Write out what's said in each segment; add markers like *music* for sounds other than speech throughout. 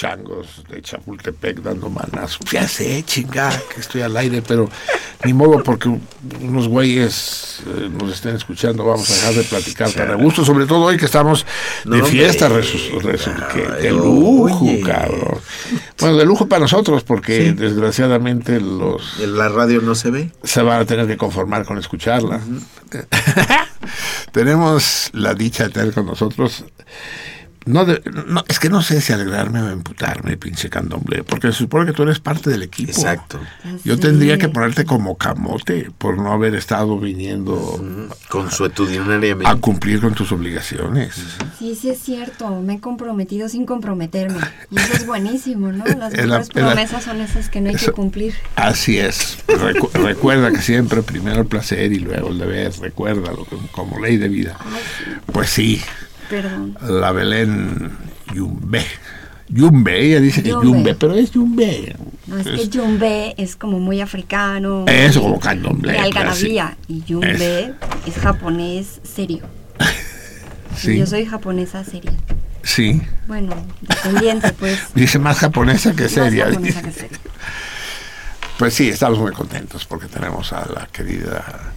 Changos de Chapultepec dando manas. Ya sé, chinga, que estoy al aire, pero ni modo porque unos güeyes eh, nos estén escuchando, vamos a dejar de platicar tan a gusto, sobre todo hoy que estamos de fiesta, de lujo, cabrón. Bueno, de lujo para nosotros, porque desgraciadamente los... La radio no se ve. Se van a tener que conformar con escucharla. *laughs* Tenemos la dicha de tener con nosotros no, no, es que no sé si alegrarme o emputarme, pinche candomblé, porque se supone que tú eres parte del equipo. Exacto. Yo tendría que ponerte como camote por no haber estado viniendo con su a, a cumplir con tus obligaciones. Sí, sí es cierto, me he comprometido sin comprometerme. Y eso es buenísimo, ¿no? *laughs* Las mejores promesas son esas que no hay que cumplir. Así es. *laughs* recuerda que siempre primero el placer y luego el deber, recuérdalo como ley de vida. Pues sí. La Belén Yumbe. Yumbe, ella dice que Yumbe, pero es Yumbe. No, es, que Yumbe es como muy africano. Eso, como candomblé. algarabía. Y Yumbe es, japonés serio. *laughs* sí. yo soy japonesa seria. Sí. Bueno, descendiente, pues. *laughs* Dice más japonesa que seria. Más japonesa que seria. Pues sí, estamos muy contentos porque tenemos a la querida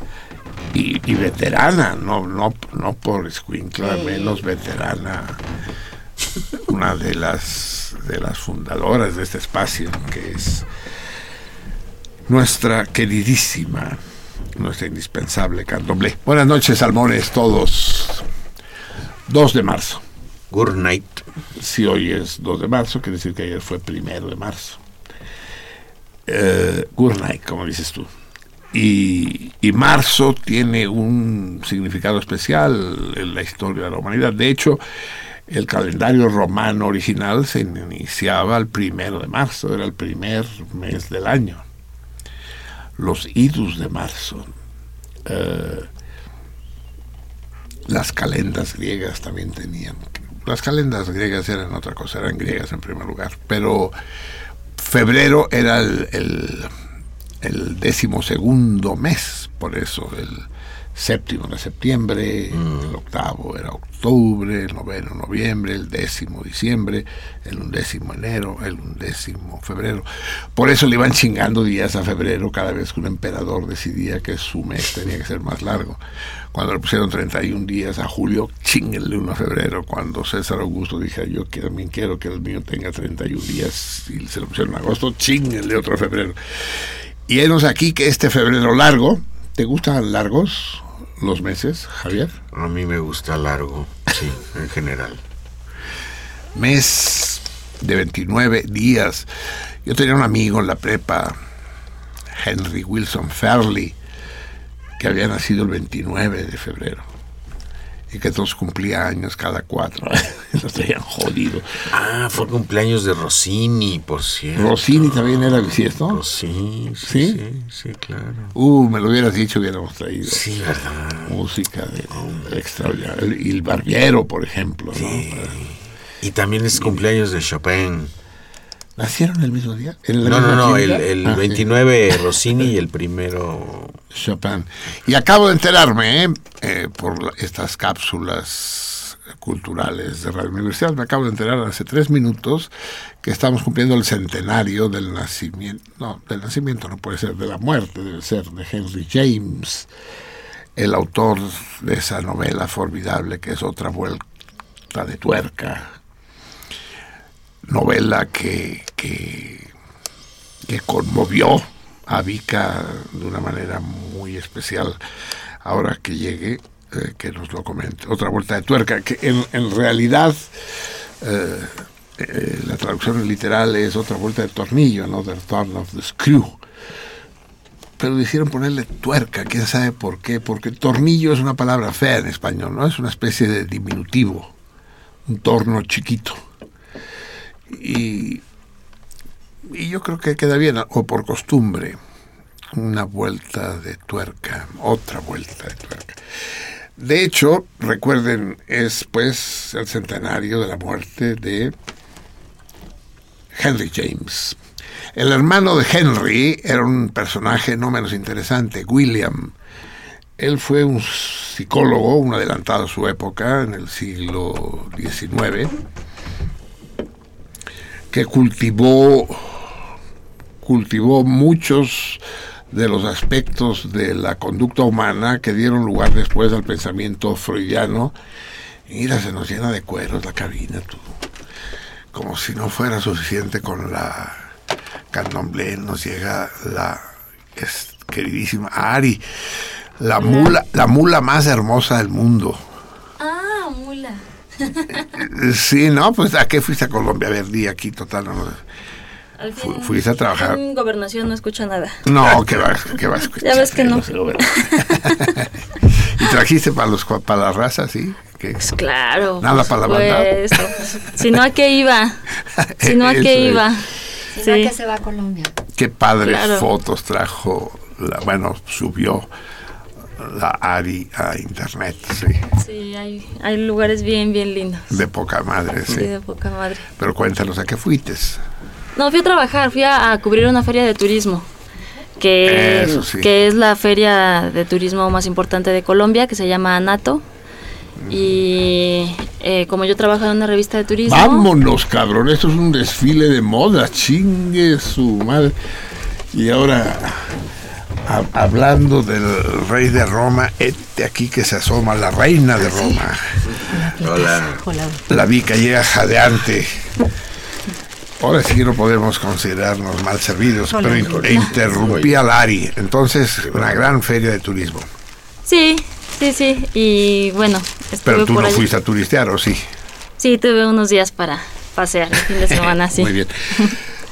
y, veterana, no, no, no por escuincla, menos veterana, una de las, de las fundadoras de este espacio, que es nuestra queridísima, nuestra indispensable candomblé. Buenas noches, salmones, todos. 2 de marzo. Good night. Si hoy es 2 de marzo, quiere decir que ayer fue primero de marzo. Eh, good night, como dices tú. Y, marzo tiene un significado especial en la historia de la humanidad. De hecho, el calendario romano original se iniciaba el primero de marzo, era el primer mes del año. Los idus de marzo. Eh, las calendas griegas también tenían. Las calendas griegas eran otra cosa, eran griegas en primer lugar. Pero febrero era el el decimosegundo mes, por eso el séptimo de septiembre, mm. el octavo era octubre, el noveno noviembre, el décimo diciembre, el undécimo enero, el undécimo febrero. Por eso le iban chingando días a febrero cada vez que un emperador decidía que su mes tenía que ser más largo. Cuando le pusieron 31 días a julio, chinguenle uno a febrero. Cuando César Augusto dije, yo también quiero que el mío tenga 31 días y se lo pusieron en agosto, chinguenle otro a febrero. Y enos aquí que este febrero largo, ¿te gustan largos los meses, Javier? A mí me gusta largo, sí, *laughs* en general. Mes de 29 días. Yo tenía un amigo en la prepa, Henry Wilson Fairley, que había nacido el 29 de febrero. Y que entonces cumplía años cada cuatro. *laughs* Lo tenían jodido. Ah, fue cumpleaños de Rossini, por cierto. Rossini también era bisiesto. Rossini, sí, ¿Sí? sí, sí, claro. Uh, me lo hubieras dicho, hubiéramos traído. Sí, verdad. Música de, extraordinaria. Y el Barbiero, por ejemplo. ¿no? Y también es cumpleaños de Chopin. ¿Nacieron el mismo día? ¿En la No, no, no, el, el Ah, sí. *laughs* 29 Rossini y el primero... Chopin. Y acabo de enterarme, ¿eh? Eh, por estas cápsulas culturales de Radio Universidad, me acabo de enterar hace tres minutos que estamos cumpliendo el centenario del nacimiento, no, del nacimiento no puede ser, de la muerte, debe ser, de Henry James, el autor de esa novela formidable que es Otra Vuelta de Tuerca, novela que, que, que conmovió a Vika de una manera muy especial. Ahora que llegue, eh, que nos lo comente. Otra vuelta de tuerca, que en, realidad eh, eh, la traducción literal es otra vuelta de tornillo, ¿no? The turn of the screw. Pero decidieron ponerle tuerca, quién sabe por qué, porque tornillo es una palabra fea en español, ¿no? Es una especie de diminutivo, un torno chiquito. Y, y yo creo que queda bien, o por costumbre, una vuelta de tuerca, otra vuelta de tuerca. De hecho, recuerden, es pues el centenario de la muerte de Henry James. El hermano de Henry era un personaje no menos interesante, William. Él fue un psicólogo, un adelantado a su época, en el siglo XIX, que cultivó, cultivó muchos de los aspectos de la conducta humana que dieron lugar después al pensamiento freudiano. Mira, se nos llena de cueros la cabina, todo. Como si no fuera suficiente con la candomblé, nos llega la es- queridísima Ari, la mula, la mula más hermosa del mundo. Ah, mula. *laughs* Sí, no, pues ¿a qué fuiste a Colombia? A ver, di aquí, total, no, Al Fu- fin, fuiste a trabajar. En gobernación no escucho nada. no, que vas, que vas a escuchar. *laughs* Ya ves que no. *laughs* y trajiste para los cua- para la raza, sí, que Pues claro. Nada para la banda. Si no, ¿a qué iba? Si no, ¿a qué iba? Si no, Sí. que se va a Colombia. qué padres Claro. fotos trajo, la, bueno, subió la Ari a internet, sí, Sí, hay, hay lugares bien, bien lindos. de poca madre, Sí, sí. de poca madre. Pero cuéntanos a qué fuiste. No, fui a trabajar, fui a, a cubrir una feria de turismo. Que, Eso sí. que es la feria de turismo más importante de Colombia, que se llama ANATO. Y eh, como yo trabajo en una revista de turismo. Vámonos, cabrón, esto es un desfile de moda, chingue su madre. Y ahora, hablando del rey de Roma, este aquí que se asoma, la reina de Roma. Hola. La Vica llega jadeante. Ahora sí que no podemos considerarnos mal servidos, pero in- e interrumpí a Lari. Entonces, una gran feria de turismo. Sí, sí, sí. Y bueno, estuve Pero tú por no allí. fuiste a turistear, ¿o sí? Sí, tuve unos días para pasear el fin de *laughs* semana, sí. Muy bien.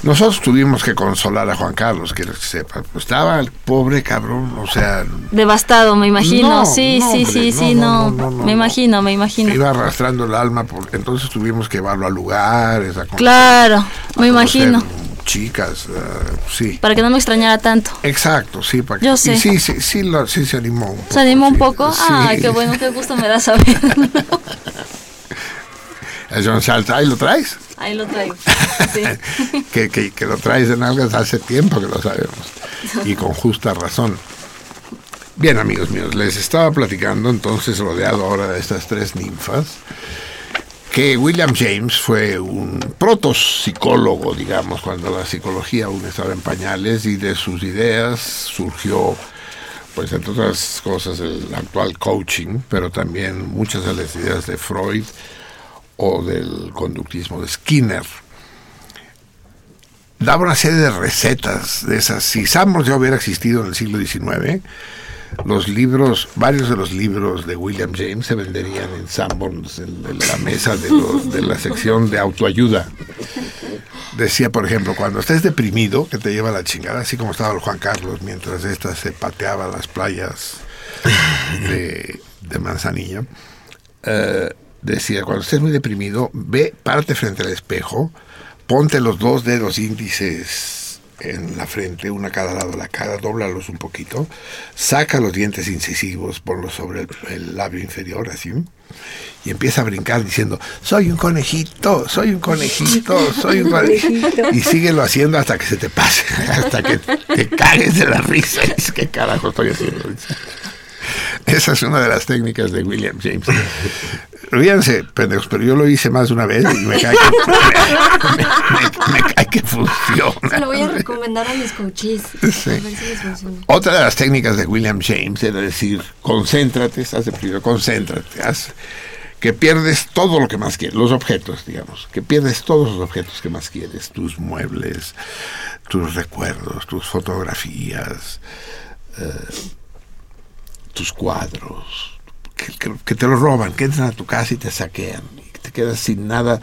Nosotros tuvimos que consolar a Juan Carlos, que sepa. Pues estaba el pobre cabrón, o sea, Devastado, me imagino. No, sí, no, sí, hombre, sí, sí, no, me no. imagino, me imagino. iba arrastrando el alma, por, entonces tuvimos que llevarlo a lugares, a conocer- Claro, me imagino. Chicas, eh, sí. Para que no me extrañara tanto. Exacto, sí. Para que- Yo y sé. sí, sí, sí, lo- sí se animó un poco. ¿Se animó un sí, poco? sí. Ay, qué bueno, qué gusto me da saber. *laughs* El John Charles, ahí lo traes. Ahí lo traigo. *laughs* Sí. que, que, que lo traes de nalgas hace tiempo que lo sabemos. Y con justa razón. Bien, amigos míos, les estaba platicando entonces, rodeado ahora de estas tres ninfas, que William James fue un protopsicólogo, digamos, cuando la psicología aún estaba en pañales, y de sus ideas surgió, pues entre otras cosas, el actual coaching, pero también muchas de las ideas de Freud o del conductismo de Skinner daba una serie de recetas de esas. Si Samos ya hubiera existido en el siglo XIX, los libros, varios de los libros de William James se venderían en Sanborns, en, en la mesa de la sección de autoayuda. Decía, por ejemplo, cuando estés deprimido, que te lleva la chingada, así como estaba el Juan Carlos mientras ésta se pateaba las playas de, de Manzanillo, eh, decía, cuando estés muy deprimido, ve, párate frente al espejo, ponte los dos dedos índices en la frente, una a cada lado de la cara, doblalos un poquito, saca los dientes incisivos, ponlos sobre el, labio inferior, así, y empieza a brincar diciendo, soy un conejito, soy un conejito, soy un conejito. *laughs* Y síguelo haciendo hasta que se te pase, *laughs* hasta que te cagues de la risa. *laughs* Y ¿qué carajo estoy haciendo? Esa es una de las técnicas de William James. Ríanse, pendejos, pero yo lo hice más de una vez y me cae que, me, cae que funciona. Se lo voy a recomendar a mis coaches. Otra de las técnicas de William James era decir, concéntrate, estás deprimido, concéntrate, haz que pierdes todo lo que más quieres, los objetos, digamos, que pierdes todos los objetos que más quieres, tus muebles, tus recuerdos, tus fotografías, eh, tus cuadros, que, te lo roban, que entran a tu casa y te saquean, y te quedas sin nada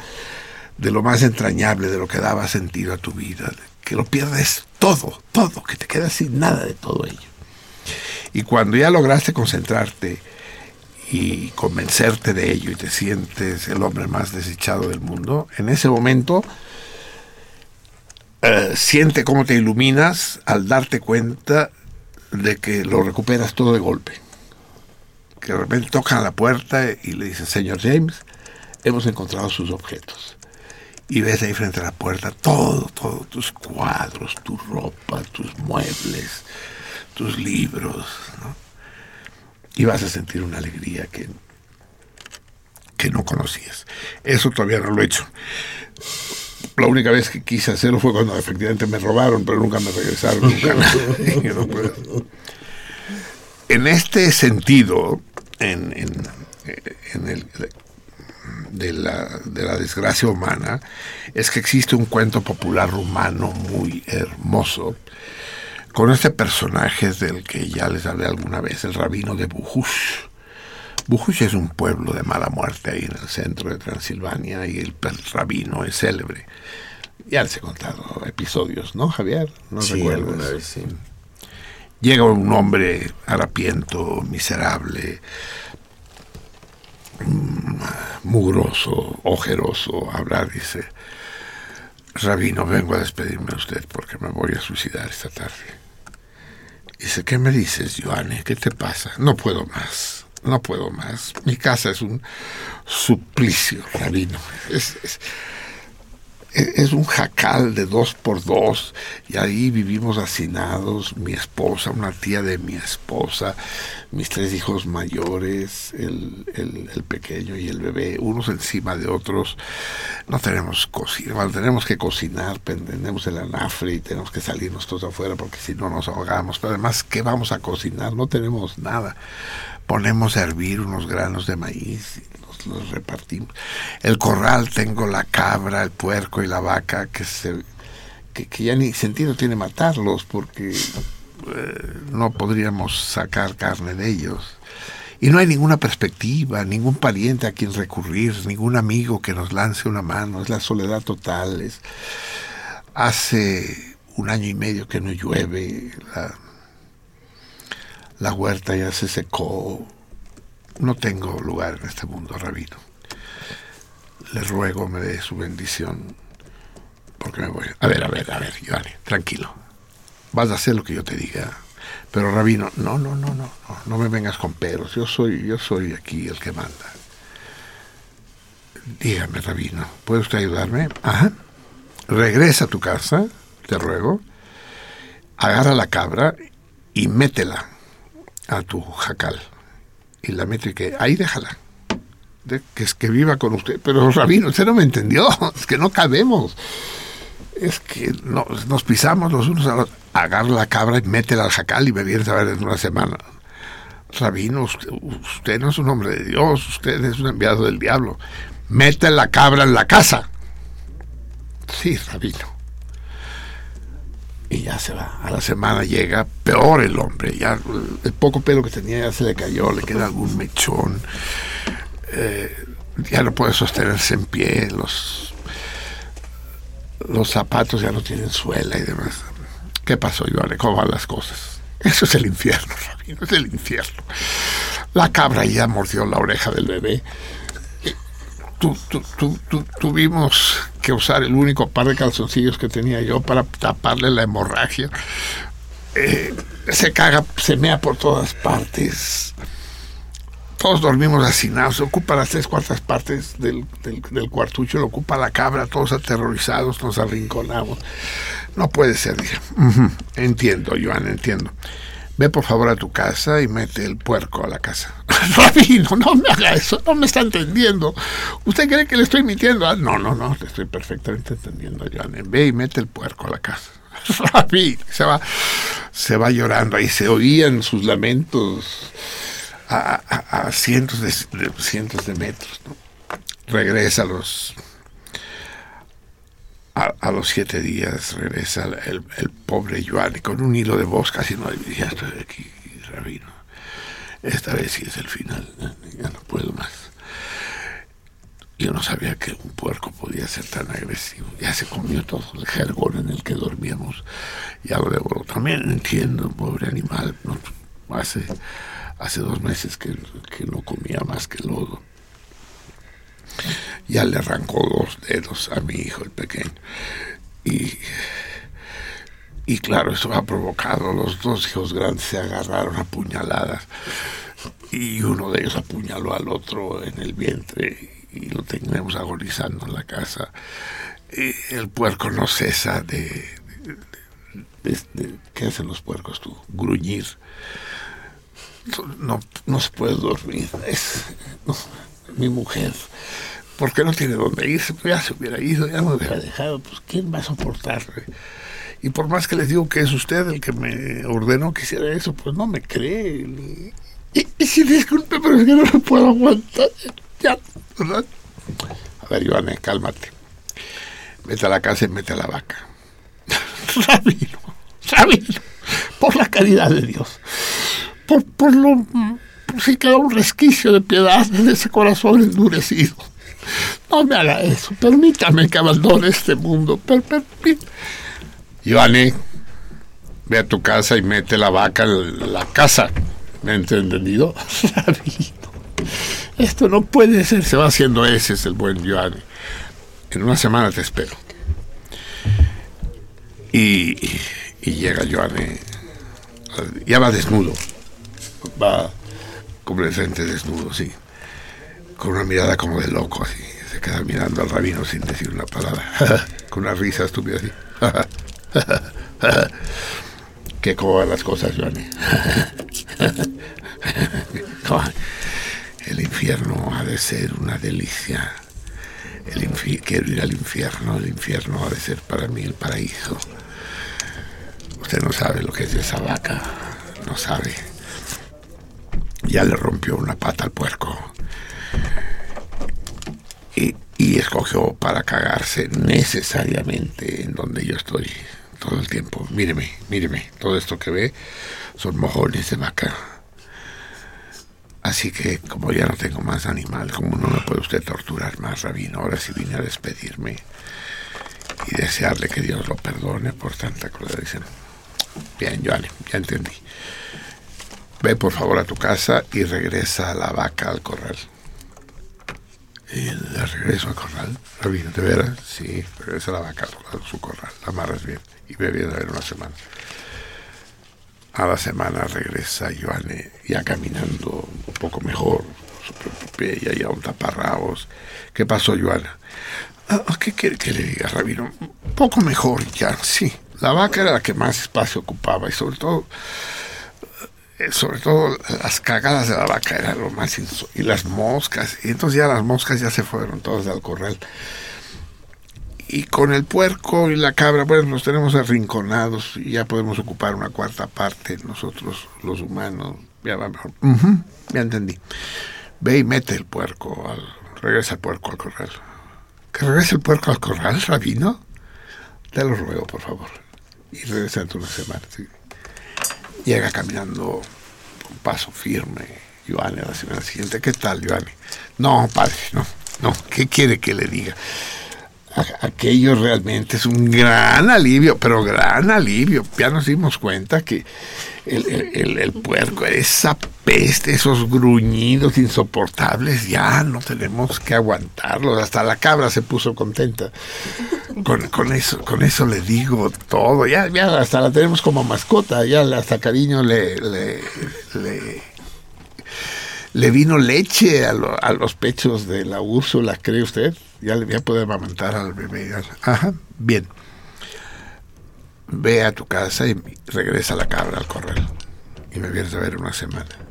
de lo más entrañable, de lo que daba sentido a tu vida, que lo pierdes todo, todo, que te quedas sin nada de todo ello. Y cuando ya lograste concentrarte y convencerte de ello y te sientes el hombre más desechado del mundo, en ese momento eh, siente cómo te iluminas al darte cuenta de que lo recuperas todo de golpe que de repente tocan la puerta y le dicen, señor James, hemos encontrado sus objetos. Y ves ahí frente a la puerta todo, todo, tus cuadros, tu ropa, tus muebles, tus libros, ¿no? Y vas a sentir una alegría que, que no conocías. Eso todavía no lo he hecho. La única vez que quise hacerlo fue cuando efectivamente me robaron, pero nunca me regresaron. Nunca. *laughs* en este sentido, en, en, el, de, la, de la desgracia humana, es que existe un cuento popular rumano muy hermoso con este personaje del que ya les hablé alguna vez, el rabino de Bujush. Bujush es un pueblo de mala muerte ahí en el centro de Transilvania y el, rabino es célebre. Ya les he contado episodios, ¿no, Javier? No sí, alguna vez, sí. Llega un hombre harapiento, miserable, mm, mugroso, ojeroso, a hablar, dice, Rabino, vengo a despedirme de usted porque me voy a suicidar esta tarde. Dice, ¿qué me dices, Joanne? ¿Qué te pasa? No puedo más, no puedo más. Mi casa es un suplicio, Rabino. Es, es un jacal de dos por dos y ahí vivimos hacinados, mi esposa, una tía de mi esposa, mis tres hijos mayores, el, el, pequeño y el bebé, unos encima de otros. No tenemos cocina, tenemos que cocinar, tenemos el anafre y tenemos que salirnos todos afuera porque si no nos ahogamos. Pero además, ¿qué vamos a cocinar? No tenemos nada. Ponemos a hervir unos granos de maíz los repartimos. El corral tengo la cabra, el puerco y la vaca que se que, ya ni sentido tiene matarlos porque eh, no podríamos sacar carne de ellos. Y no hay ninguna perspectiva, ningún pariente a quien recurrir, ningún amigo que nos lance una mano. Es la soledad total. Es, hace un año y medio que no llueve. La, la huerta ya se secó no tengo lugar en este mundo, rabino. Le ruego me dé su bendición, porque me voy. A ver, a ver, a ver, Giovanni, tranquilo. Vas a hacer lo que yo te diga. Pero rabino, no, no, no, no, no, no me vengas con peros. Yo soy, yo soy aquí el que manda. Dígame, rabino, ¿puede usted ayudarme? Ajá. Regresa a tu casa, te ruego. Agarra la cabra y métela a tu jacal y la que ahí déjala. que es que viva con usted. Pero Rabino, usted no me entendió. *laughs* Es que no cabemos. Es que nos pisamos los unos a los Agarra la cabra y métela al jacal y me viene a ver en una semana. Rabino, usted, no es un hombre de Dios, usted es un enviado del diablo. Mete la cabra en la casa. Sí, Rabino y ya se va. A la semana llega peor el hombre, ya el poco pelo que tenía ya se le cayó, le queda algún mechón, eh, ya no puede sostenerse en pie, los, los zapatos ya no tienen suela y demás. ¿Qué pasó, Joane? ¿Cómo van las cosas? Eso es el infierno, *laughs* Rabino, es el infierno. La cabra ya mordió la oreja del bebé. tuvimos que usar el único par de calzoncillos que tenía yo para taparle la hemorragia. Eh, se caga, se mea por todas partes. Todos dormimos hacinados, ocupa las tres cuartas partes del, del, cuartucho, lo ocupa la cabra, todos aterrorizados, nos arrinconamos. No puede ser, dije. Entiendo, Joan, entiendo. Ve por favor a tu casa y mete el puerco a la casa. *laughs* Rabino, no me haga eso, no me está entendiendo. ¿Usted cree que le estoy mintiendo? Ah, no, no, no, le estoy perfectamente entendiendo, Joan. Ve y mete el puerco a la casa. *laughs* Rabino, se va, se va llorando. Ahí se oían sus lamentos a, cientos, de, cientos de metros. Regresa a los a, los siete días regresa el, pobre Joan con un hilo de voz casi no ya estoy aquí, rabino. Esta vez sí es el final, ya no puedo más. Yo no sabía que un puerco podía ser tan agresivo. Ya se comió todo el jergón en el que dormíamos. Ya devoró. También entiendo, pobre animal. hace, hace dos meses que, que no comía más que lodo ya le arrancó dos dedos a mi hijo, el pequeño. Y, y claro, eso ha provocado, los dos hijos grandes se agarraron a puñaladas y uno de ellos apuñaló al otro en el vientre y lo tenemos agonizando en la casa. El puerco no cesa de, ¿Qué hacen los puercos tú? Gruñir. No, no se puede dormir. Es, mi mujer porque no tiene dónde irse, pues ya se hubiera ido, ya me hubiera dejado, pues ¿quién va a soportarle? Y por más que les digo que es usted el que me ordenó que hiciera eso, pues no me cree. Y, y, si disculpe, pero es que no lo puedo aguantar. Ya, ¿verdad? A ver, Iván, cálmate. Vete a la casa y mete a la vaca. *laughs* Rabino, Rabino, por la caridad de Dios, por, por lo... Si queda un resquicio de piedad en ese corazón endurecido no me haga eso. Permítame que abandone este mundo. Per, ve a tu casa y mete la vaca en la casa. ¿Me entendido? *laughs* Esto no puede ser. Se va haciendo ese, es el buen Giovanni. En una semana te espero. Y, y llega Giovanni. Ya va desnudo. Va completamente desnudo, sí con una mirada como de loco, así. Se queda mirando al rabino sin decir una palabra, *laughs* con una risa estúpida así. *laughs* ¿Qué cómo van las cosas, Johnny? *laughs* el infierno ha de ser una delicia. El quiero ir al infierno, el infierno ha de ser para mí el paraíso. Usted no sabe lo que es esa vaca, no sabe. Ya le rompió una pata al puerco y, escogió para cagarse necesariamente en donde yo estoy todo el tiempo. Míreme, míreme, todo esto que ve son mojones de vaca. Así que como ya no tengo más animal, como no me puede usted torturar más, Rabino, ahora sí vine a despedirme y desearle que Dios lo perdone por tanta crueldad. Bien, Joanny, ya entendí. Ve por favor a tu casa y regresa a la vaca al corral. Y la regreso al corral. Rabino, ¿de veras? Sí, regresa la vaca a su corral. La amarras bien y ve bien a ver una semana. A la semana regresa Joanne ya caminando un poco mejor, su ya, ya un taparrabos. ¿Qué pasó, Joana? Ah, ¿Qué quiere que le diga, Rabino? Un poco mejor ya, sí. La vaca era la que más espacio ocupaba y sobre todo sobre todo las cagadas de la vaca eran lo más y las moscas y entonces ya las moscas ya se fueron todas al corral. Y con el puerco y la cabra bueno los tenemos arrinconados y ya podemos ocupar una cuarta parte nosotros los humanos. Ya va mejor. Ya entendí. Ve y mete el puerco al, regresa el puerco al corral. Que regrese el puerco al corral rabino te lo ruego por favor. Y regresa en una semana ¿sí? Llega caminando con paso firme. Giovanni, la semana siguiente, ¿qué tal, Giovanni? No, padre, no, no, ¿qué quiere que le diga? aquello realmente es un gran alivio, pero gran alivio. Ya nos dimos cuenta que el, el, el, puerco, esa peste, esos gruñidos insoportables, ya no tenemos que aguantarlos. Hasta la cabra se puso contenta. Con, eso, con eso le digo todo. Ya, ya hasta la tenemos como mascota, ya hasta cariño le, le, le, vino leche a, los pechos de la Úrsula, ¿cree usted? Ya le voy a poder amamantar al bebé. Ajá, bien. Ve a tu casa y regresa la cabra al corral. Y me vienes a ver una semana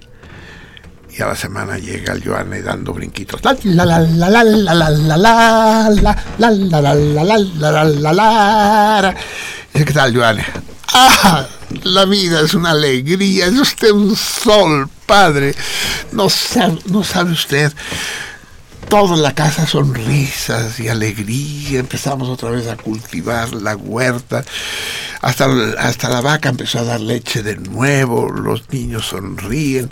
y a la semana llega el Joanne dando brinquitos. La la la la la la la la la la la la la la la ¿Qué tal, Joanne? ¡Ah! La vida es una alegría, es usted un sol, padre. No sabe, no sabe usted toda la casa son risas y alegría. Empezamos otra vez a cultivar la huerta. Hasta, hasta la vaca empezó a dar leche de nuevo. Los niños sonríen.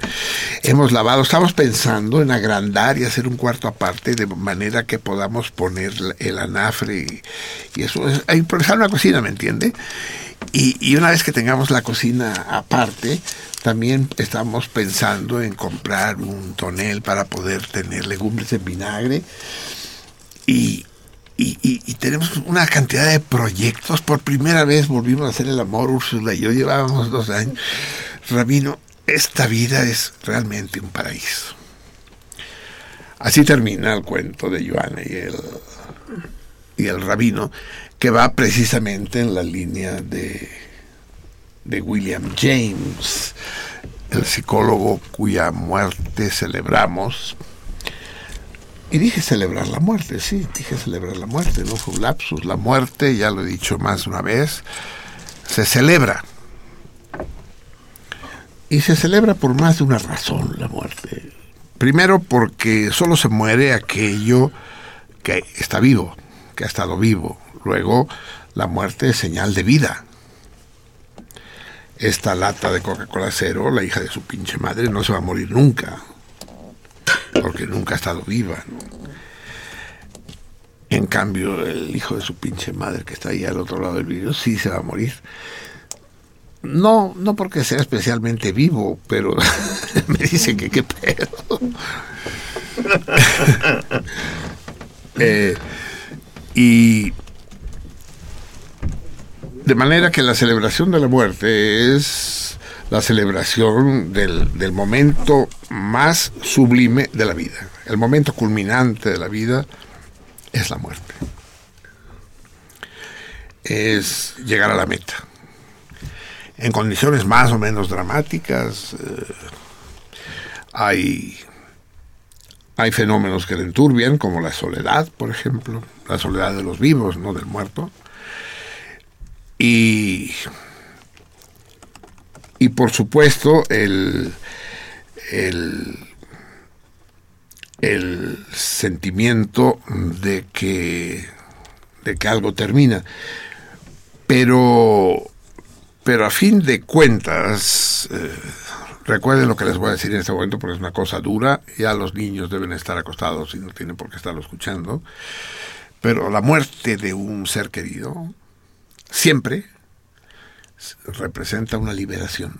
Hemos lavado. Estamos pensando en agrandar y hacer un cuarto aparte de manera que podamos poner el anafre y, eso. Es, hay una cocina, ¿me entiende? Y, y una vez que tengamos la cocina aparte, también estamos pensando en comprar un tonel para poder tener legumbres en vinagre. Y, tenemos una cantidad de proyectos. Por primera vez volvimos a hacer el amor, Úrsula y yo llevábamos dos años. Rabino, esta vida es realmente un paraíso. Así termina el cuento de Joana y el, y el rabino, que va precisamente en la línea de de William James, el psicólogo cuya muerte celebramos. Y dije celebrar la muerte, sí, dije celebrar la muerte, no fue un lapsus. La muerte, ya lo he dicho más de una vez, se celebra. Y se celebra por más de una razón la muerte. Primero porque solo se muere aquello que está vivo, que ha estado vivo. Luego, la muerte es señal de vida esta lata de Coca-Cola cero, la hija de su pinche madre, no se va a morir nunca, porque nunca ha estado viva. En cambio, el hijo de su pinche madre que está ahí al otro lado del vidrio sí se va a morir. No, no porque sea especialmente vivo, pero *laughs* me dicen que qué pedo. *laughs* Eh, y de manera que la celebración de la muerte es la celebración del, momento más sublime de la vida. El momento culminante de la vida es la muerte. Es llegar a la meta. En condiciones más o menos dramáticas, eh, hay, hay fenómenos que le enturbian, como la soledad, por ejemplo, la soledad de los vivos, no del muerto y, y por supuesto el, el, el sentimiento de que, de que algo termina. Pero, pero a fin de cuentas, eh, recuerden lo que les voy a decir en este momento porque es una cosa dura, ya los niños deben estar acostados y no tienen por qué estarlo escuchando, pero la muerte de un ser querido, siempre representa una liberación.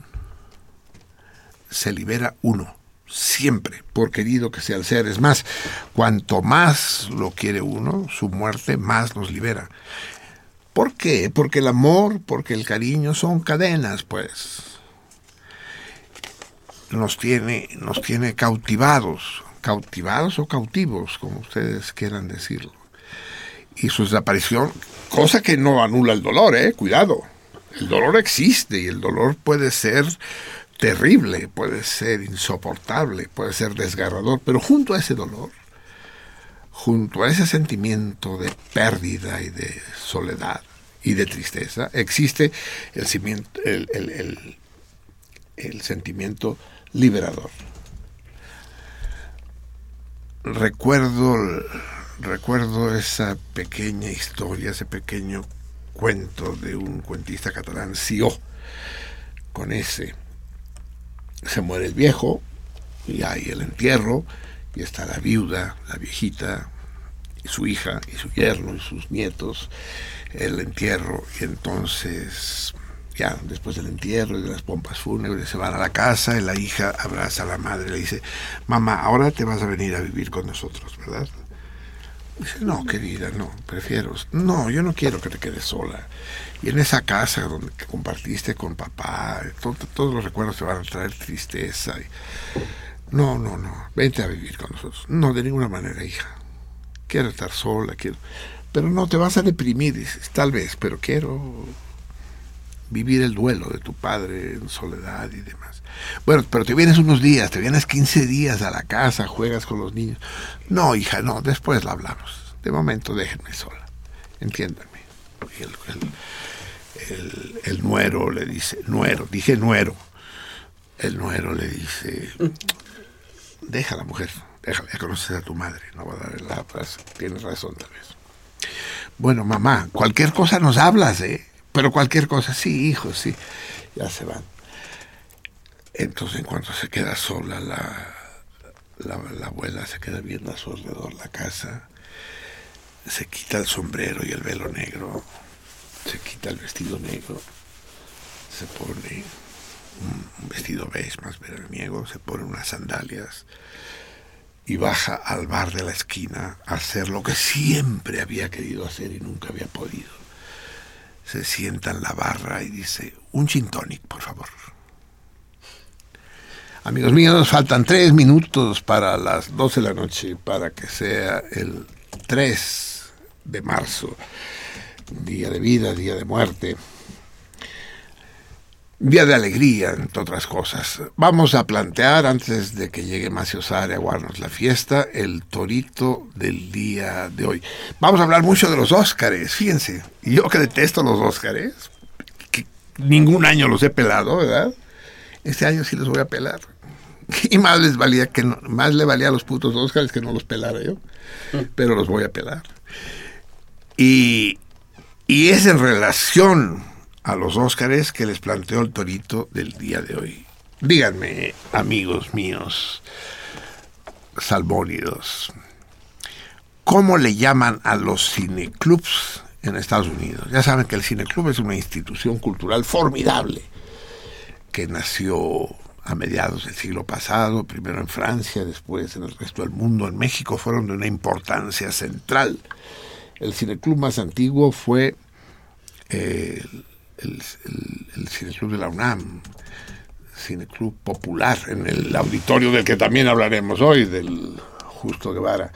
Se libera uno, siempre, por querido que sea el ser. Es más, cuanto más lo quiere uno, su muerte más nos libera. ¿Por qué? Porque el amor, porque el cariño son cadenas, pues. Nos tiene, nos tiene cautivados, cautivados o cautivos, como ustedes quieran decirlo. Y su desaparición Cosa que no anula el dolor, ¿eh? Cuidado. El dolor existe y el dolor puede ser terrible, puede ser insoportable, puede ser desgarrador, pero junto a ese dolor, junto a ese sentimiento de pérdida y de soledad y de tristeza, existe el, el, el sentimiento liberador. Recuerdo recuerdo esa pequeña historia, ese pequeño cuento de un cuentista catalán, Sió, con ese. Se muere el viejo y hay el entierro y está la viuda, la viejita, y su hija y su yerno y sus nietos, el entierro y entonces ya después del entierro y de las pompas fúnebres se van a la casa y la hija abraza a la madre y le dice, mamá, ahora te vas a venir a vivir con nosotros, ¿verdad? Dice, no, querida, no, prefiero, no, yo no quiero que te quedes sola. Y en esa casa donde compartiste con papá, todos los recuerdos te van a traer tristeza. no, no, no, vente a vivir con nosotros. No, de ninguna manera, hija. Quiero estar sola, quiero... Pero no, te vas a deprimir, dices, tal vez, pero quiero vivir el duelo de tu padre en soledad y demás. Bueno, pero te vienes unos días, te vienes 15 días a la casa, juegas con los niños. No, hija, no, después la hablamos. De momento déjenme sola. Entiéndanme. El, nuero le dice, nuero, dije nuero. El nuero le dice, deja la mujer, déjala, ya conoces a tu madre, no va a dar la frase, tienes razón tal vez. Bueno, mamá, cualquier cosa nos hablas, ¿eh? Pero cualquier cosa, sí, hijo, sí, ya se van. Entonces, en cuanto se queda sola, la, la, abuela se queda viendo a su alrededor la casa, se quita el sombrero y el velo negro, se quita el vestido negro, se pone un vestido beige más veraniego, se pone unas sandalias y baja al bar de la esquina a hacer lo que siempre había querido hacer y nunca había podido. Se sienta en la barra y dice, un gin por favor. Amigos míos, faltan tres minutos para las 12 de la noche para que sea el 3 de marzo, día de vida, día de muerte, día de alegría, entre otras cosas. Vamos a plantear, antes de que llegue Macio Sare a guardarnos la fiesta, el torito del día de hoy. Vamos a hablar mucho de los Óscares, fíjense. Yo que detesto los Óscares, que ningún año los he pelado, ¿verdad? Este año sí los voy a pelar. *laughs* Y más les valía que más le valía a los putos Óscares que no los pelara yo. Pero los voy a pelar. Y, y es en relación a los Óscares que les planteo el torito del día de hoy. Díganme, amigos míos, salmónidos, ¿cómo le llaman a los cineclubs en Estados Unidos? Ya saben que el cineclub es una institución cultural formidable que nació a mediados del siglo pasado, primero en Francia, después en el resto del mundo, en México, fueron de una importancia central. El cineclub más antiguo fue eh, el, cineclub de la UNAM, cineclub popular, en el auditorio del que también hablaremos hoy, del Justo Guevara.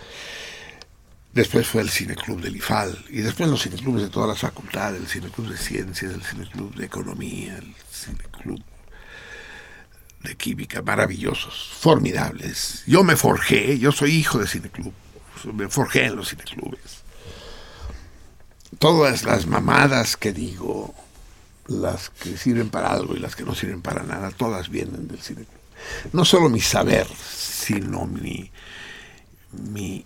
Después fue el Cineclub del IFAL y después los cineclubes de todas las facultades, el Cineclub de Ciencias, el Cineclub de Economía, el Cineclub de química maravillosos, formidables. Yo me forjé, yo soy hijo de cineclub, me forjé en los cineclubes. Todas las mamadas que digo, las que sirven para algo y las que no sirven para nada, todas vienen del cineclub. No solo mi saber, sino mi, mi,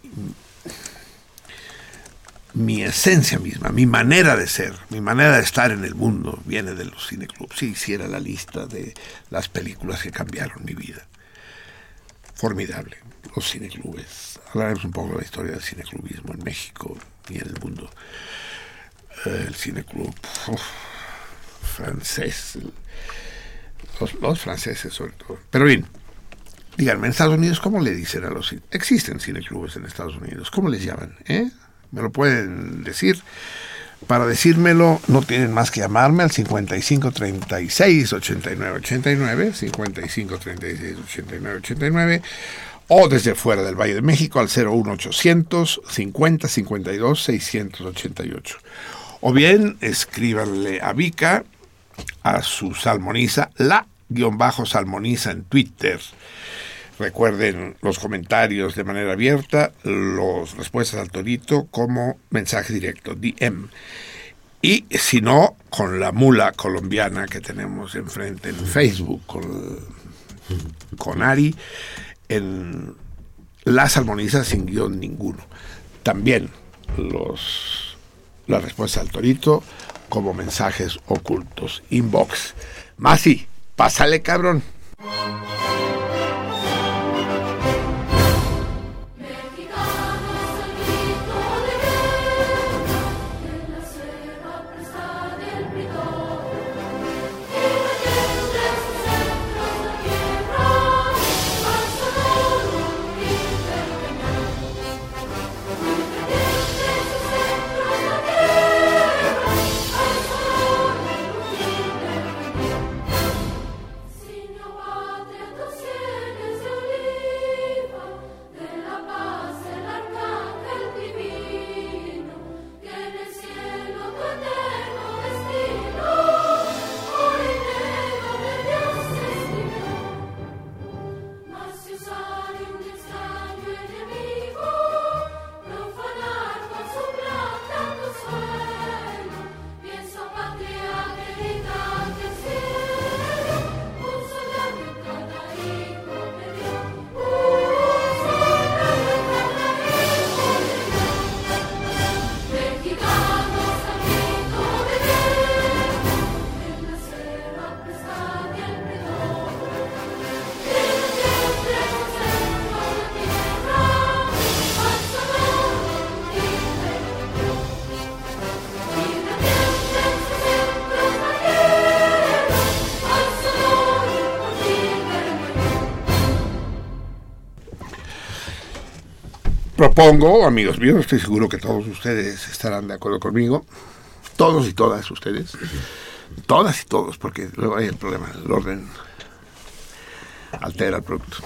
mi esencia misma, mi manera de ser, mi manera de estar en el mundo viene de los cineclubs. Si hiciera la lista de las películas que cambiaron mi vida. Formidable, los cineclubes. Hablaremos un poco de la historia del cineclubismo en México y en el mundo. Eh, el cineclub francés, los, franceses sobre todo. Pero bien, díganme, en Estados Unidos, ¿cómo le dicen a los... Existen cineclubes en Estados Unidos, ¿cómo les llaman? ¿Eh? Me lo pueden decir. Para decírmelo, no tienen más que llamarme al 55 36 89 89, 55 36 89 89, o desde fuera del Valle de México al 01800 50 52 688. O bien escríbanle a Vika, a su salmoniza, la guion bajo salmoniza en Twitter. Recuerden los comentarios de manera abierta, las respuestas al torito como mensaje directo, DM. Y si no, con la mula colombiana que tenemos enfrente en Facebook, con, con Ari, en las armonizas sin guion ninguno. También los, la respuesta al torito como mensajes ocultos. Inbox. Masi, pásale cabrón. Propongo, amigos míos, estoy seguro que todos ustedes estarán de acuerdo conmigo, todos y todas ustedes, todas y todos, porque luego hay el problema, el orden altera el producto.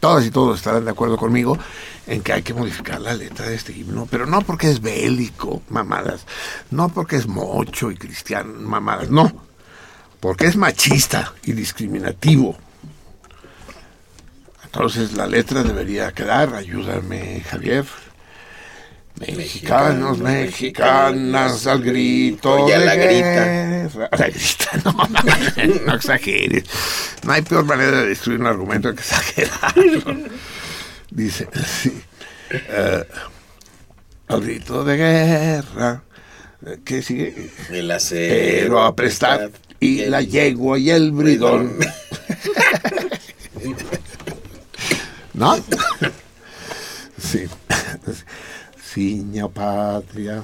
Todas y todos estarán de acuerdo conmigo en que hay que modificar la letra de este himno, pero no porque es bélico, mamadas, no porque es mocho y cristiano, mamadas, no, porque es machista y discriminativo. Entonces la letra debería quedar, ayúdame Javier. Mexicanos, mexicanas, al grito Oye, de la grita. La grita, no, *laughs* no exageres. No hay peor manera de destruir un argumento que exagerarlo. Dice, sí, eh, al grito de guerra, ¿qué sigue? El acero. Pero a prestar y la yegua y el bridón. *laughs* ¿No? *laughs* Sí. Ciña patria,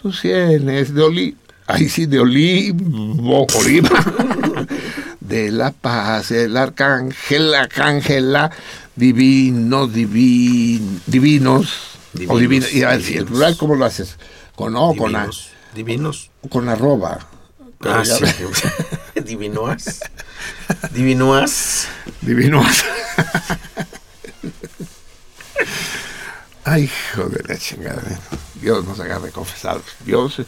tú tienes de olivo, ahí sí, de olivo, oliva, *laughs* de la paz, el arcángel, arcángela, divino, divin, divinos, o Divinos, divina- y a ver, si el divinos. plural, ¿cómo lo haces? Con O, con A, Divinos. Divinos. con arroba. Ah, sí. ve- *laughs* Divinoas. Divinoas. Ay, hijo de la chingada. Dios nos agarre confesados. Dios,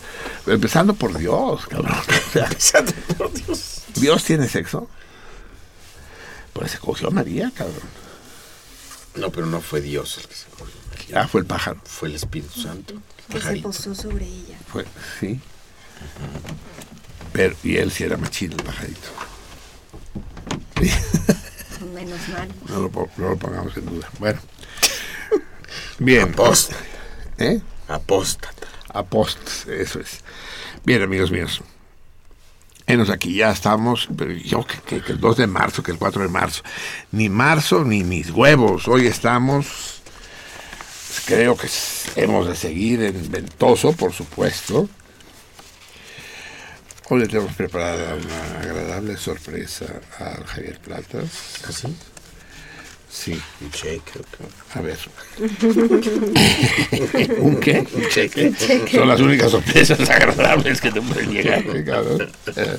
empezando por Dios, cabrón. O sea, Santo por Dios. Dios tiene sexo. Pues se cogió a María, cabrón. No, pero no fue Dios el que se cogió. Ya fue el pájaro. Fue el Espíritu Santo. Que se posó sobre ella. Fue, sí. Pero, y él sí era machín, el pajarito. Menos mal. No lo, po- no lo pongamos en duda. Bueno. Bien. Apóstata. ¿Eh? Apóstata. Apost, eso es. Bien, amigos míos. Enos aquí, ya estamos, pero yo que, que- que el 2 de marzo, que el 4 de marzo. Ni marzo ni mis huevos. Hoy estamos, creo que hemos de seguir en Ventoso, por supuesto. Hoy le tenemos preparada una agradable sorpresa a Javier Platas. ¿Así? Sí, Un cheque. ok. a ver. *laughs* ¿Un qué? Un cheque. Son las únicas sorpresas *laughs* agradables que te pueden llegar. ¿eh? Eh,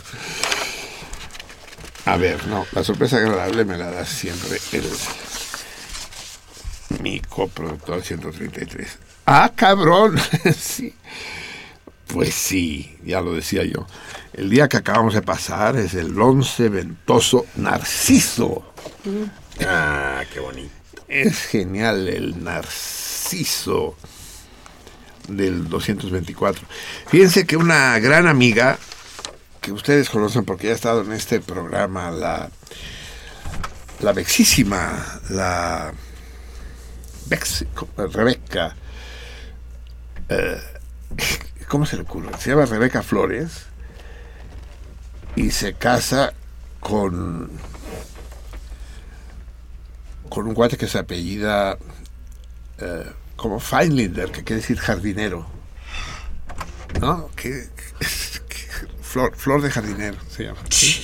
A ver, no, la sorpresa agradable me la da siempre el mi coproductor 133. Ah, cabrón. *laughs* sí. Pues sí, ya lo decía yo. El día que acabamos de pasar es el 11 ventoso Narciso. Ah, qué bonito. Es genial el Narciso del 224. Fíjense que una gran amiga que ustedes conocen porque ya ha estado en este programa, la, la vexísima, la Vex- Rebeca, eh, ¿cómo se le ocurre? Se llama Rebeca Flores y se casa con con un guate que se apellida eh, como Feinlinder, que quiere decir jardinero. ¿No? Que, que- flor, flor de jardinero se llama. ¿sí?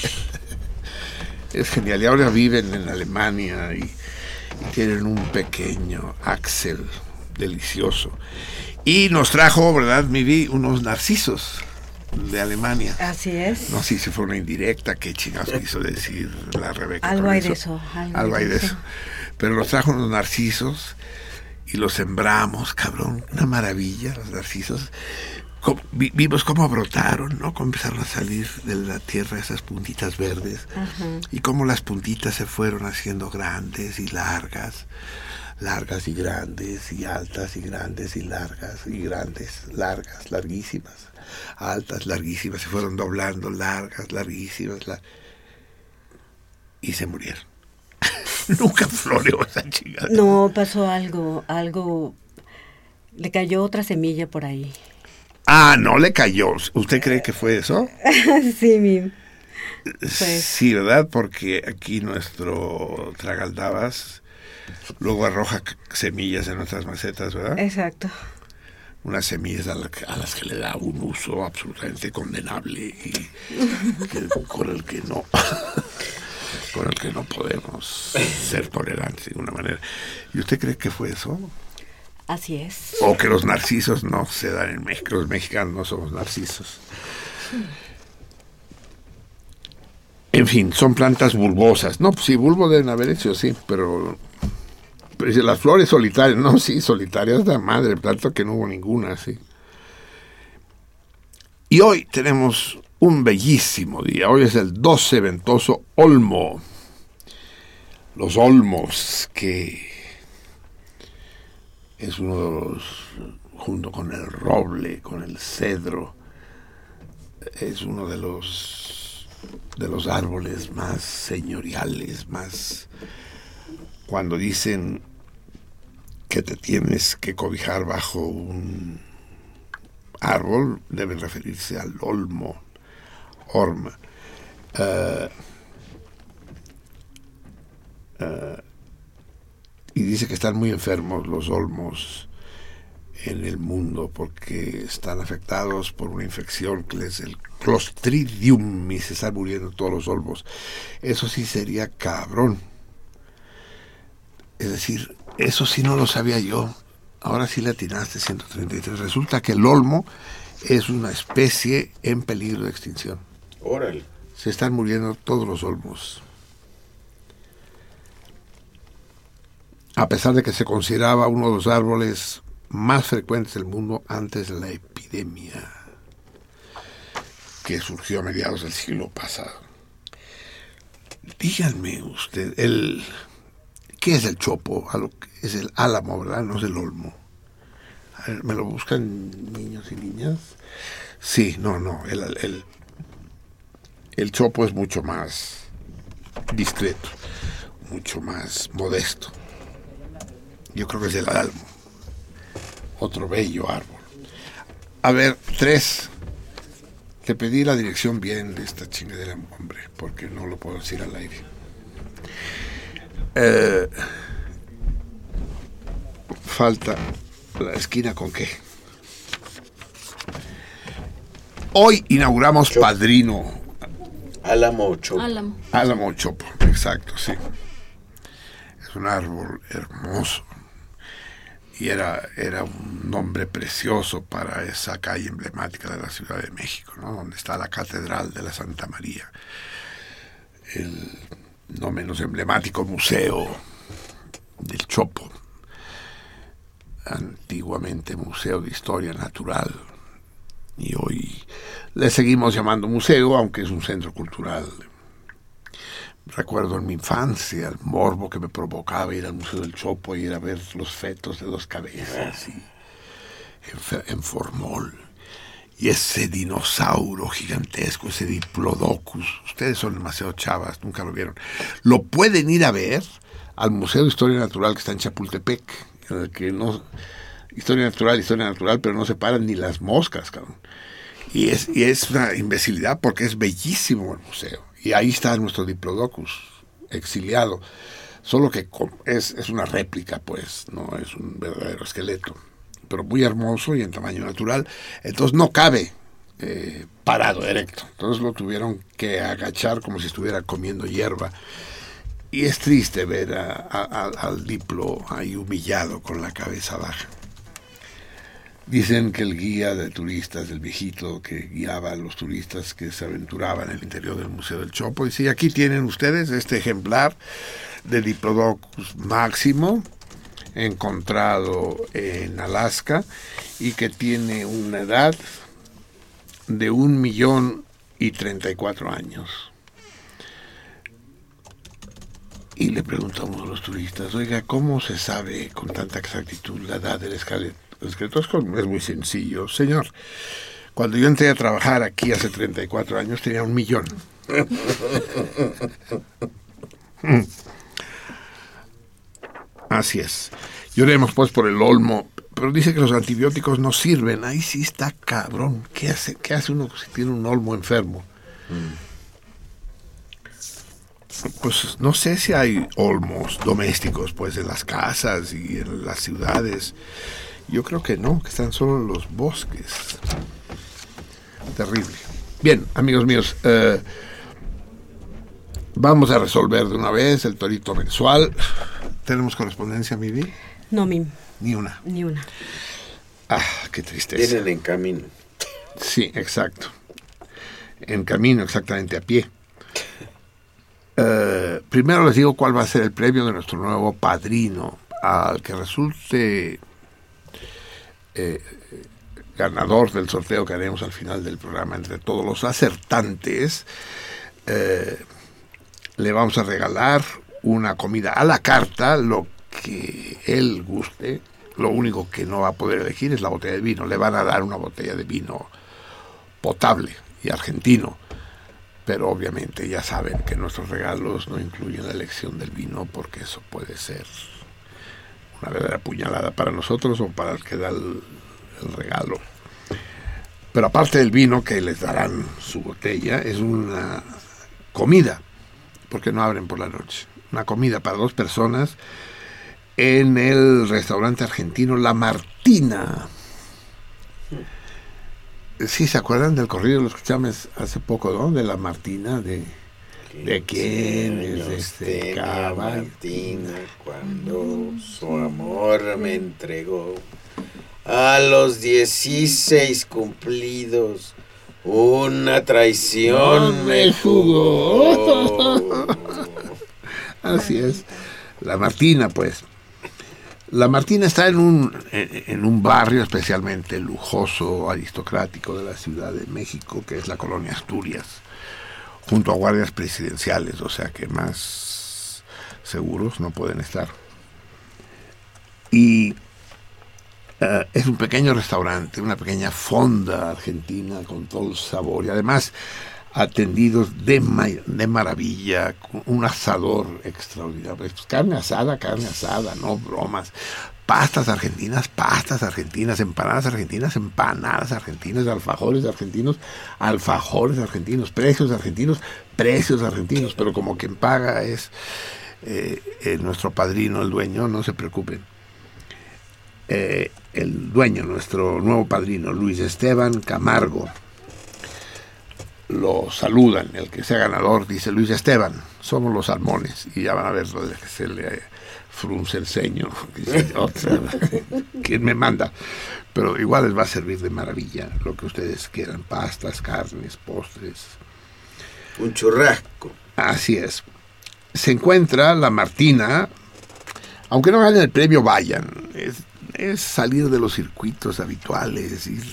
*laughs* es genial. Y ahora viven en Alemania y, y tienen un pequeño Axel delicioso. Y nos trajo, ¿verdad, Mivi? Unos narcisos de Alemania. Así es. No sé si fue una indirecta, qué chingados quiso decir la Rebeca. Algo hay de eso, algo Algo hay de de eso. eso. Pero nos trajo unos narcisos y los sembramos, cabrón. Una maravilla, los narcisos. Vimos cómo brotaron, ¿no? Cómo empezaron a salir de la tierra esas puntitas verdes. Y cómo las puntitas se fueron haciendo grandes y largas. Largas y grandes y altas y grandes y largas y grandes, largas, larguísimas. Altas, larguísimas. Se fueron doblando, largas, larguísimas. la- Y se murieron. *laughs* *laughs* Nunca floreó esa chingada. No, pasó algo, algo. Le cayó otra semilla por ahí. Ah, no le cayó. ¿Usted cree que fue eso? *laughs* sí, mi. Pues- Sí, ¿verdad? Porque aquí nuestro tragaldabas luego arroja semillas en nuestras macetas, ¿verdad? Exacto. Unas semillas a, la a las que le da un uso absolutamente condenable y que- con el que no. *laughs* con el que no podemos ser tolerantes de ninguna manera. ¿Y usted cree que fue eso? Así es. O que los narcisos no se dan en México, los mexicanos no somos narcisos. En fin, son plantas bulbosas. No, pues sí, bulbo deben haber hecho, sí, pero, pero las flores solitarias, no, sí, solitarias de madre, tanto que no hubo ninguna, sí. Y hoy tenemos un bellísimo día. Hoy es el 12 ventoso Olmo. Los Olmos, que es uno de los, junto con el roble, con el cedro, es uno de los de los árboles más señoriales, más cuando dicen que te tienes que cobijar bajo un árbol, deben referirse al olmo, orma. Eh, eh, y dice que están muy enfermos los olmos en el mundo porque están afectados por una infección que es el Clostridium y se están muriendo todos los olmos. Eso sí sería cabrón. Es decir, eso sí no lo sabía yo. Ahora sí le atinaste 133. Resulta que el olmo es una especie en peligro de extinción. Se están muriendo todos los olmos. A pesar de que se consideraba uno de los árboles más frecuentes del mundo antes de la epidemia que surgió a mediados del siglo pasado. Díganme usted, el, ¿qué es el chopo? Es el álamo, ¿verdad? No es el olmo. ¿Me lo buscan niños y niñas? Sí, no, no. El, el, el chopo es mucho más discreto, mucho más modesto. Yo creo que es el álamo otro bello árbol. A ver, tres. Te pedí la dirección bien de esta chingadera, hombre, porque no lo puedo decir al aire. Eh, falta la esquina con qué. Hoy inauguramos Padrino. Álamo Chopo. Álamo. Álamo Chopo, exacto, sí. Es un árbol hermoso y era, era un nombre precioso para esa calle emblemática de la Ciudad de México, ¿no? donde está la Catedral de la Santa María, el no menos emblemático museo del Chopo, antiguamente Museo de Historia Natural, y hoy le seguimos llamando museo, aunque es un centro cultural recuerdo en mi infancia el morbo que me provocaba ir al Museo del Chopo y ir a ver los fetos de dos cabezas y, en, formol. Y ese dinosaurio gigantesco, ese diplodocus, ustedes son demasiado chavas, nunca lo vieron. Lo pueden ir a ver al Museo de Historia Natural que está en Chapultepec, en el que no... Historia natural, historia natural, pero no se paran ni las moscas, cabrón. Y es, y es una imbecilidad porque es bellísimo el museo y ahí está nuestro Diplodocus, exiliado. Solo que es, es una réplica, pues, no es un verdadero esqueleto. Pero muy hermoso y en tamaño natural. Entonces no cabe eh, parado, erecto. Entonces lo tuvieron que agachar como si estuviera comiendo hierba. Y es triste ver al Diplo ahí humillado con la cabeza baja. Dicen que el guía de turistas, el viejito que guiaba a los turistas que se aventuraban en el interior del Museo del Chopo, y sí, aquí tienen ustedes este ejemplar de Diplodocus máximo, encontrado en Alaska, y que tiene una edad de un millón y treinta y cuatro años. Y le preguntamos a los turistas, oiga, ¿cómo se sabe con tanta exactitud la edad del esqueleto? Es muy sencillo. Señor, cuando yo entré a trabajar aquí hace 34 años tenía un millón. *laughs* Así es. Lloremos pues por el olmo, pero dice que los antibióticos no sirven. Ahí sí está cabrón. ¿Qué hace, qué hace uno si tiene un olmo enfermo? Pues no sé si hay olmos domésticos pues en las casas y en las ciudades. Yo creo que no, que están solo en los bosques. Terrible. Bien, amigos míos, eh, Vamos a resolver de una vez el torito mensual. ¿Tenemos correspondencia, Mimi? No, Mim. Ni una. Ni una. Ah, qué tristeza. Tienen en camino. Sí, exacto. En camino, exactamente a pie. Eh, primero les digo cuál va a ser el premio de nuestro nuevo padrino. Al que resulte eh, ganador del sorteo que haremos al final del programa entre todos los acertantes, eh, le vamos a regalar una comida a la carta, lo que él guste. Lo único que no va a poder elegir es la botella de vino. Le van a dar una botella de vino potable y argentino. Pero obviamente ya saben que nuestros regalos no incluyen la elección del vino porque eso puede ser una verdadera puñalada para nosotros o para el que da el, regalo. Pero aparte del vino que les darán su botella, es una comida, porque no abren por la noche. Una comida para dos personas en el restaurante argentino La Martina. Sí, ¿se acuerdan del corrido? Lo escuchamos hace poco, ¿no? De La Martina, de... ¿De quién es este caballo? Martina cuando su amor me entregó a los 16 cumplidos una traición me jugó. *laughs* Así es. La Martina, pues. La Martina está en un, en, en un barrio especialmente lujoso, aristocrático de la Ciudad de México, que es la colonia Asturias, junto a guardias presidenciales, o sea que más seguros no pueden estar. Y eh, es un pequeño restaurante, una pequeña fonda argentina con todo el sabor y además atendidos de, ma- de maravilla, un asador extraordinario. Pues, carne asada, carne asada, no bromas. Pastas argentinas, pastas argentinas, empanadas argentinas, empanadas argentinas, alfajores argentinos, alfajores argentinos, precios argentinos, precios argentinos, pero como quien paga es eh, eh, nuestro padrino, el dueño, no se preocupen. Eh, el dueño, nuestro nuevo padrino, Luis Esteban Camargo, lo saludan, el que sea ganador dice Luis Esteban, somos los salmones, y ya van a ver lo que se le frunce el ceño, *laughs* otra, ¿quién me manda? Pero igual les va a servir de maravilla lo que ustedes quieran, pastas, carnes, postres, Un churrasco. Así es. Se encuentra la Martina, aunque no ganen el premio, vayan. Es, es salir de los circuitos habituales. ir-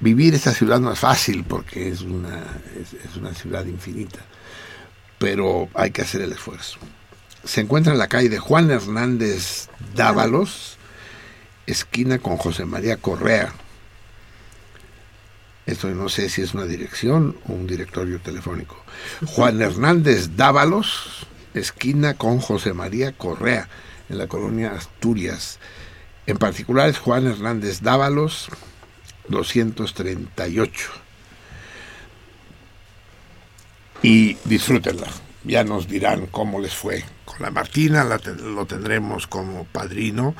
vivir esta ciudad no es fácil porque es una, es, es una ciudad infinita, pero hay que hacer el esfuerzo. Se encuentra en la calle de Juan Hernández Dávalos, esquina con José María Correa. Esto no sé si es una dirección o un directorio telefónico. *laughs* Juan Hernández Dávalos, esquina con José María Correa, en la colonia Asturias. En particular es Juan Hernández Dávalos, 238. Y disfrútenla. Ya nos dirán cómo les fue con la Martina, lo tendremos como padrino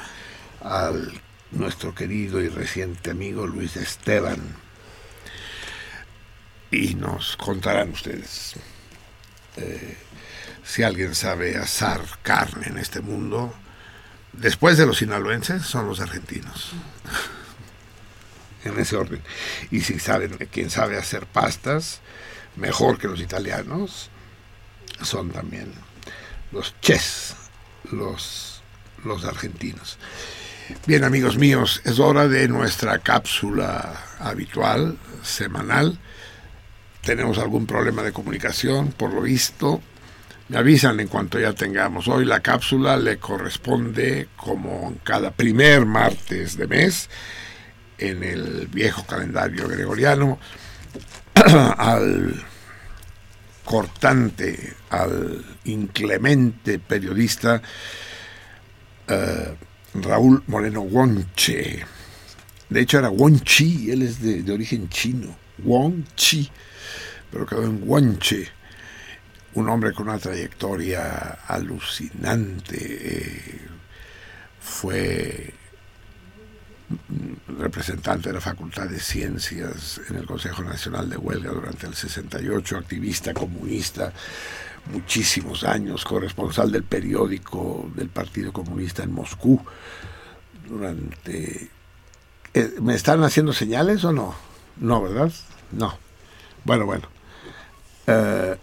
al nuestro querido y reciente amigo Luis Esteban y nos contarán ustedes eh, si alguien sabe asar carne en este mundo. Después de los sinaloenses son los argentinos. *laughs* en ese orden. Y si saben, quien sabe hacer pastas mejor que los italianos, son también los ches, los, los argentinos. Bien, amigos míos, es hora de nuestra cápsula habitual, semanal tenemos algún problema de comunicación, por lo visto. Me avisan en cuanto ya tengamos. Hoy la cápsula le corresponde, como cada primer martes de mes, en el viejo calendario gregoriano, *clears throat* al cortante, al inclemente periodista eh, Raúl Moreno Wonche. De hecho era Wonchi, él es de, origen chino. Wonchi pero quedó en Guanche, un hombre con una trayectoria alucinante. eh, fue representante de la Facultad de Ciencias en el Consejo Nacional de Huelga durante el 68, activista comunista, muchísimos años, corresponsal del periódico del Partido Comunista en Moscú. Durante. Eh, ¿Me están haciendo señales o no? No, ¿verdad? No. Bueno, bueno. Eh,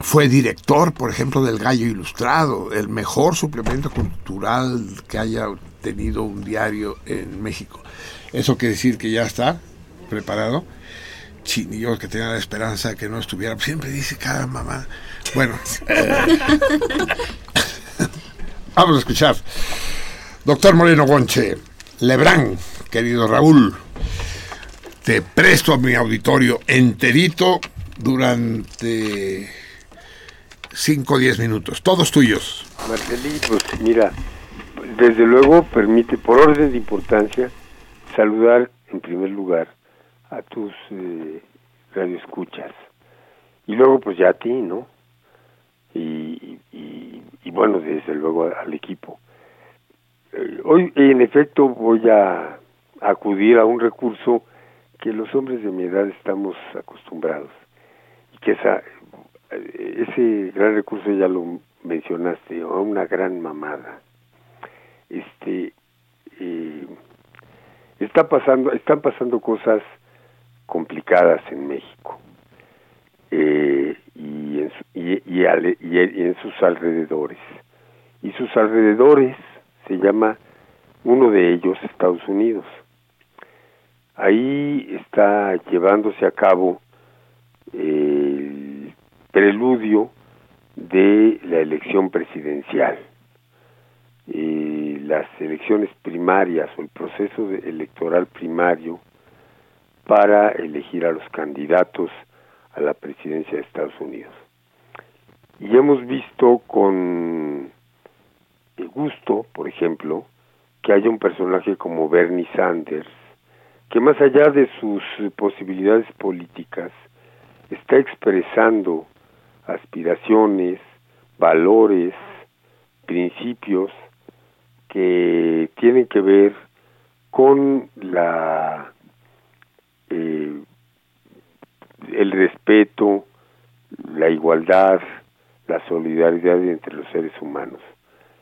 fue director, por ejemplo, del Gallo Ilustrado, el mejor suplemento cultural que haya tenido un diario en México. Eso quiere decir que ya está preparado. yo que tenía la esperanza de que no estuviera, siempre dice cada mamá. Bueno, eh, *laughs* vamos a escuchar. Doctor Moreno Gonche, Lebrán, querido Raúl, te presto a mi auditorio enterito durante 5 o 10 minutos, todos tuyos. Marcelí, pues mira, desde luego permite, por orden de importancia, saludar en primer lugar a tus eh, radioescuchas y luego pues ya a ti, ¿no? Y, y, bueno, desde luego al equipo. Eh, hoy en efecto voy a acudir a un recurso que los hombres de mi edad estamos acostumbrados y que esa ese gran recurso ya lo mencionaste, una gran mamada. Este eh, está pasando, están pasando cosas complicadas en México eh, y, en, y, y, en sus alrededores. Y sus alrededores se llama uno de ellos Estados Unidos. Ahí está llevándose a cabo el preludio de la elección presidencial. Las elecciones primarias o el proceso electoral primario para elegir a los candidatos a la presidencia de Estados Unidos. Y hemos visto con gusto, por ejemplo, que haya un personaje como Bernie Sanders, que más allá de sus posibilidades políticas, está expresando aspiraciones, valores, principios que tienen que ver con la eh, el respeto, la igualdad, la solidaridad entre los seres humanos.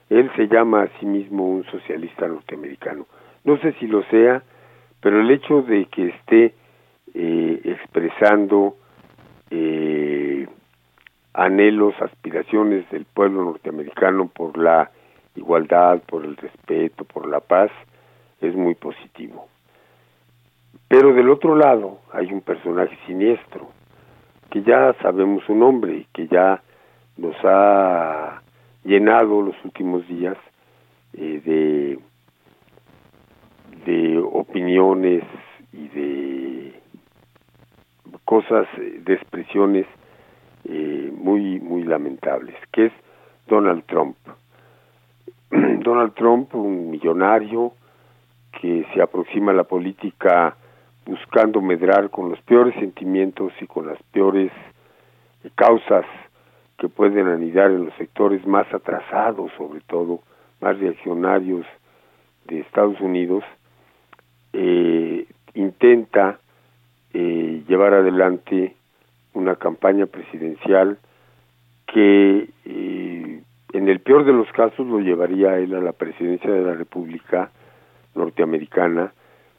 Él se llama a sí mismo un socialista norteamericano. No sé si lo sea, pero el hecho de que esté eh, expresando eh, anhelos, aspiraciones del pueblo norteamericano por la igualdad, por el respeto, por la paz, es muy positivo. Pero del otro lado hay un personaje siniestro, que ya sabemos su nombre, que ya nos ha llenado los últimos días eh, de, de opiniones y de cosas, de expresiones eh, muy, muy lamentables, que es Donald Trump. *clears throat* Donald Trump, un millonario que se aproxima a la política buscando medrar con los peores sentimientos y con las peores causas que pueden anidar en los sectores más atrasados, sobre todo, más reaccionarios de Estados Unidos, eh, intenta eh, llevar adelante una campaña presidencial que eh, en el peor de los casos lo llevaría él a la presidencia de la República norteamericana,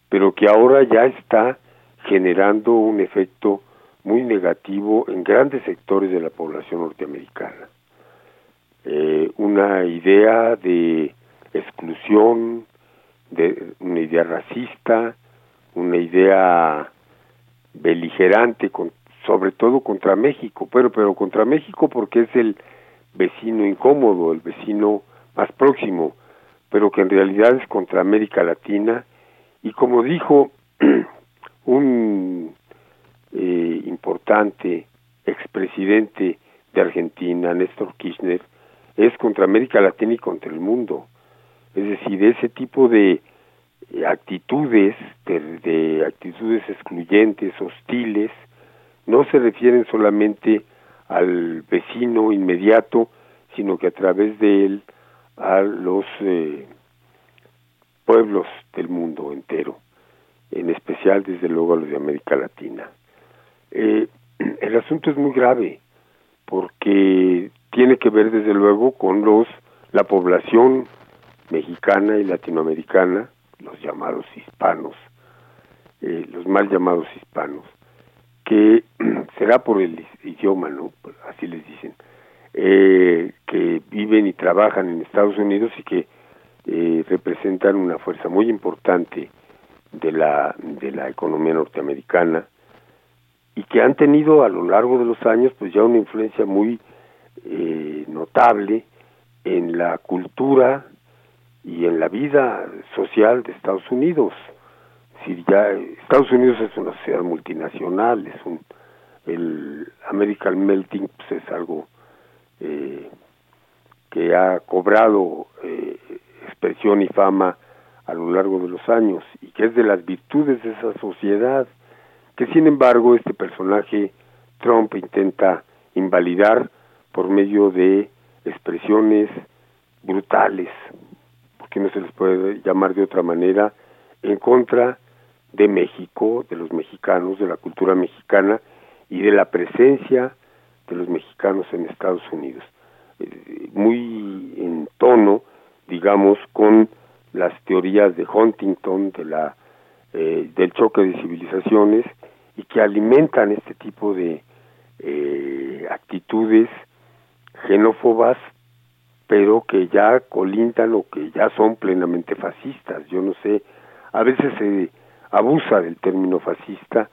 pero que ahora ya está generando un efecto muy negativo en grandes sectores de la población norteamericana. Eh, una idea de exclusión, de una idea racista, una idea beligerante con sobre todo contra México, pero, pero contra México porque es el vecino incómodo, el vecino más próximo, pero que en realidad es contra América Latina y como dijo *clears throat* un eh, importante expresidente de Argentina, Néstor Kirchner, es contra América Latina y contra el mundo. Es decir, ese tipo de actitudes, de actitudes excluyentes, hostiles, no se refieren solamente al vecino inmediato, sino que a través de él a los eh, pueblos del mundo entero, en especial desde luego a los de América Latina. Eh, *clears throat* el asunto es muy grave porque tiene que ver desde luego con los la población mexicana y latinoamericana, los llamados hispanos, eh, los mal llamados hispanos, que *clears throat* será por el idioma, ¿no? Así les dicen, eh, que viven y trabajan en Estados Unidos y que eh, representan una fuerza muy importante de la, de la economía norteamericana y que han tenido a lo largo de los años pues ya una influencia muy eh, notable en la cultura y en la vida social de Estados Unidos. Si ya Estados Unidos es una sociedad multinacional, es un el American Melting pues es algo eh, que ha cobrado eh, expresión y fama a lo largo de los años y que es de las virtudes de esa sociedad que sin embargo este personaje Trump intenta invalidar por medio de expresiones brutales, porque no se les puede llamar de otra manera, en contra de México, de los mexicanos, de la cultura mexicana y de la presencia de los mexicanos en Estados Unidos. Eh, muy en tono, digamos, con las teorías de Huntington, de la, eh, del choque de civilizaciones, y que alimentan este tipo de eh, actitudes xenófobas, pero que ya colindan o que ya son plenamente fascistas. Yo no sé, a veces se abusa del término fascista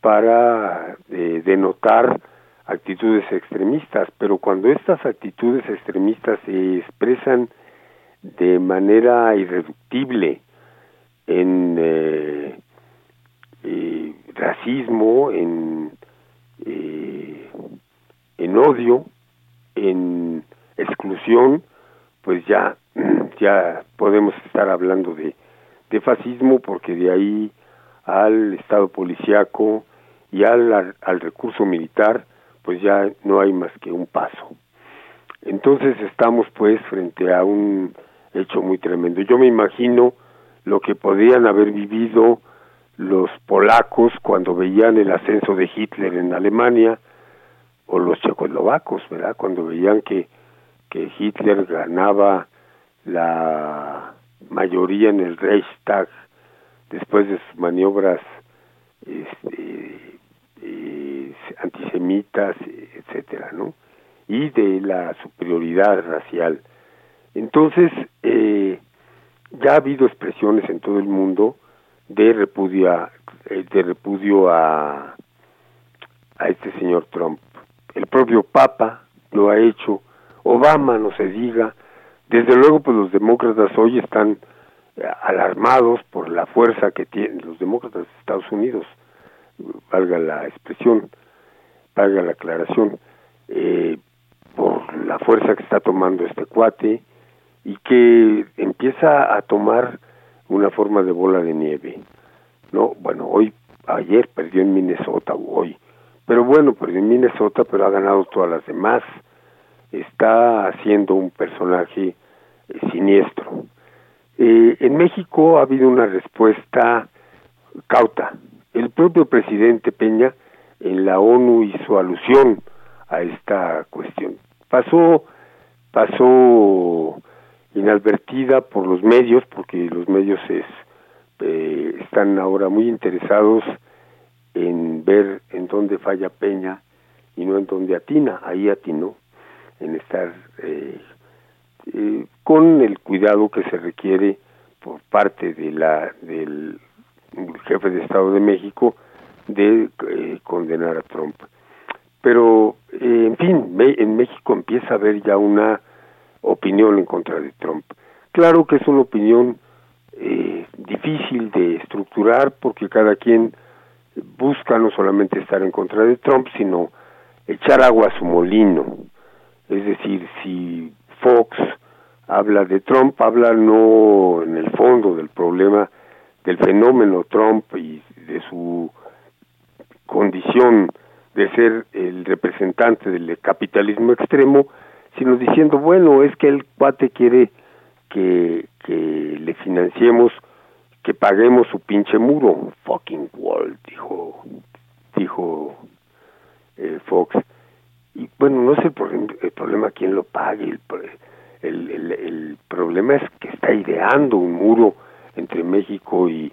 para eh, denotar actitudes extremistas, pero cuando estas actitudes extremistas se expresan de manera irreductible en eh, eh, racismo, en, eh, en odio, en exclusión, pues ya, ya podemos estar hablando de, de fascismo porque de ahí al Estado policiaco y al, al recurso militar, pues ya no hay más que un paso. Entonces estamos pues frente a un hecho muy tremendo. Yo me imagino lo que podrían haber vivido los polacos cuando veían el ascenso de Hitler en Alemania o los checoslovacos, ¿verdad? Cuando veían que, que Hitler ganaba la mayoría en el Reichstag después de sus maniobras este, eh, antisemitas, etcétera, ¿no? Y de la superioridad racial. Entonces, eh, ya ha habido expresiones en todo el mundo de repudio eh, de repudio a a este señor Trump. El propio Papa lo ha hecho, Obama no se diga. Desde luego, pues los demócratas hoy están eh, alarmados por la fuerza que tienen los demócratas de Estados Unidos, valga la expresión, valga la aclaración, eh, por la fuerza que está tomando este cuate y que empieza a tomar una forma de bola de nieve. No, bueno, hoy, ayer perdió en Minnesota, hoy, pero bueno, perdió en Minnesota, pero ha ganado todas las demás. Está haciendo un personaje siniestro. Eh, en México ha habido una respuesta cauta. El propio presidente Peña en la ONU hizo alusión a esta cuestión. Pasó, pasó inadvertida por los medios, porque los medios es, eh, están ahora muy interesados en ver en dónde falla Peña y no en dónde atina. Ahí atinó, en estar eh, eh, con el cuidado que se requiere por parte de la del jefe de Estado de México de condenar a Trump. Pero, en fin, en México empieza a haber ya una opinión en contra de Trump. Claro que es una opinión eh, difícil de estructurar porque cada quien busca no solamente estar en contra de Trump, sino echar agua a su molino. Es decir, si Fox habla de Trump, habla no en el fondo del problema del fenómeno Trump y de su condición de ser el representante del capitalismo extremo, sino diciendo, bueno, es que el cuate quiere que, que le financiemos, que paguemos su pinche muro. Fucking wall, dijo, dijo eh, Fox. y bueno, no es el, el problema quién lo pague, el, el, problema es que está ideando un muro entre México y,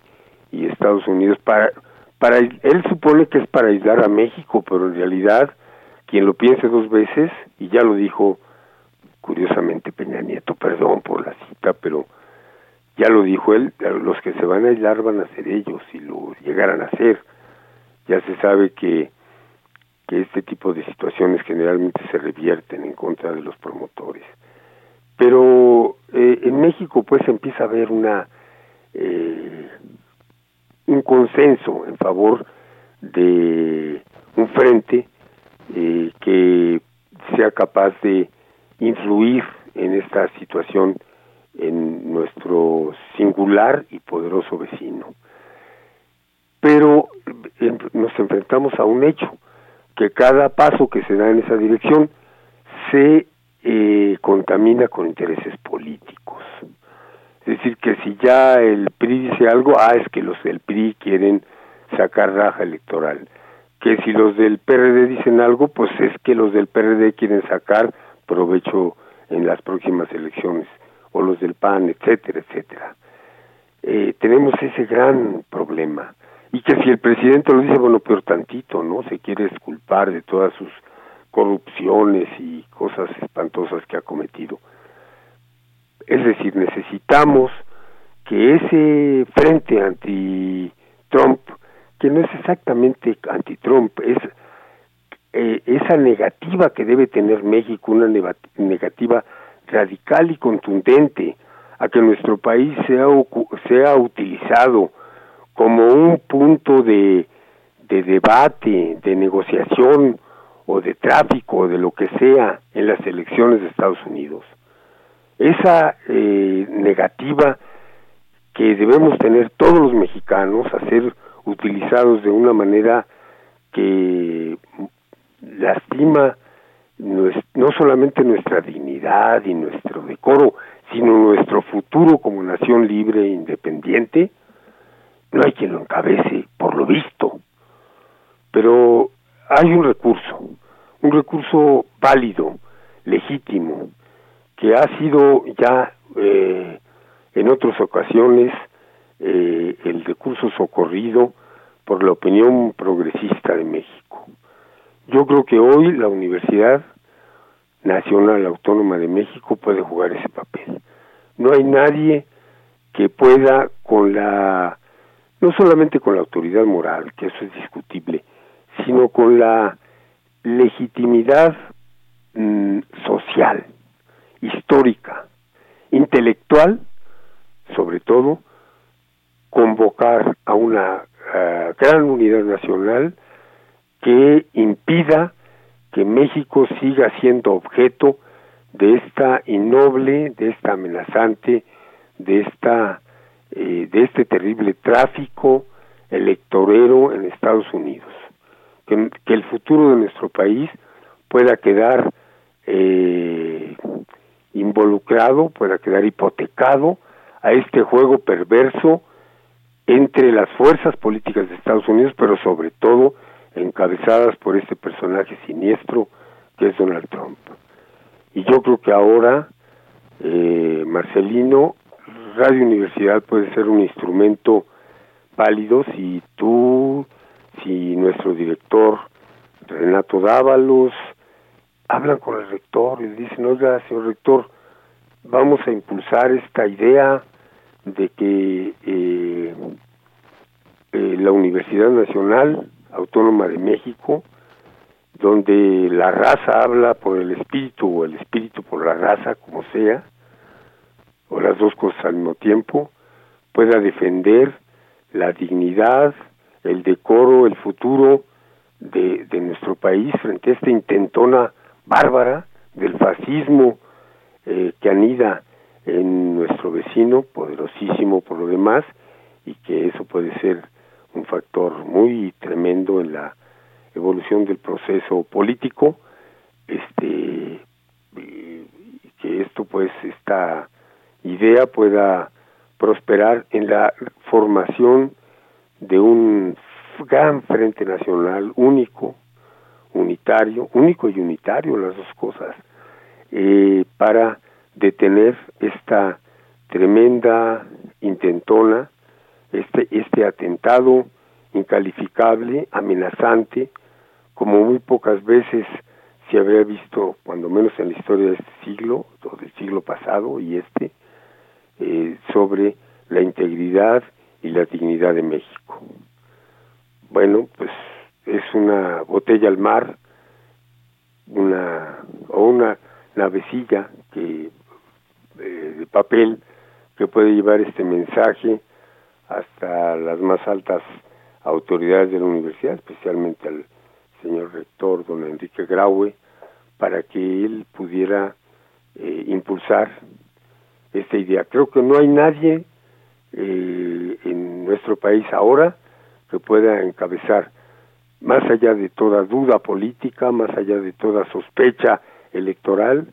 y Estados Unidos para, para, él supone que es para aislar a México, pero en realidad quien lo piense dos veces, y ya lo dijo curiosamente Peña Nieto, perdón por la cita, pero ya lo dijo él, los que se van a aislar van a ser ellos, si lo llegaran a hacer. Ya se sabe que que este tipo de situaciones generalmente se revierten en contra de los promotores. Pero eh, en México pues empieza a haber una eh, un consenso en favor de un frente eh, que sea capaz de influir en esta situación en nuestro singular y poderoso vecino. Pero nos enfrentamos a un hecho, que cada paso que se da en esa dirección se eh, contamina con intereses políticos. Es decir, que si ya el PRI dice algo, ah, es que los del PRI quieren sacar raja electoral. Que si los del PRD dicen algo, pues es que los del PRD quieren sacar provecho en las próximas elecciones, o los del PAN, etcétera, etcétera. Eh, tenemos ese gran problema y que si el presidente lo dice, bueno, peor tantito, ¿no? Se quiere esculpar de todas sus corrupciones y cosas espantosas que ha cometido. Es decir, necesitamos que ese frente anti-Trump, que no es exactamente anti-Trump, es eh, esa negativa que debe tener México, una negativa radical y contundente a que nuestro país sea, sea utilizado como un punto de, de debate, de negociación o de tráfico, de lo que sea en las elecciones de Estados Unidos. Esa eh, negativa que debemos tener todos los mexicanos a ser utilizados de una manera que lastima no solamente nuestra dignidad y nuestro decoro, sino nuestro futuro como nación libre e independiente, no hay quien lo encabece, por lo visto. Pero hay un recurso, un recurso válido, legítimo, que ha sido ya eh, en otras ocasiones eh, el recurso socorrido por la opinión progresista de México. Yo creo que hoy la Universidad Nacional Autónoma de México puede jugar ese papel. No hay nadie que pueda con la no solamente con la autoridad moral, que eso es discutible, sino con la legitimidad mm, social, histórica, intelectual, sobre todo, convocar a una eh, gran unidad nacional que impida que México siga siendo objeto de esta innoble, de esta amenazante, de esta eh, de este terrible tráfico electorero en Estados Unidos. Que, el futuro de nuestro país pueda quedar eh, involucrado, pueda quedar hipotecado a este juego perverso entre las fuerzas políticas de Estados Unidos, pero sobre todo encabezadas por este personaje siniestro que es Donald Trump. Y yo creo que ahora, eh, Marcelino, Radio Universidad puede ser un instrumento válido si tú, si nuestro director Renato Dávalos hablan con el rector y le dicen, oiga, señor rector, vamos a impulsar esta idea de que eh, eh, la Universidad Nacional Autónoma de México, donde la raza habla por el espíritu o el espíritu por la raza, como sea, o las dos cosas al mismo tiempo, pueda defender la dignidad, el decoro, el futuro de, de nuestro país frente a esta intentona bárbara del fascismo eh, que anida en nuestro vecino, poderosísimo por lo demás, y que eso puede ser un factor muy tremendo en la evolución del proceso político, este que esto pues está idea pueda prosperar en la formación de un gran frente nacional único, unitario, único y unitario, las dos cosas, eh, para detener esta tremenda intentona, este, este atentado incalificable, amenazante, como muy pocas veces se habría visto, cuando menos en la historia de este siglo, o del siglo pasado y este, eh, sobre la integridad y la dignidad de México. Bueno, pues es una botella al mar, una o una navecilla que eh, de papel que puede llevar este mensaje hasta las más altas autoridades de la universidad, especialmente al señor rector don Enrique Graue, para que él pudiera eh, impulsar esta idea. Creo que no hay nadie eh, en nuestro país ahora que pueda encabezar, más allá de toda duda política, más allá de toda sospecha electoral,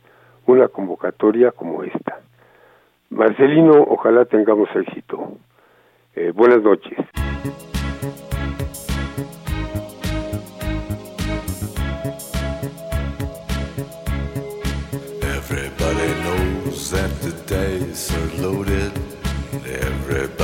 una convocatoria como esta. Marcelino, ojalá tengamos éxito. Eh, buenas noches. Everybody knows that the dice are loaded.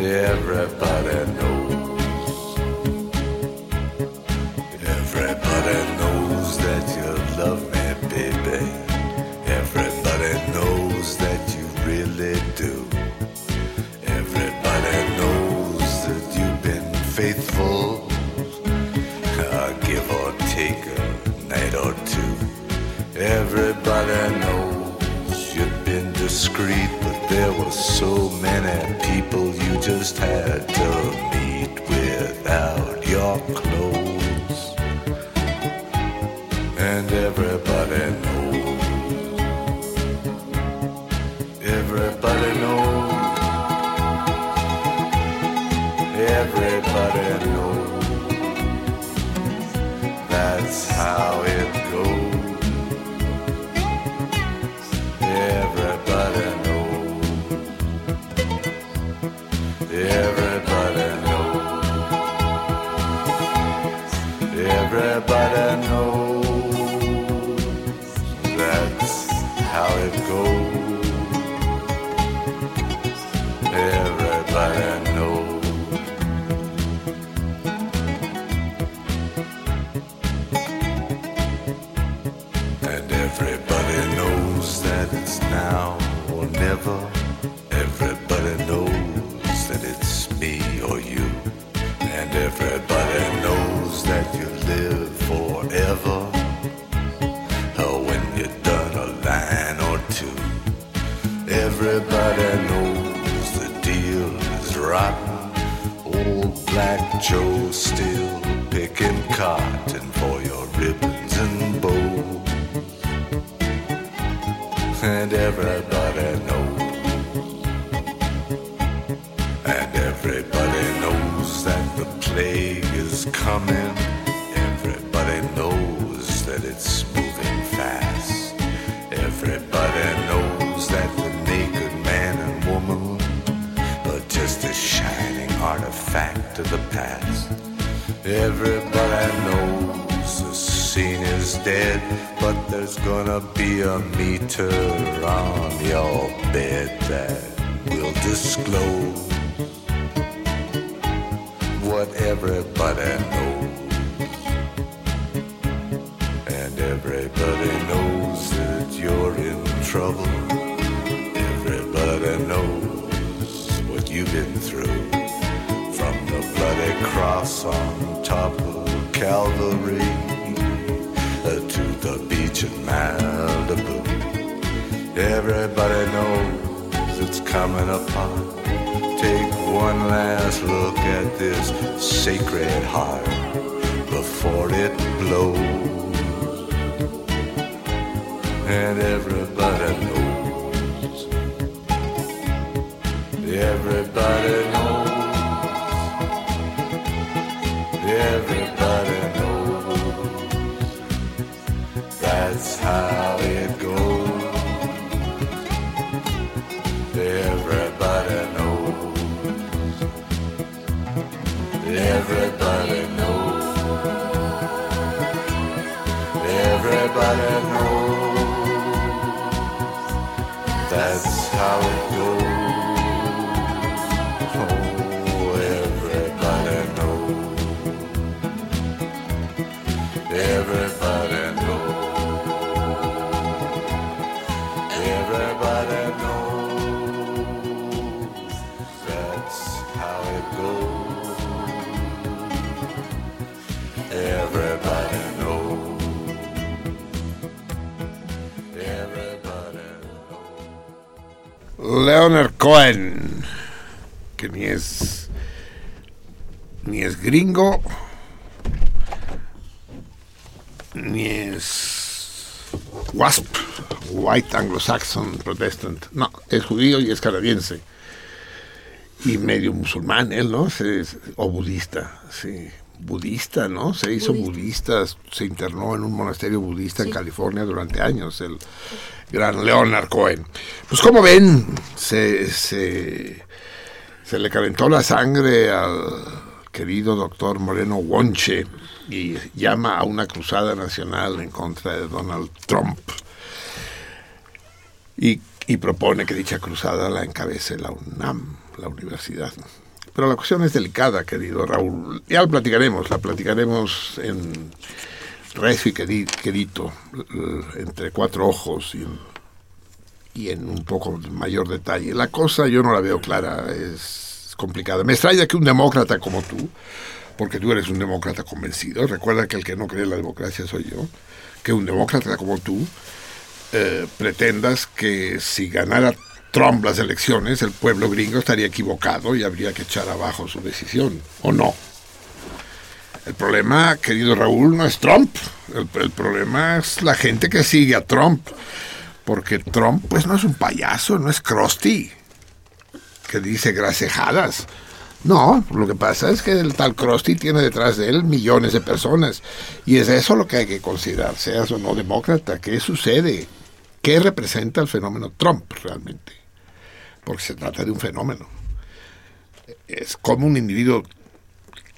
Everybody knows. Everybody knows that you love me, baby. Everybody knows that you really do. Everybody knows that you've been faithful. Uh, give or take a night or two. Everybody knows discreet, but there were so many people you just had to meet without your clothes. And everybody knows. Everybody knows. Everybody knows. That's how it goes. Everybody knows that it's me or you. And everybody knows that you live forever. Or when you're done a line or two. Everybody knows the deal is rotten. Old Black Joe still picking cotton for your ribbons and bows. And everybody is coming. Everybody knows that it's moving fast. Everybody knows that the naked man and woman are just a shining artifact of the past. Everybody knows the scene is dead, but there's gonna be a meter on your bed that will disclose whatever everybody knows. And everybody knows that you're in trouble. Everybody knows what you've been through. From the bloody cross on top of Calvary uh, to the beach in Malibu. Everybody knows it's coming apart. One last look at this sacred heart before it blows. And. Everybody knows. Everybody How. Leonard Cohen, que ni es ni es gringo, ni es WASP, White Anglo-Saxon Protestant, no, es judío y es canadiense. Y medio musulmán él, ¿no? Es- o budista, sí. Budista, ¿no? Se hizo budista, se internó en un monasterio budista en California durante años, el gran Leonard Cohen. Pues como ven, se, se, se le calentó la sangre al querido doctor Moreno Wonche y llama a una cruzada nacional en contra de Donald Trump. Y, y propone que dicha cruzada la encabece la UNAM, la universidad. Pero la cuestión es delicada, querido Raúl. Ya la platicaremos, la platicaremos en recio y quedito, l- entre cuatro ojos y en, y en un poco mayor detalle. La cosa yo no la veo clara, es complicada. Me extraña que un demócrata como tú, porque tú eres un demócrata convencido, recuerda que el que no cree en la democracia soy yo, que un demócrata como tú eh, pretendas que si ganara Trump las elecciones, el pueblo gringo estaría equivocado y habría que echar abajo su decisión, ¿o no? El problema, querido Raúl, no es Trump. El, problema es la gente que sigue a Trump. Porque Trump, pues, no es un payaso, no es Krusty, que dice gracejadas. No, lo que pasa es que el tal Krusty tiene detrás de él millones de personas. Y es eso lo que hay que considerar, seas o no demócrata. ¿Qué sucede? ¿Qué representa el fenómeno Trump realmente? Porque se trata de un fenómeno. Es como un individuo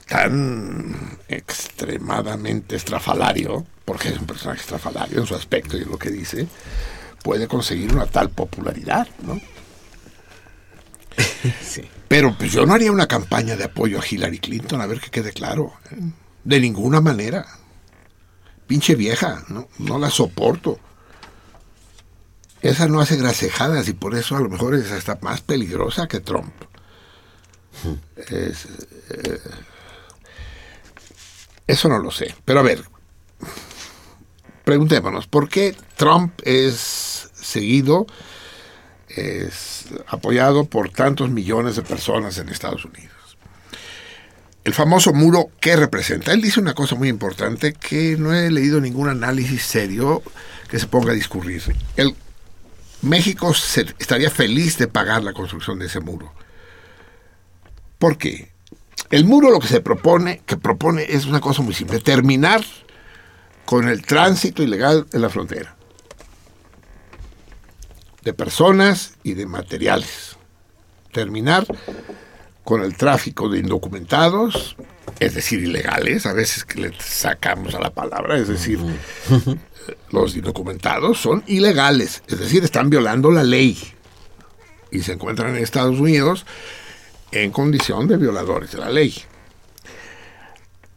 tan extremadamente estrafalario, porque es un personaje estrafalario en su aspecto y en lo que dice, puede conseguir una tal popularidad, ¿no? *laughs* Pero pues yo no haría una campaña de apoyo a Hillary Clinton, a ver que quede claro. ¿eh? De ninguna manera. Pinche vieja, ¿no? No la soporto. Esa no hace gracejadas y por eso a lo mejor es hasta más peligrosa que Trump. Eh, eso no lo sé. Pero a ver, preguntémonos, ¿por qué Trump es seguido, es apoyado por tantos millones de personas en Estados Unidos? El famoso muro, ¿qué representa? Él dice una cosa muy importante que no he leído ningún análisis serio que se ponga a discurrir. México estaría feliz de pagar la construcción de ese muro. ¿Por qué? El muro lo que se propone, que propone es una cosa muy simple, terminar con el tránsito ilegal en la frontera. De personas y de materiales. Terminar con el tráfico de indocumentados, es decir, ilegales, a veces que le sacamos a la palabra, es decir, los indocumentados son ilegales, es decir, están violando la ley y se encuentran en Estados Unidos en condición de violadores de la ley.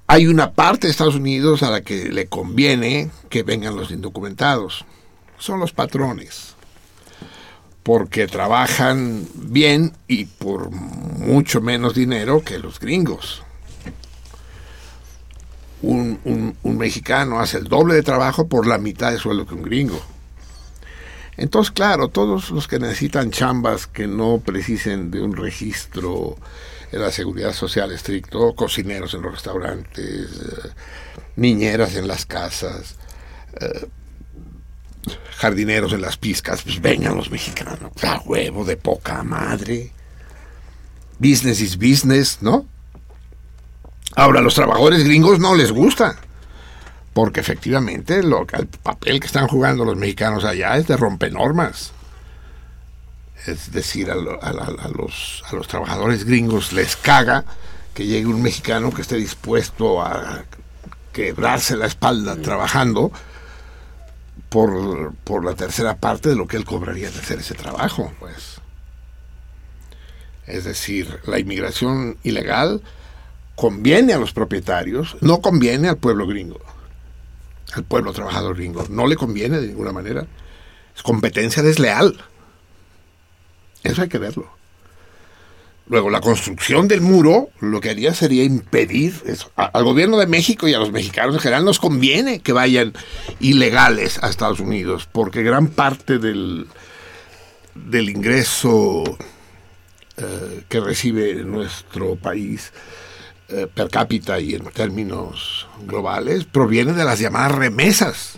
hay una parte de Estados Unidos a la que le conviene que vengan los indocumentados. Son los patrones. Porque trabajan bien y por mucho menos dinero que los gringos. Un, un- mexicano hace el doble de trabajo por la mitad de sueldo que un gringo. Entonces, claro, todos los que necesitan chambas que no precisen de un registro de la seguridad social estricto, cocineros en los restaurantes, eh, niñeras en las casas, eh, jardineros en las pizcas, pues vengan los mexicanos, a huevo de poca madre. Business is business, ¿no? Ahora, a los trabajadores gringos no les gusta porque efectivamente lo, el papel que están jugando los mexicanos allá es de rompenormas. Es decir, a, lo- a la- a los, a los trabajadores gringos les caga que llegue un mexicano que esté dispuesto a quebrarse la espalda trabajando por, por la tercera parte de lo que él cobraría de hacer ese trabajo, pues. Es decir, la inmigración ilegal conviene a los propietarios, no conviene al pueblo gringo al pueblo trabajador gringo. No le conviene de ninguna manera. Es competencia desleal. Eso hay que verlo. Luego, la construcción del muro lo que haría sería impedir eso. Al gobierno de México y a los mexicanos en general nos conviene que vayan ilegales a Estados Unidos, porque gran parte del, del ingreso eh, que recibe nuestro país eh, per cápita y en términos globales proviene de las llamadas remesas.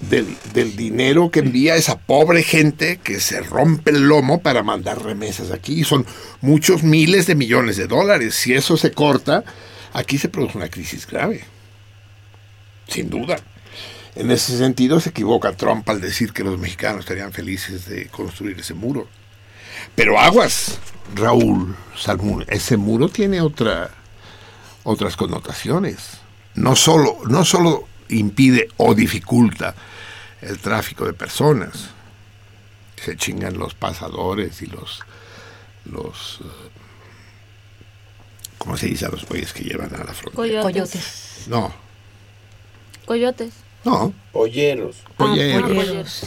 Del, del dinero que envía esa pobre gente que se rompe el lomo para mandar remesas aquí. Son muchos miles de millones de dólares. Si eso se corta, aquí se produce una crisis grave. Sin duda. En ese sentido se equivoca Trump al decir que los mexicanos estarían felices de construir ese muro. Pero aguas, Raúl Salmún, ese muro tiene otra, otras connotaciones. No solo, no solo impide o dificulta el tráfico de personas. Se chingan los pasadores y los, los eh, ¿cómo se dice a los güeyes que llevan a la frontera? Coyotes. Coyotes. No, Coyotes. no, Polleros. polleros. Ah, polleros,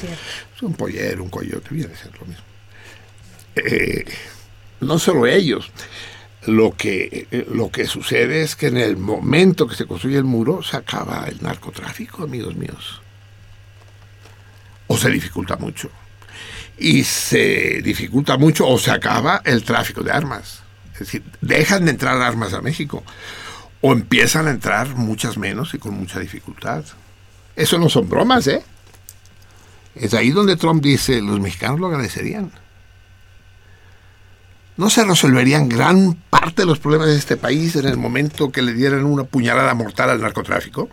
un pollero, un coyote, viene a ser lo mismo. *laughs* No solo ellos. Lo que, lo que sucede es que en el momento que se construye el muro se acaba el narcotráfico, amigos míos. O se dificulta mucho. Y se dificulta mucho o se acaba el tráfico de armas. Es decir, dejan de entrar armas a México. O empiezan a entrar muchas menos y con mucha dificultad. Eso no son bromas, ¿eh? Es ahí donde Trump dice, los mexicanos lo agradecerían. ¿No se resolverían gran parte de los problemas de este país en el momento que le dieran una puñalada mortal al narcotráfico?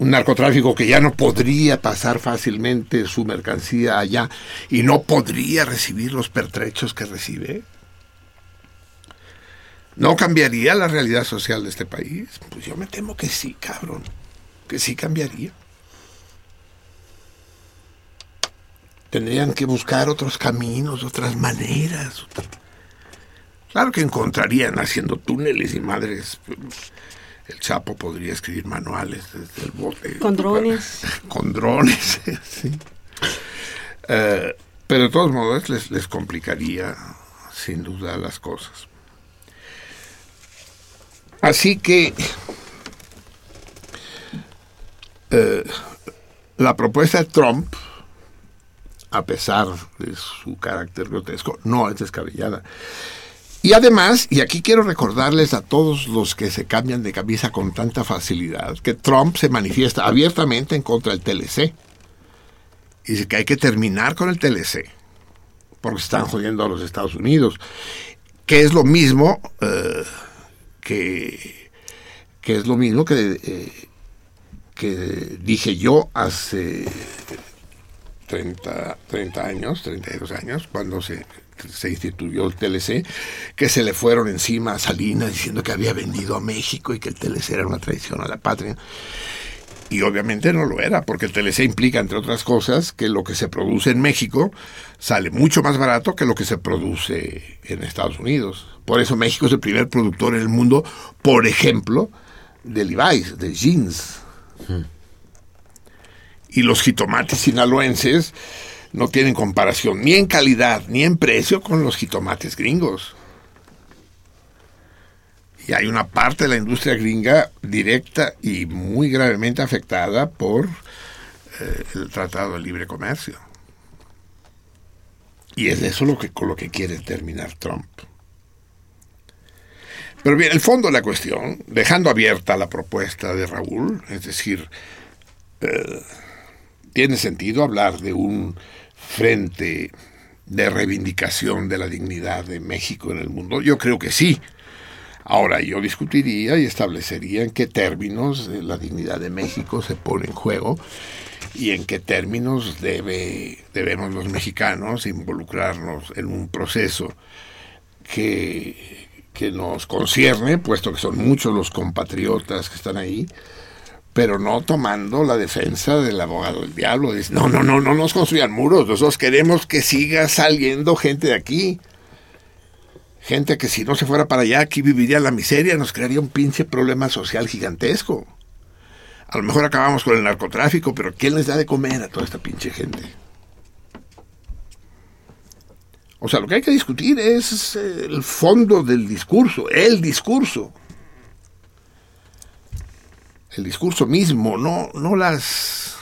Un narcotráfico que ya no podría pasar fácilmente su mercancía allá y no podría recibir los pertrechos que recibe. ¿No cambiaría la realidad social de este país? Pues yo me temo que sí, cabrón. Que sí cambiaría. Tendrían que buscar otros caminos, otras maneras. Claro que encontrarían haciendo túneles y madres. El Chapo podría escribir manuales desde el bote. Con drones. *laughs* Con drones, *laughs* sí. Eh, pero de todos modos les, les complicaría sin duda las cosas. Así que eh, la propuesta de Trump, a pesar de su carácter grotesco, no es descabellada. Y además, y aquí quiero recordarles a todos los que se cambian de camisa con tanta facilidad, que Trump se manifiesta abiertamente en contra del TLC. Y dice que hay que terminar con el TLC, porque están jodiendo a los Estados Unidos. Que es lo mismo eh, que, que es lo mismo que, eh, que dije yo hace 30, 30 años, 32 años, cuando se, se instituyó el TLC, que se le fueron encima a Salinas diciendo que había vendido a México y que el TLC era una traición a la patria. Y obviamente no lo era, porque el TLC implica, entre otras cosas, que lo que se produce en México sale mucho más barato que lo que se produce en Estados Unidos. Por eso México es el primer productor en el mundo, por ejemplo, de Levi's, de jeans. Y los jitomates sinaloenses no tienen comparación ni en calidad ni en precio con los jitomates gringos. Y hay una parte de la industria gringa directa y muy gravemente afectada por eh, el Tratado de Libre Comercio. Y es eso lo que, con lo que quiere terminar Trump. Pero bien, el fondo de la cuestión, dejando abierta la propuesta de Raúl, es decir, eh, tiene sentido hablar de un frente de reivindicación de la dignidad de México en el mundo. Yo creo que sí. Ahora yo discutiría y establecería en qué términos la dignidad de México se pone en juego y en qué términos debe, debemos los mexicanos involucrarnos en un proceso que, que nos concierne, puesto que son muchos los compatriotas que están ahí, pero no tomando la defensa del abogado del diablo. Dice, no, no, no, no nos construyan muros, nosotros queremos que siga saliendo gente de aquí. Gente que si no se fuera para allá, aquí viviría la miseria, nos crearía un pinche problema social gigantesco. A lo mejor acabamos con el narcotráfico, pero ¿quién les da de comer a toda esta pinche gente? O sea, lo que hay que discutir es eh, el fondo del discurso, el discurso. El discurso mismo, no, no las,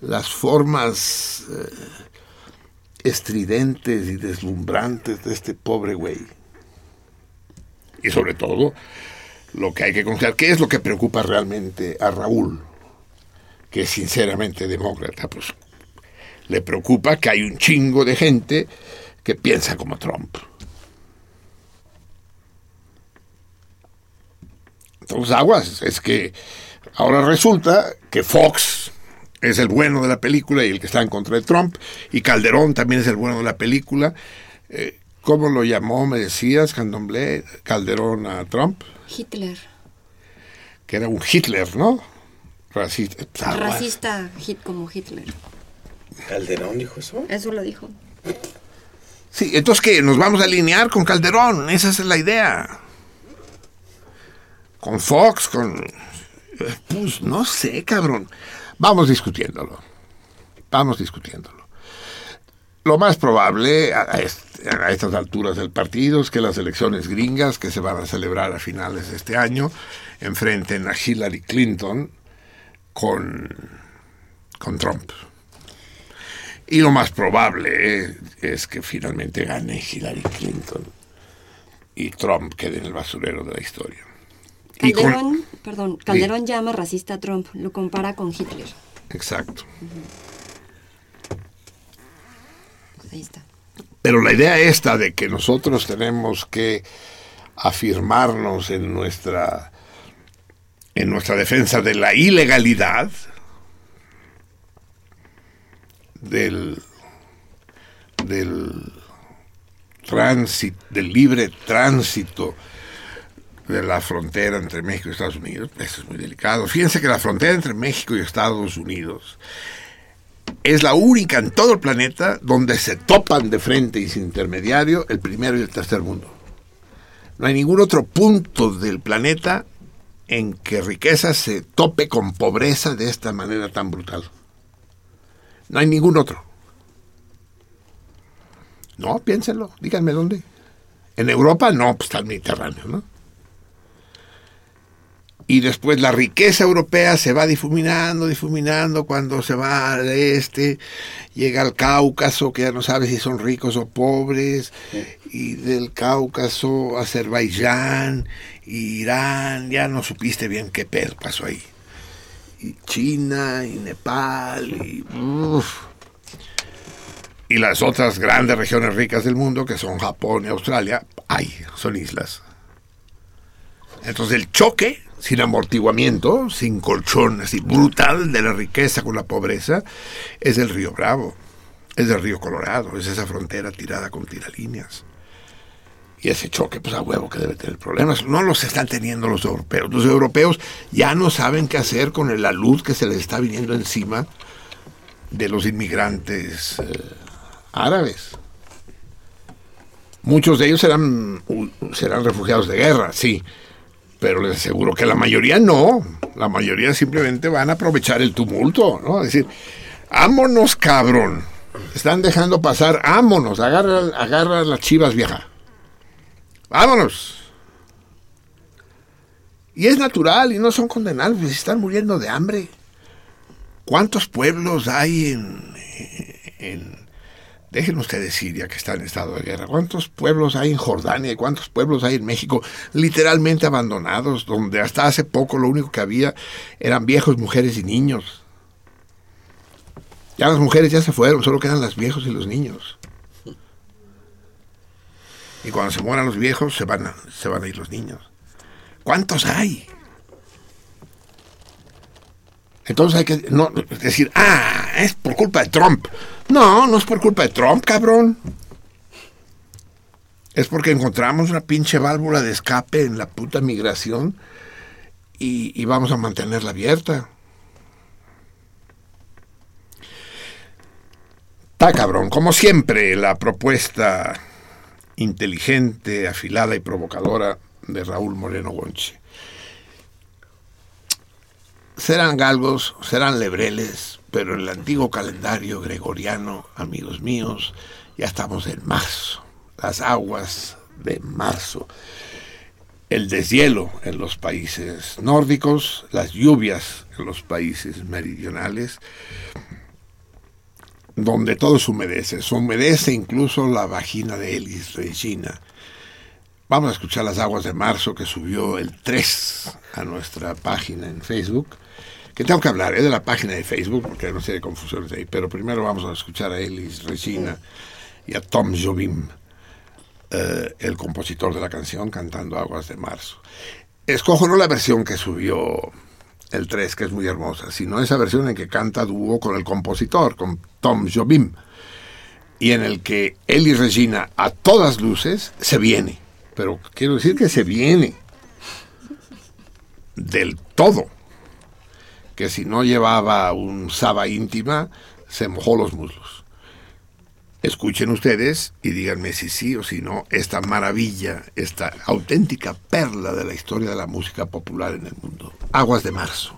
las formas eh, estridentes y deslumbrantes de este pobre güey. Y sobre todo, lo que hay que considerar, ¿qué es lo que preocupa realmente a Raúl? Que es sinceramente demócrata, pues le preocupa que hay un chingo de gente que piensa como Trump. Entonces, aguas, es que ahora resulta que Fox es el bueno de la película y el que está en contra de Trump, y Calderón también es el bueno de la película. Eh, ¿Cómo lo llamó, me decías, Candomblé, Calderón a Trump? Hitler. Que era un Hitler, ¿no? Racista. Racista hit como Hitler. ¿Calderón dijo eso? Eso lo dijo. Sí, entonces que nos vamos a alinear con Calderón, esa es la idea. Con Fox, con... Pues no sé, cabrón. Vamos discutiéndolo. Vamos discutiéndolo. Lo más probable a, estas alturas del partido es que las elecciones gringas que se van a celebrar a finales de este año enfrenten a Hillary Clinton con, con Trump. Y lo más probable es que finalmente gane Hillary Clinton y Trump quede en el basurero de la historia. Calderón, perdón, Calderón llama racista a Trump, lo compara con Hitler. Exacto. Ahí está. Pero la idea esta de que nosotros tenemos que afirmarnos en nuestra en nuestra defensa de la ilegalidad del del tránsito del libre tránsito de la frontera entre México y Estados Unidos, eso es muy delicado. Fíjense que la frontera entre México y Estados Unidos es la única en todo el planeta donde se topan de frente y sin intermediario el primero y el tercer mundo. No hay ningún otro punto del planeta en que riqueza se tope con pobreza de esta manera tan brutal. No hay ningún otro. No, piénsenlo, díganme dónde. En Europa no, pues está el Mediterráneo, ¿no? Y después la riqueza europea se va difuminando, difuminando cuando se va al este, llega al Cáucaso, que ya no sabe si son ricos o pobres, y del Cáucaso Azerbaiyán, Irán, ya no supiste bien qué pedo pasó ahí. Y China, y Nepal, y... Y las otras grandes regiones ricas del mundo, que son Japón y Australia, ay, son islas. Entonces el choque sin amortiguamiento, sin colchón, así brutal de la riqueza con la pobreza, es el río Bravo, es el río Colorado, es esa frontera tirada con tiralíneas. Y ese choque, pues a huevo que debe tener problemas. No los están teniendo los europeos. Los europeos ya no saben qué hacer con la luz que se les está viniendo encima de los inmigrantes eh, árabes. Muchos de ellos serán, serán refugiados de guerra, sí, pero les aseguro que la mayoría no. La mayoría simplemente van a aprovechar el tumulto, ¿no? Es decir, ámonos, cabrón. Están dejando pasar, ámonos, agarra, agarra las chivas vieja. Vámonos. Y es natural y no son condenables, están muriendo de hambre. ¿Cuántos pueblos hay en, en Dejen ustedes Siria, que está en estado de guerra. ¿Cuántos pueblos hay en Jordania y cuántos pueblos hay en México literalmente abandonados, donde hasta hace poco lo único que había eran viejos, mujeres y niños? Ya las mujeres ya se fueron, solo quedan las viejos y los niños. Y cuando se mueran los viejos, se van a, se van a ir los niños. ¿Cuántos hay? Entonces hay que no, decir, ah, es por culpa de Trump. No, no es por culpa de Trump, cabrón. Es porque encontramos una pinche válvula de escape en la puta migración y, y vamos a mantenerla abierta. Está cabrón, como siempre, la propuesta inteligente, afilada y provocadora de Raúl Moreno Gonche serán galgos, serán lebreles, pero el antiguo calendario gregoriano, amigos míos, ya estamos en marzo, las aguas de marzo, el deshielo en los países nórdicos, las lluvias en los países meridionales, donde todo se humedece, se humedece incluso la vagina de Elis Regina. Vamos a escuchar las aguas de marzo que subió el 3 a nuestra página en Facebook que tengo que hablar ¿eh? de la página de Facebook, porque hay una serie de confusiones ahí, pero primero vamos a escuchar a Elis Regina y a Tom Jobim, eh, el compositor de la canción, cantando Aguas de Marzo. Escojo no la versión que subió el 3, que es muy hermosa, sino esa versión en que canta dúo con el compositor, con Tom Jobim, y en el que Elis Regina, a todas luces, se viene. Pero quiero decir que se viene del todo que si no llevaba un saba íntima, se mojó los muslos. Escuchen ustedes y díganme si sí o si no esta maravilla, esta auténtica perla de la historia de la música popular en el mundo. Aguas de marzo.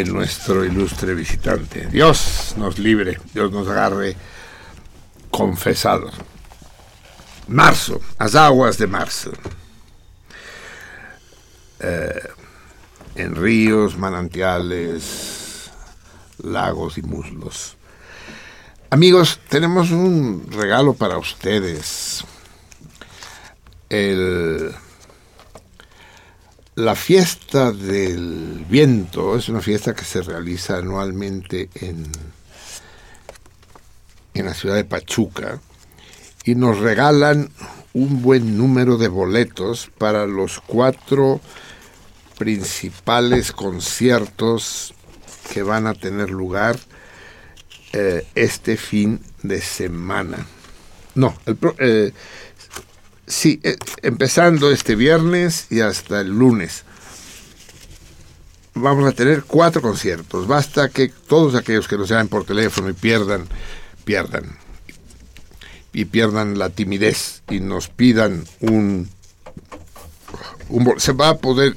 Nuestro ilustre visitante, Dios nos libre, Dios nos agarre confesados. Marzo, las aguas de marzo. Eh, en ríos, manantiales, lagos y muslos. Amigos, tenemos un regalo para ustedes. El la fiesta del viento es una fiesta que se realiza anualmente en, en la ciudad de Pachuca y nos regalan un buen número de boletos para los cuatro principales conciertos que van a tener lugar eh, este fin de semana. No, el, eh, Sí, eh, empezando este viernes y hasta el lunes. Vamos a tener cuatro conciertos. Basta que todos aquellos que nos llamen por teléfono y pierdan, pierdan. Y pierdan la timidez y nos pidan un, un se va a poder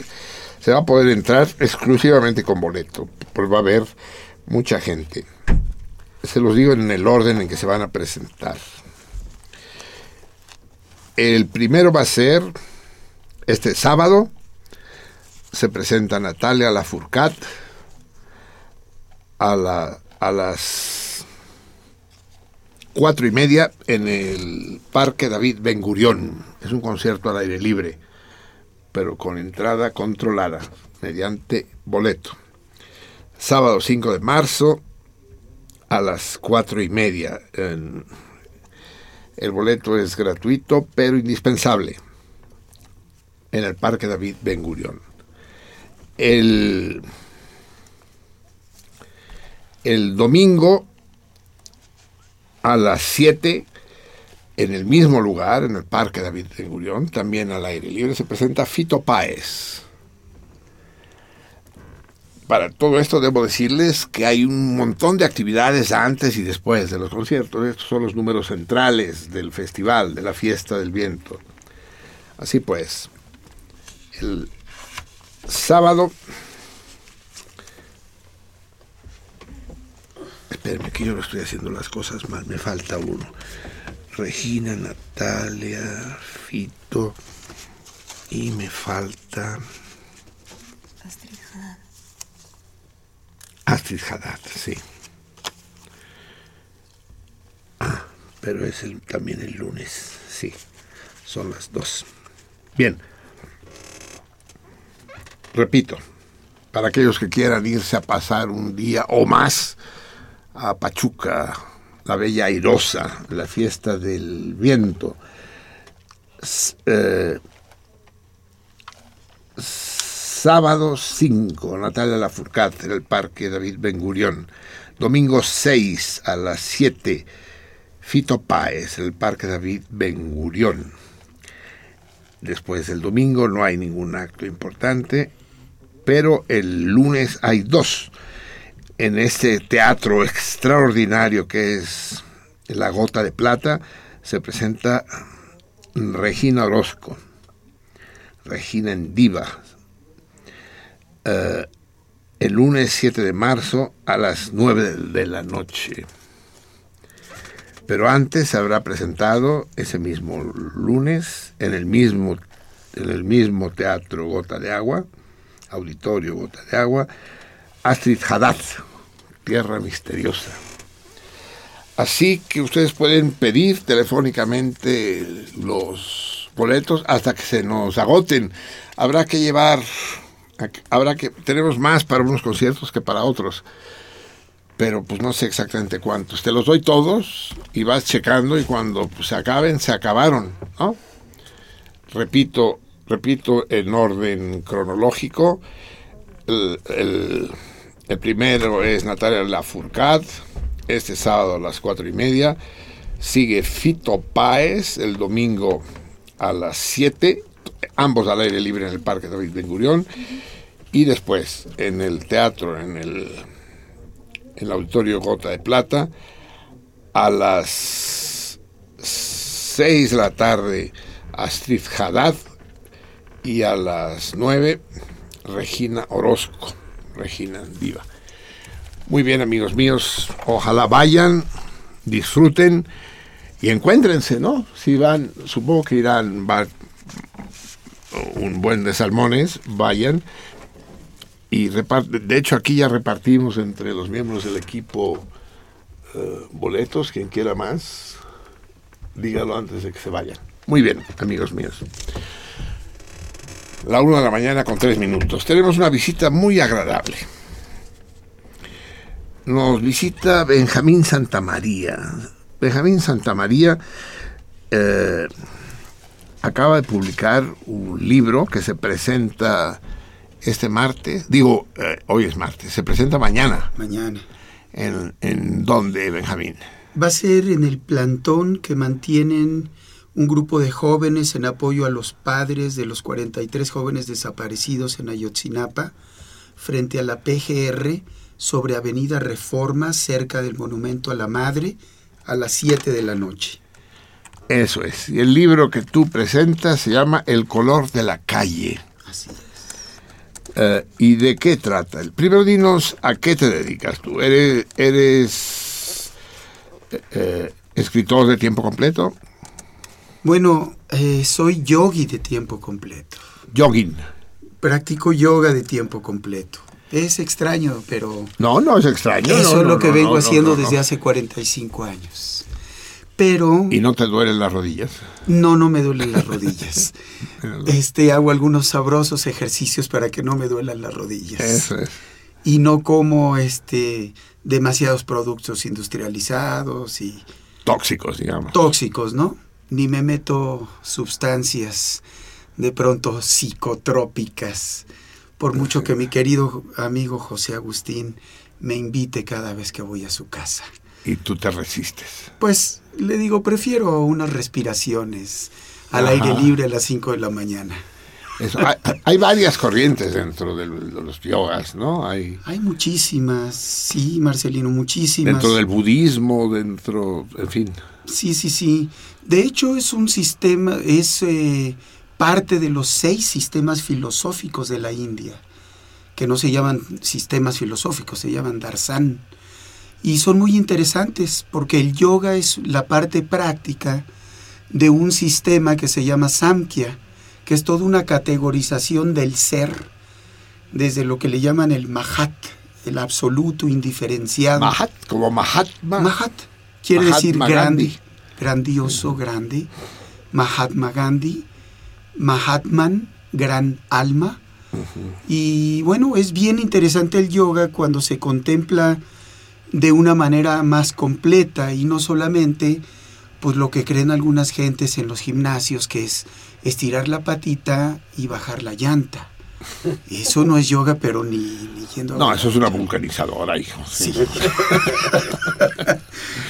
se va a poder entrar exclusivamente con boleto, porque va a haber mucha gente. Se los digo en el orden en que se van a presentar. El primero va a ser este sábado. Se presenta Natalia Lafourcat a, la, a las cuatro y media en el Parque David Ben Gurión. Es un concierto al aire libre, pero con entrada controlada mediante boleto. Sábado 5 de marzo a las cuatro y media. el boleto es gratuito, pero indispensable en el Parque David Ben Gurión. El, el domingo a las 7 en el mismo lugar, en el Parque David Ben Gurión, también al aire libre, se presenta Fito Páez. Para todo esto debo decirles que hay un montón de actividades antes y después de los conciertos. Estos son los números centrales del festival, de la fiesta del viento. Así pues, el sábado... Espérenme que yo no estoy haciendo las cosas mal, me falta uno. Regina, Natalia, Fito y me falta... Astrid Haddad, sí. Ah, pero es el- también el lunes, sí. Son las dos. Bien. Repito, para aquellos que quieran irse a pasar un día o más a Pachuca, la Bella Airosa, la fiesta del viento, eh, Sábado 5, Natalia Lafourcat en el Parque David Ben Gurión. Domingo 6 a las 7, Fito Páez en el Parque David Ben Gurión. Después del domingo no hay ningún acto importante, pero el lunes hay dos. En este teatro extraordinario que es La Gota de Plata, se presenta Regina Orozco. Regina en Diva. Eh, el lunes 7 de marzo a las 9 de la noche. Pero antes se habrá presentado ese mismo lunes en el mismo, en el mismo teatro Gota de Agua, auditorio Gota de Agua, Astrid Haddad, Tierra Misteriosa. Así que ustedes pueden pedir telefónicamente los boletos hasta que se nos agoten. Habrá que llevar, habrá que, tenemos más para unos conciertos que para otros. Pero pues no sé exactamente cuántos. Te los doy todos y vas checando y cuando pues, se acaben, se acabaron. Repito, repito en orden cronológico. El, primero es Natalia Lafourcade, este sábado a las cuatro y media. Sigue Fito Páez el domingo a las 7, ambos al aire libre en el Parque David Ben Gurión. Y después en el teatro, en el, el Auditorio Gota de Plata, a las 6 de la tarde Astrid Haddad y a las 9 Regina Orozco, Regina Viva. Muy bien, amigos míos, ojalá vayan, disfruten y encuéntrense, ¿no? Si van, supongo que irán va, un buen de salmones, vayan y. De hecho, aquí ya repartimos entre los miembros del equipo eh, boletos, quien quiera más, dígalo antes de que se vayan. Muy bien, amigos míos. La una de la mañana con tres minutos. Tenemos una visita muy agradable nos visita Benjamín Santamaría. Benjamín Santamaría eh, acaba de publicar un libro que se presenta este martes, digo, eh, hoy es martes, se presenta mañana. Mañana. ¿En, ¿En dónde, Benjamín? Va a ser en el plantón que mantienen un grupo de jóvenes en apoyo a los padres de los 43 jóvenes desaparecidos en Ayotzinapa, frente a la PGR, sobre Avenida Reforma, cerca del Monumento a la Madre, a las 7 de la noche. Eso es. Y el libro que tú presentas se llama El color de la calle. Así es. Eh, ¿Y de qué trata? Primero dinos a qué te dedicas tú. ¿Eres, eres eh, eh, escritor de tiempo completo? Bueno, soy yogi de tiempo completo. Yogin. Practico yoga de tiempo completo. Es extraño, pero... No, no es extraño. Eso es lo que vengo haciendo desde hace 45 años. Pero... ¿Y no te duelen las rodillas? No, no me duelen las rodillas. *laughs* este, hago algunos sabrosos ejercicios para que no me duelan las rodillas. Eso es. Y no como este demasiados productos industrializados y... Tóxicos, digamos. Tóxicos, ¿no? Ni me meto sustancias de pronto psicotrópicas por mucho que mi querido amigo José Agustín me invite cada vez que voy a su casa. ¿Y tú te resistes? Pues le digo, prefiero unas respiraciones al aire libre a las 5 de la mañana. hay, varias corrientes dentro de, los yogas, ¿no? Hay, hay muchísimas, sí, Marcelino, muchísimas. Dentro del budismo, dentro, en fin. Sí, sí, sí. De hecho, es un sistema, es eh, parte de los seis sistemas filosóficos de la India, que no se llaman sistemas filosóficos, se llaman darshan. Y son muy interesantes porque el yoga es la parte práctica de un sistema que se llama Samkhya, que es toda una categorización del ser, desde lo que le llaman el Mahat, el absoluto indiferenciado. Mahat, como Mahatma. Mahat quiere decir grande, grandioso, grande. Mahatma Gandhi Mahatman, gran alma. Y bueno, es bien interesante el yoga cuando se contempla de una manera más completa y no solamente pues lo que creen algunas gentes en los gimnasios que es estirar la patita y bajar la llanta. *laughs* Eso no es yoga, pero ni, ni yendo No, eso es una vulcanizadora, hijo. Sí.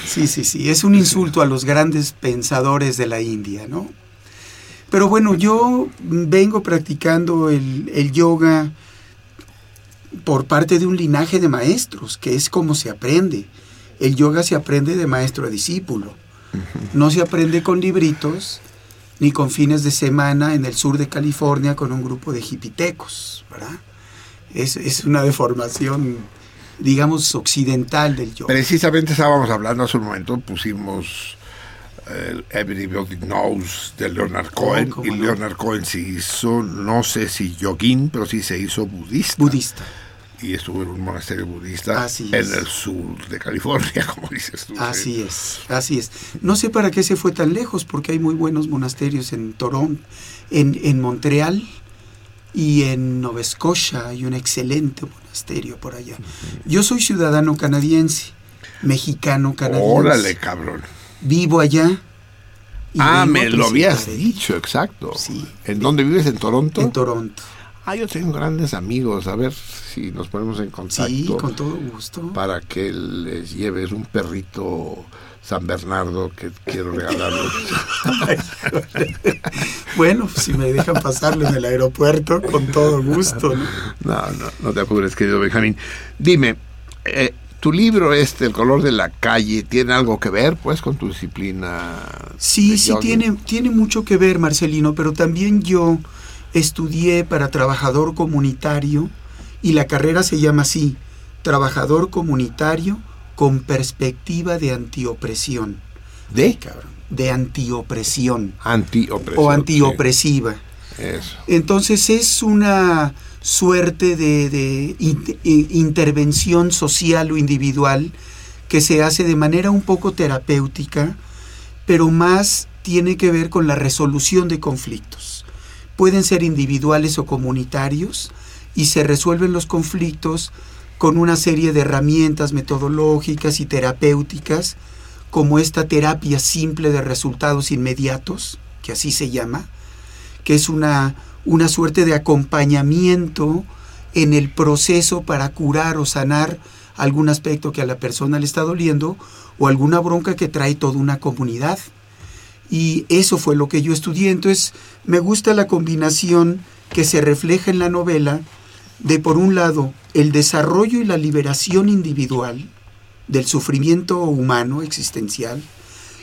sí, *laughs* sí, sí. Es un insulto a los grandes pensadores de la India, ¿no? Pero bueno, yo vengo practicando el, yoga por parte de un linaje de maestros, que es como se aprende. El yoga se aprende de maestro a discípulo. No se aprende con libritos, ni con fines de semana en el sur de California con un grupo de hipitecos, ¿verdad? Es, es una deformación, digamos, occidental del yoga. Precisamente estábamos hablando hace un momento, pusimos el Everybody Knows de Leonard Cohen ¿cómo y no? Leonard Cohen se hizo, no sé si yogín, pero sí se hizo budista. Budista. Y estuvo en un monasterio budista Así en es. el sur de California, *laughs* como dices tú. Así es, así es. No sé para qué se fue tan lejos, porque hay muy buenos monasterios en Toronto, en, en Montreal y en Nova Scotia hay un excelente monasterio por allá. Yo soy ciudadano canadiense, mexicano canadiense. Órale, cabrón. Vivo allá. Ah, me lo habías dicho, exacto. Sí. ¿En dónde vives? ¿En Toronto? En Toronto. Ah, yo tengo grandes amigos. A ver si nos ponemos en contacto. Sí, con todo gusto. Para que les lleves un perrito San Bernardo que quiero regalarles. *laughs* Bueno, si me dejan pasarlo en el aeropuerto, con todo gusto. ¿no? No, no, no te apures, querido Benjamín. Dime, eh, tu libro este, El color de la calle, ¿tiene algo que ver, pues, con tu disciplina? Sí, sí, tiene, tiene mucho que ver, Marcelino, pero también yo estudié para trabajador comunitario y la carrera se llama así, trabajador comunitario con perspectiva de antiopresión. ¿De? Cabrón, de antiopresión Antiopresión. o antiopresiva. sí, eso. Entonces es una suerte de, de in- i- intervención social o individual que se hace de manera un poco terapéutica, pero más tiene que ver con la resolución de conflictos. Pueden ser individuales o comunitarios y se resuelven los conflictos con una serie de herramientas metodológicas y terapéuticas, como esta terapia simple de resultados inmediatos, que así se llama, que es una, una suerte de acompañamiento en el proceso para curar o sanar algún aspecto que a la persona le está doliendo o alguna bronca que trae toda una comunidad. Y eso fue lo que yo estudié. Entonces me gusta la combinación que se refleja en la novela de, por un lado, el desarrollo y la liberación individual del sufrimiento humano existencial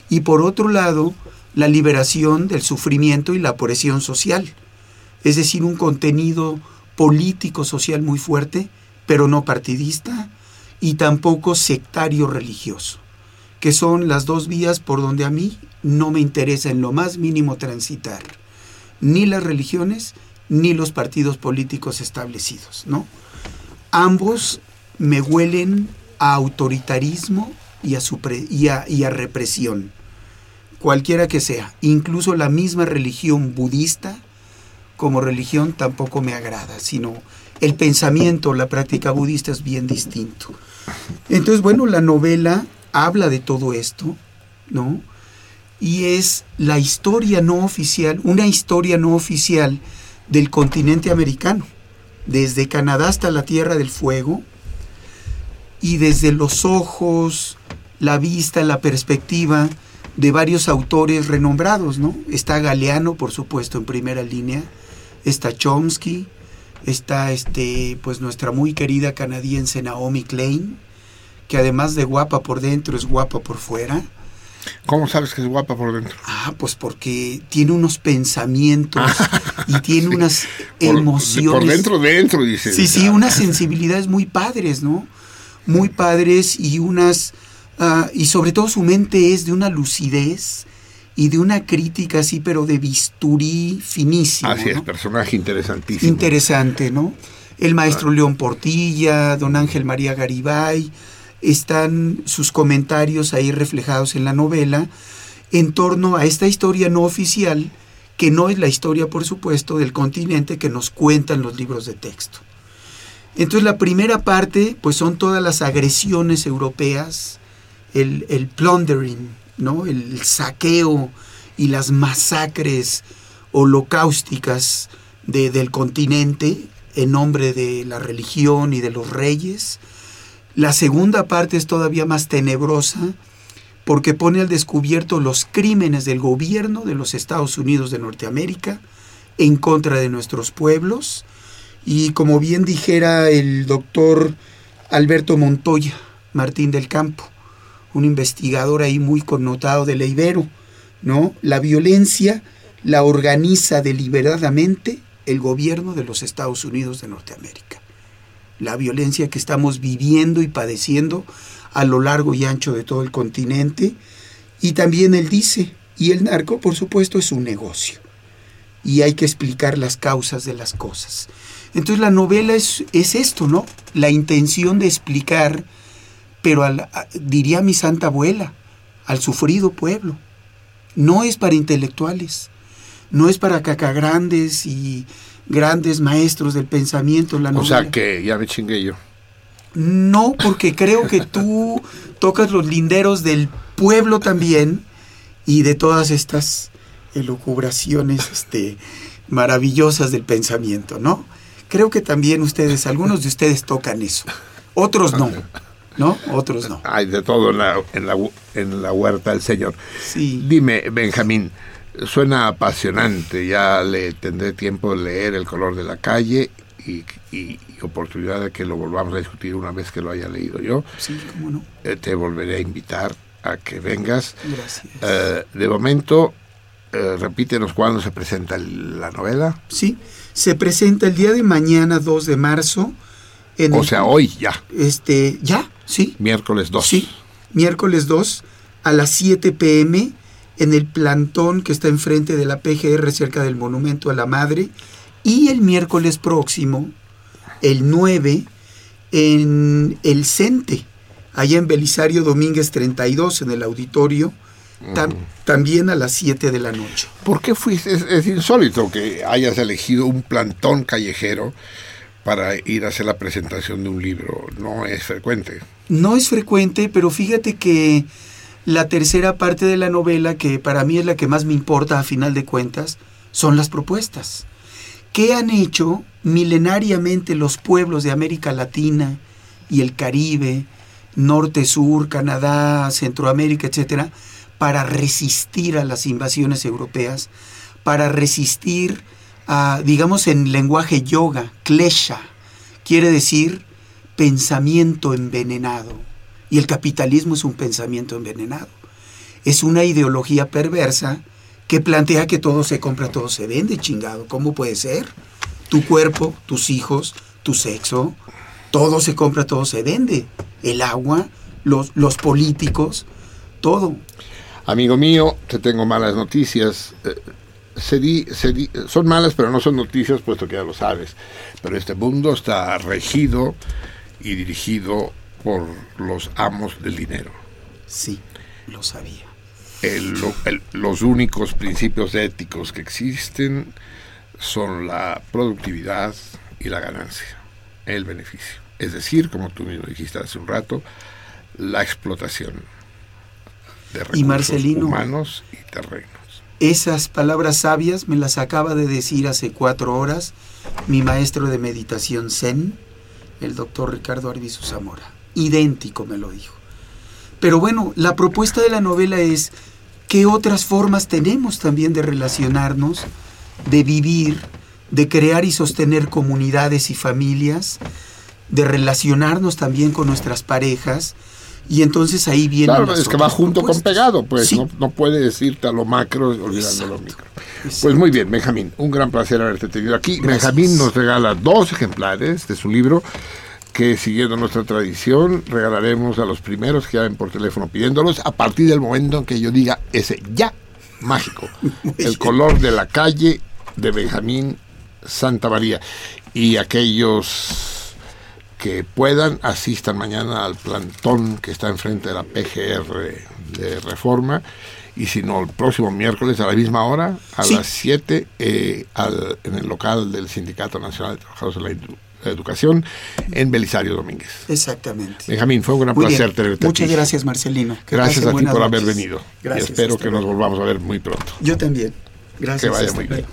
y por otro lado, la liberación del sufrimiento y la presión social. Es decir, un contenido político social muy fuerte, pero no partidista y tampoco sectario religioso, que son las dos vías por donde a mí no me interesa en lo más mínimo transitar, ni las religiones ni los partidos políticos establecidos, ¿no? Ambos me huelen a autoritarismo y a, supre- y a- y a represión, cualquiera que sea, incluso la misma religión budista como religión tampoco me agrada, sino el pensamiento, la práctica budista es bien distinto. Entonces, bueno, la novela habla de todo esto, ¿no? Y es la historia no oficial, una historia no oficial del continente americano, desde Canadá hasta la Tierra del Fuego, y desde los ojos, la vista, la perspectiva de varios autores renombrados, ¿no? Está Galeano, por supuesto, en primera línea, está Chomsky, está este, pues nuestra muy querida canadiense Naomi Klein, que además de guapa por dentro es guapa por fuera. ¿Cómo sabes que es guapa por dentro? Ah, pues porque tiene unos pensamientos *laughs* y tiene unas emociones. Por dentro, dentro, dice. Sí, sí, unas *laughs* sensibilidades muy padres, ¿no? Muy padres y unas... ah, y sobre todo su mente es de una lucidez y de una crítica así, pero de bisturí finísimo. Así es, ¿no? personaje interesantísimo. Interesante, ¿no? El maestro León Portilla, don Ángel María Garibay, están sus comentarios ahí reflejados en la novela en torno a esta historia no oficial, que no es la historia, por supuesto, del continente que nos cuentan los libros de texto. Entonces la primera parte, pues son todas las agresiones europeas, el, el plundering, ¿no? el saqueo y las masacres holocausticas de- del continente en nombre de la religión y de los reyes. La segunda parte es todavía más tenebrosa porque pone al descubierto los crímenes del gobierno de los Estados Unidos de Norteamérica en contra de nuestros pueblos y como bien dijera el doctor Alberto Montoya Martín del Campo, un investigador ahí muy connotado de la Ibero, ¿no? La violencia la organiza deliberadamente el gobierno de los Estados Unidos de Norteamérica. La violencia que estamos viviendo y padeciendo a lo largo y ancho de todo el continente. Y también él dice, y el narco, por supuesto, es un negocio. Y hay que explicar las causas de las cosas. Entonces la novela es, es esto, ¿no? La intención de explicar, pero diría mi santa abuela, al sufrido pueblo. No es para intelectuales, no es para cacagrandes y grandes maestros del pensamiento. La o sea que ya me chingué yo. No, porque creo que tú tocas los linderos del pueblo también y de todas estas elucubraciones este, maravillosas del pensamiento, ¿no? Creo que también ustedes, algunos de ustedes tocan eso, otros no, ¿no? Otros no. Hay de todo en la, en la, en la huerta del Señor. Sí. Dime, Benjamín, suena apasionante, ya le tendré tiempo de leer El color de la calle y, oportunidad de que lo volvamos a discutir una vez que lo haya leído yo. Sí, cómo no. Eh, te volveré a invitar a que vengas. Gracias. Eh, de momento, eh, repítenos cuándo se presenta la novela. Sí, se presenta el día de mañana, 2 de marzo. En o sea, hoy ya. Este, ya, sí. Miércoles 2. Sí, miércoles 2 a las 7 pm en el plantón que está enfrente de la PGR cerca del Monumento a la Madre. Y el miércoles próximo, el 9, en el CENTE, allá en Belisario Domínguez 32, en el auditorio, también a las 7 de la noche. ¿Por qué fuiste? Es, insólito que hayas elegido un plantón callejero para ir a hacer la presentación de un libro. No es frecuente. No es frecuente, pero fíjate que la tercera parte de la novela, que para mí es la que más me importa a final de cuentas, son las propuestas. ¿Qué han hecho milenariamente los pueblos de América Latina y el Caribe, Norte, Sur, Canadá, Centroamérica, etcétera, para resistir a las invasiones europeas, para resistir a, digamos en lenguaje yoga, klesha, quiere decir pensamiento envenenado. Y el capitalismo es un pensamiento envenenado. Es una ideología perversa que plantea que todo se compra, todo se vende, chingado. ¿Cómo puede ser? Tu cuerpo, tus hijos, tu sexo, todo se compra, todo se vende. El agua, los, los políticos, todo. Amigo mío, te tengo malas noticias. Eh, son malas, pero no son noticias, puesto que ya lo sabes. Pero este mundo está regido y dirigido por los amos del dinero. Sí, lo sabía. los únicos principios éticos que existen son la productividad y la ganancia, el beneficio. Es decir, como tú mismo dijiste hace un rato, la explotación y Marcelino, humanos y terrenos. Esas palabras sabias me las acaba de decir hace cuatro horas mi maestro de meditación Zen, el doctor Ricardo Arbizu Zamora. Idéntico me lo dijo. Pero bueno, la propuesta de la novela es qué otras formas tenemos también de relacionarnos, de vivir, de crear y sostener comunidades y familias, de relacionarnos también con nuestras parejas, y entonces ahí viene. Claro, es que va junto con pegado, pues no, no puedes irte a lo macro olvidando lo micro. Pues muy bien, Benjamín, un gran placer haberte tenido aquí. Benjamín nos regala dos ejemplares de su libro que siguiendo nuestra tradición regalaremos a los primeros que llamen por teléfono pidiéndolos a partir del momento en que yo diga ese ya mágico. *laughs* El color de la calle de Benjamín Santa María. Y aquellos que puedan, asistan mañana al plantón que está enfrente de la PGR de Reforma. Y si no, el próximo miércoles a la misma hora, a las 7, eh, en el local del Sindicato Nacional de Trabajadores de la Educación en Belisario Domínguez. Exactamente. Benjamín, fue un gran placer tenerte Muchas gracias, Marcelino. gracias a ti por haber venido. Gracias, y espero que nos volvamos a ver muy pronto. Yo también. Gracias. Que vaya muy bien.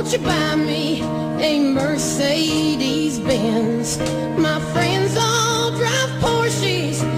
Won't you buy me a Mercedes Benz? My friends all drive Porsches.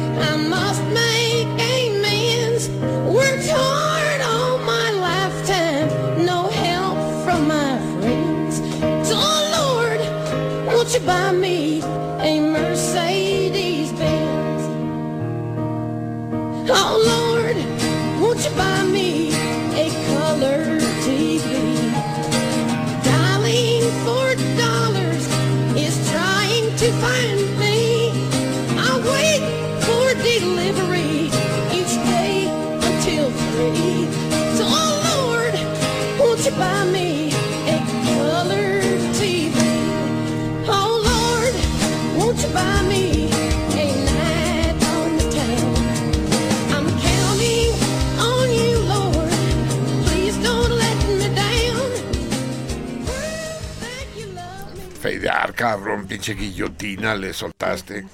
Cabrón, pinche guillotina, le soltaste.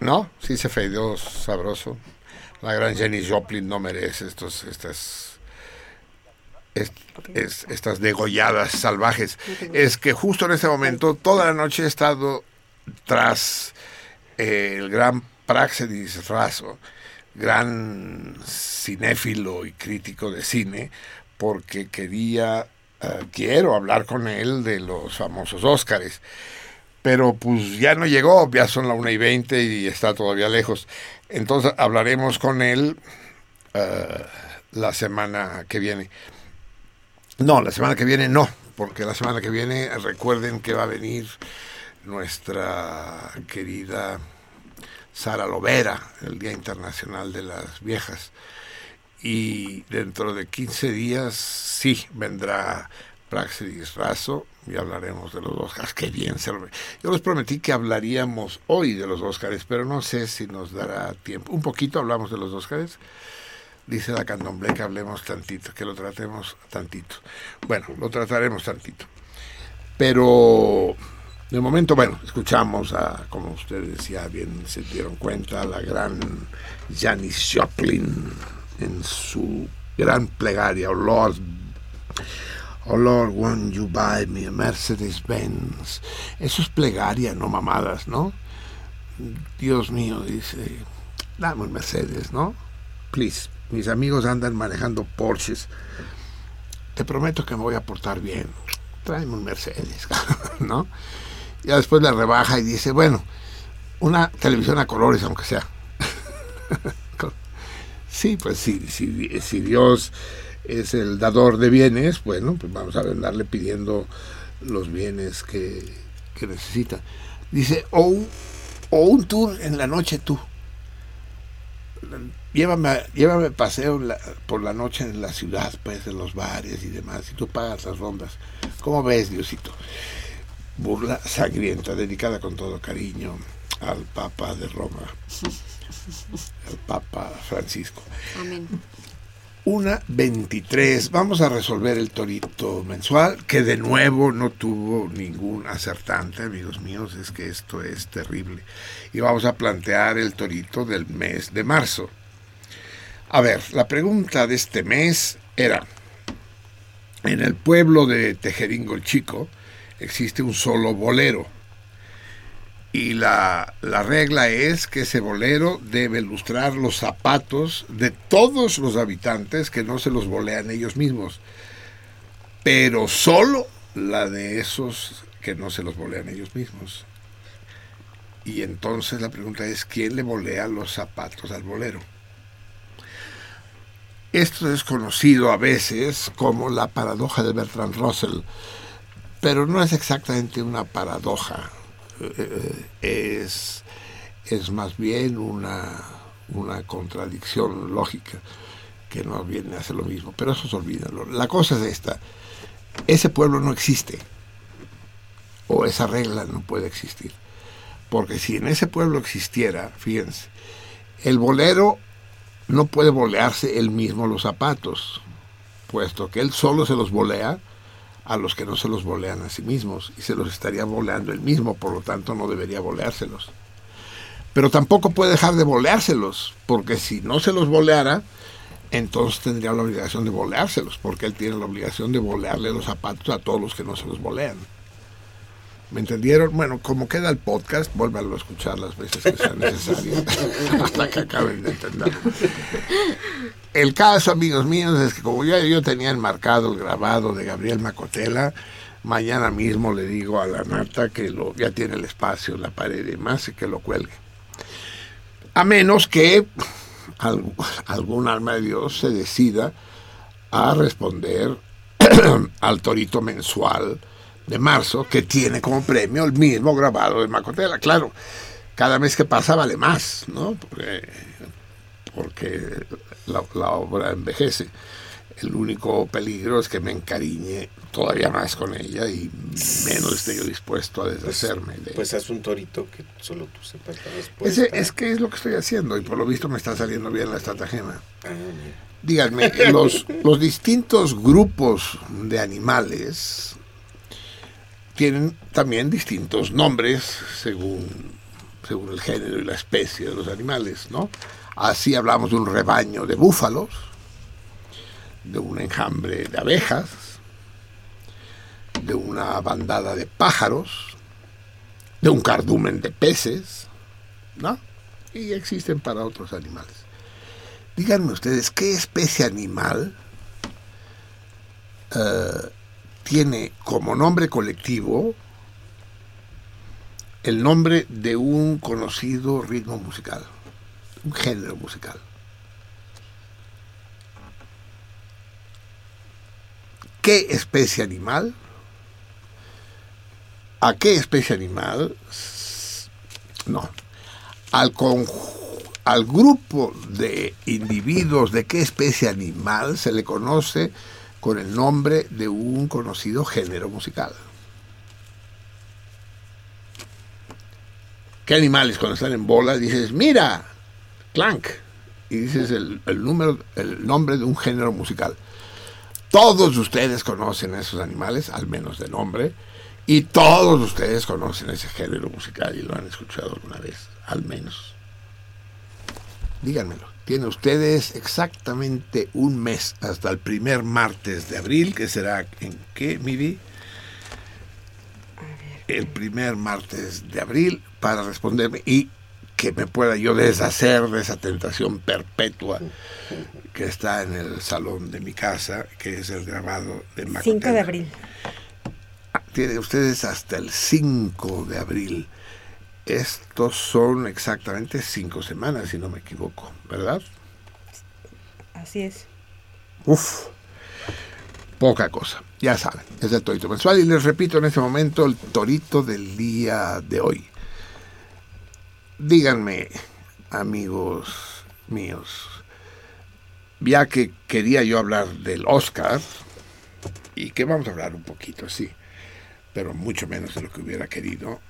¿No? Sí se fadeó sabroso. La gran Jenny Joplin no merece estos, estas, est- es- estas degolladas salvajes. Es que justo en este momento, toda la noche he estado tras eh, el gran Praxedis Razo, gran cinéfilo y crítico de cine, porque quería, eh, quiero hablar con él de los famosos Óscares. Pero pues ya no llegó, ya son la 1 y 20 y está todavía lejos. Entonces hablaremos con él eh, la semana que viene. No, la semana que viene no, porque la semana que viene recuerden que va a venir nuestra querida Sara Lovera, el Día Internacional de las Viejas. Y dentro de 15 días sí vendrá Praxedis Razo y hablaremos de los Oscars. Qué bien se lo... Yo les prometí que hablaríamos hoy de los Oscars, pero no sé si nos dará tiempo. Un poquito hablamos de los Oscars. Dice la candomblé que hablemos tantito, que lo tratemos tantito. Bueno, lo trataremos tantito. Pero de momento, bueno, escuchamos a, como ustedes ya bien se dieron cuenta, la gran Janis Joplin en su gran plegaria, Oh Lord, Oh Lord, won't you buy me a Mercedes Benz? Eso es plegaria, no mamadas, ¿no? Dios mío, dice, dame un Mercedes, ¿no? Please, mis amigos andan manejando Porsches. Te prometo que me voy a portar bien. Tráeme un Mercedes, *laughs* ¿no? Ya después la rebaja y dice, bueno, una televisión a colores, aunque sea. *laughs* sí, pues si, si, si Dios es el dador de bienes, bueno, pues vamos a andarle pidiendo los bienes que, que necesita. Dice, o, o un tour en la noche tú. Llévame, llévame paseo por la noche en la ciudad, pues, en los bares y demás, y tú pagas las rondas. ¿Cómo ves, Diosito? Burla sangrienta, dedicada con todo cariño al Papa de Roma, *laughs* al Papa Francisco. Amén. Una 23. Vamos a resolver el torito mensual, que de nuevo no tuvo ningún acertante, amigos míos, es que esto es terrible. Y vamos a plantear el torito del mes de marzo. A ver, la pregunta de este mes era, en el pueblo de Tejeringo el Chico existe un solo bolero y la, regla es que ese bolero debe ilustrar los zapatos de todos los habitantes que no se los bolean ellos mismos, pero solo la de esos que no se los bolean ellos mismos. Y entonces la pregunta es, ¿quién le bolea los zapatos al bolero? Esto es conocido a veces como la paradoja de Bertrand Russell, pero no es exactamente una paradoja es, es más bien una, una contradicción lógica que no viene a hacer lo mismo. Pero eso se olvida. La cosa es esta. Ese pueblo no existe. O esa regla no puede existir. Porque si en ese pueblo existiera, fíjense, el bolero no puede bolearse él mismo los zapatos, puesto que él solo se los bolea a los que no se los bolean a sí mismos y se los estaría boleando él mismo, por lo tanto no debería boleárselos. Pero tampoco puede dejar de boleárselos, porque si no se los boleara, entonces tendría la obligación de boleárselos, porque él tiene la obligación de bolearle los zapatos a todos los que no se los bolean. ¿Me entendieron? Bueno, como queda el podcast, vuélvanlo a escuchar las veces que sea necesario, *laughs* hasta que acaben de entenderlo. El caso, amigos míos, es que como ya yo tenía enmarcado el grabado de Gabriel Macotela, mañana mismo le digo a la nata que lo, ya tiene el espacio la pared y más y que lo cuelgue. A menos que algún alma de Dios se decida a responder *clears throat* al torito mensual de marzo, que tiene como premio el mismo grabado de Macotela. Claro, cada mes que pasa vale más, ¿no? Porque, la, obra envejece. El único peligro es que me encariñe todavía más con ella y menos esté yo dispuesto a deshacerme pues, de Pues haz un torito que solo tú sepas Ese, Es que es lo que estoy haciendo y por lo visto me está saliendo bien la estratagema. Ah, Díganme, los, los distintos grupos de animales tienen también distintos nombres según, según el género y la especie de los animales, ¿no? Así hablamos de un rebaño de búfalos, de un enjambre de abejas, de una bandada de pájaros, de un cardumen de peces, ¿no? Y existen para otros animales. Díganme ustedes, ¿qué especie animal eh, tiene como nombre colectivo el nombre de un conocido ritmo musical, un género musical. ¿Qué especie animal? ¿A qué especie animal? No. Al, al grupo de individuos de qué especie animal se le conoce con el nombre de un conocido género musical. ¿Qué animales cuando están en bola dices, mira, clank? Y dices el, número, el nombre de un género musical. Todos ustedes conocen a esos animales, al menos de nombre, y todos ustedes conocen ese género musical y lo han escuchado alguna vez, al menos. Díganmelo. Tiene ustedes exactamente un mes hasta el primer martes de abril, que será en qué, Miri? El primer martes de abril para responderme y que me pueda yo deshacer de esa tentación perpetua que está en el salón de mi casa, que es el grabado de Macotela. 5 de abril. Ah, tiene ustedes hasta el 5 de abril estos son exactamente cinco semanas, si no me equivoco, ¿verdad? Así es. Uf, poca cosa. Ya saben, es el torito mensual y les repito en este momento el torito del día de hoy. Díganme, amigos míos, ya que quería yo hablar del Oscar, y que vamos a hablar un poquito, sí, pero mucho menos de lo que hubiera querido,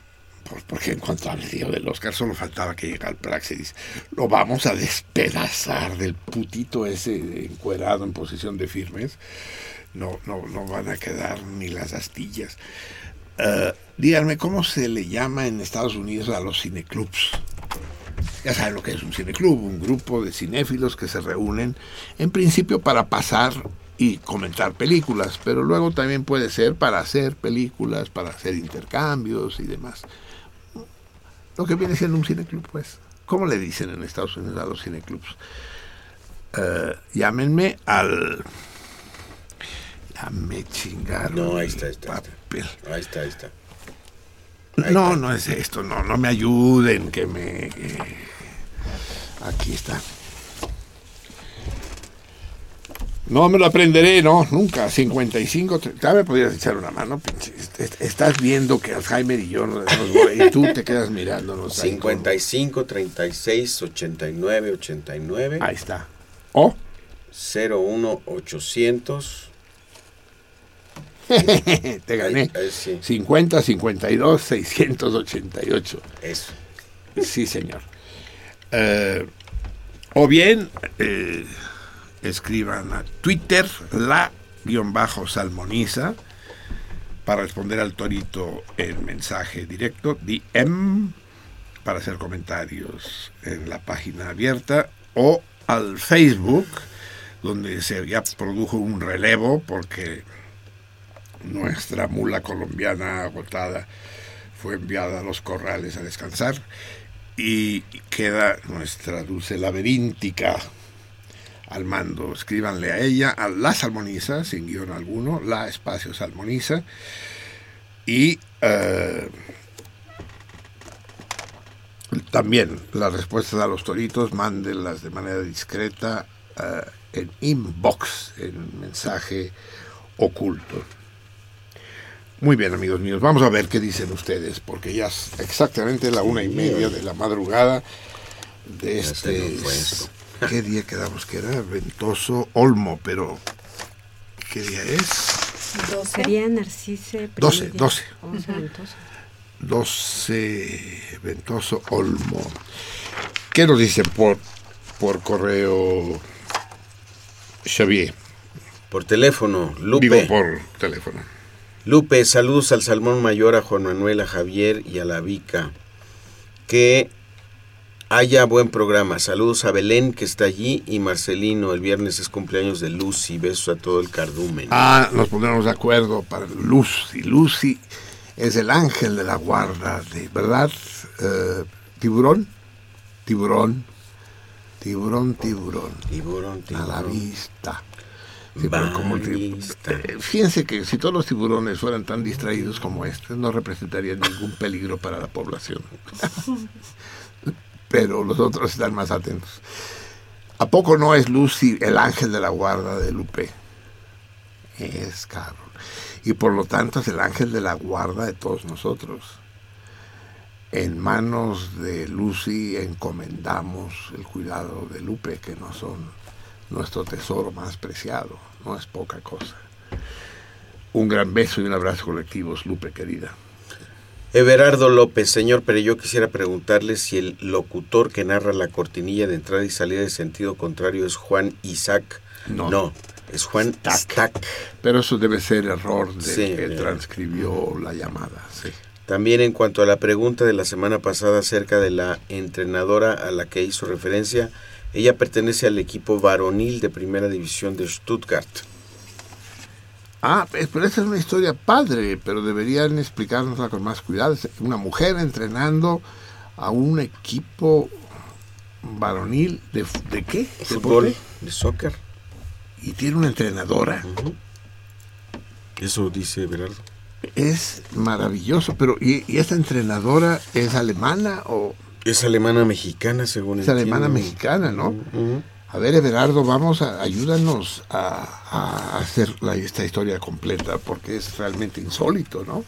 porque en cuanto al día del Oscar solo faltaba que llegara el Praxis. Lo vamos a despedazar del putito ese encuerado en posición de firmes. No, no, no van a quedar ni las astillas. Uh, díganme, ¿cómo se le llama en Estados Unidos a los cineclubs? Ya saben lo que es un cineclub, un grupo de cinéfilos que se reúnen en principio para pasar y comentar películas, pero luego también puede ser para hacer películas, para hacer intercambios y demás. Lo que viene siendo un cineclub, pues. ¿Cómo le dicen en Estados Unidos a los cineclubs? Uh, llámenme al... Ya me chingaron. No, ahí está, está, papel. está. Ahí está, ahí está. Ahí no, está. no es esto, no, no me ayuden, que me... Eh, aquí está. No me lo aprenderé, no, nunca. 55, ya me podrías echar una mano, pinche. Estás viendo que Alzheimer y yo nos, y tú te quedas mirándonos. 55, 36, 89, 89. Ahí está. O 01, 800. *laughs* te gané. Ahí, ahí sí. 50, 52, 688. Eso. Sí, señor. Uh, o bien... Eh, escriban a Twitter la-salmoniza para responder al torito en mensaje directo, DM, para hacer comentarios en la página abierta o al Facebook, donde se ya produjo un relevo porque nuestra mula colombiana agotada fue enviada a los corrales a descansar y queda nuestra dulce laberíntica al mando. Escríbanle a ella, a la salmoniza, sin guion alguno, la espacio salmoniza. Y eh, también las respuestas a los toritos, mándenlas de manera discreta eh, en inbox, en mensaje oculto. Muy bien, amigos míos, vamos a ver qué dicen ustedes, porque ya es exactamente la una y media de la madrugada de este ¿Qué día quedamos que era? Ventoso Olmo, pero ¿qué día es? 12. Sería Narcise. 12, 12. 11 Ventoso. 12 Ventoso Olmo. ¿Qué nos dicen por, por correo Xavier? Por teléfono, Lupe. Digo por teléfono. Lupe, saludos al Salmón Mayor, a Juan Manuel, a Javier y a la Vica. Que haya buen programa. Saludos a Belén, que está allí, y Marcelino. El viernes es cumpleaños de Lucy. Besos a todo el cardumen. Ah, nos pondremos de acuerdo para Lucy. Lucy es el ángel de la guarda, de, ¿verdad? ¿Tiburón? Tiburón. Tiburón, tiburón. Tiburón, tiburón. A la vista. Sí, como eh, fíjense que si todos los tiburones fueran tan distraídos como este, no representarían ningún peligro para la población. *laughs* pero los otros están más atentos. ¿A poco no es Lucy el ángel de la guarda de Lupe? Es Carol. Y por lo tanto es el ángel de la guarda de todos nosotros. En manos de Lucy encomendamos el cuidado de Lupe, que no son nuestro tesoro más preciado. No es poca cosa. Un gran beso y un abrazo colectivos, Lupe querida. Everardo López, señor, pero yo quisiera preguntarle si el locutor que narra la cortinilla de entrada y salida de sentido contrario es Juan Isaac. No, no es Juan Stack. Pero eso debe ser error de sí, que transcribió la llamada. Sí. También en cuanto a la pregunta de la semana pasada acerca de la entrenadora a la que hizo referencia, ella pertenece al equipo varonil de primera división de Stuttgart. Ah, pero esa es una historia padre, pero deberían explicárnosla con más cuidado. Una mujer entrenando a un equipo varonil de, de qué? ¿De fútbol, de soccer. Y tiene una entrenadora. Uh -huh. Eso dice Berardo. Es maravilloso, pero ¿y, esta entrenadora es alemana o...? Es alemana mexicana, según Es alemana mexicana, ¿no? A ver, Everardo, vamos a ayúdanos a, hacer esta historia completa, porque es realmente insólito, ¿no?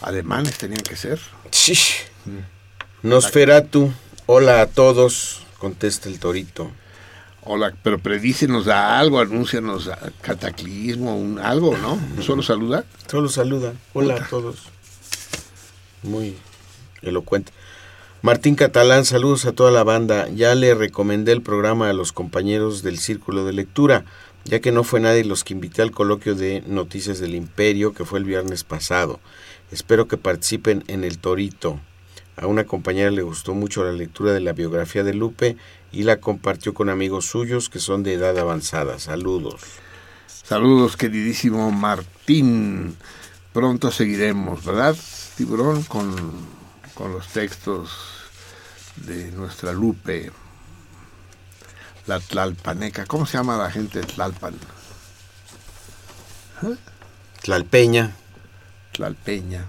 Alemanes tenían que ser. Sí. Mm. Nosferatu, hola a todos, contesta el torito. Hola, pero predícenos a algo, anúncianos a cataclismo, un, algo, ¿no? *laughs* ¿Solo saluda? Solo saluda. Hola a todos. Muy elocuente. Martín Catalán, saludos a toda la banda. Ya le recomendé el programa a los compañeros del Círculo de Lectura, ya que no fue nadie los que invité al coloquio de Noticias del Imperio, que fue el viernes pasado. Espero que participen en el Torito. A una compañera le gustó mucho la lectura de la biografía de Lupe y la compartió con amigos suyos que son de edad avanzada. Saludos. Saludos, queridísimo Martín. Pronto seguiremos, ¿verdad, Tiburón? Con, con los textos de nuestra Lupe, la Tlalpaneca. ¿Cómo se llama la gente de Tlalpan? ¿Eh? Tlalpeña. Tlalpeña.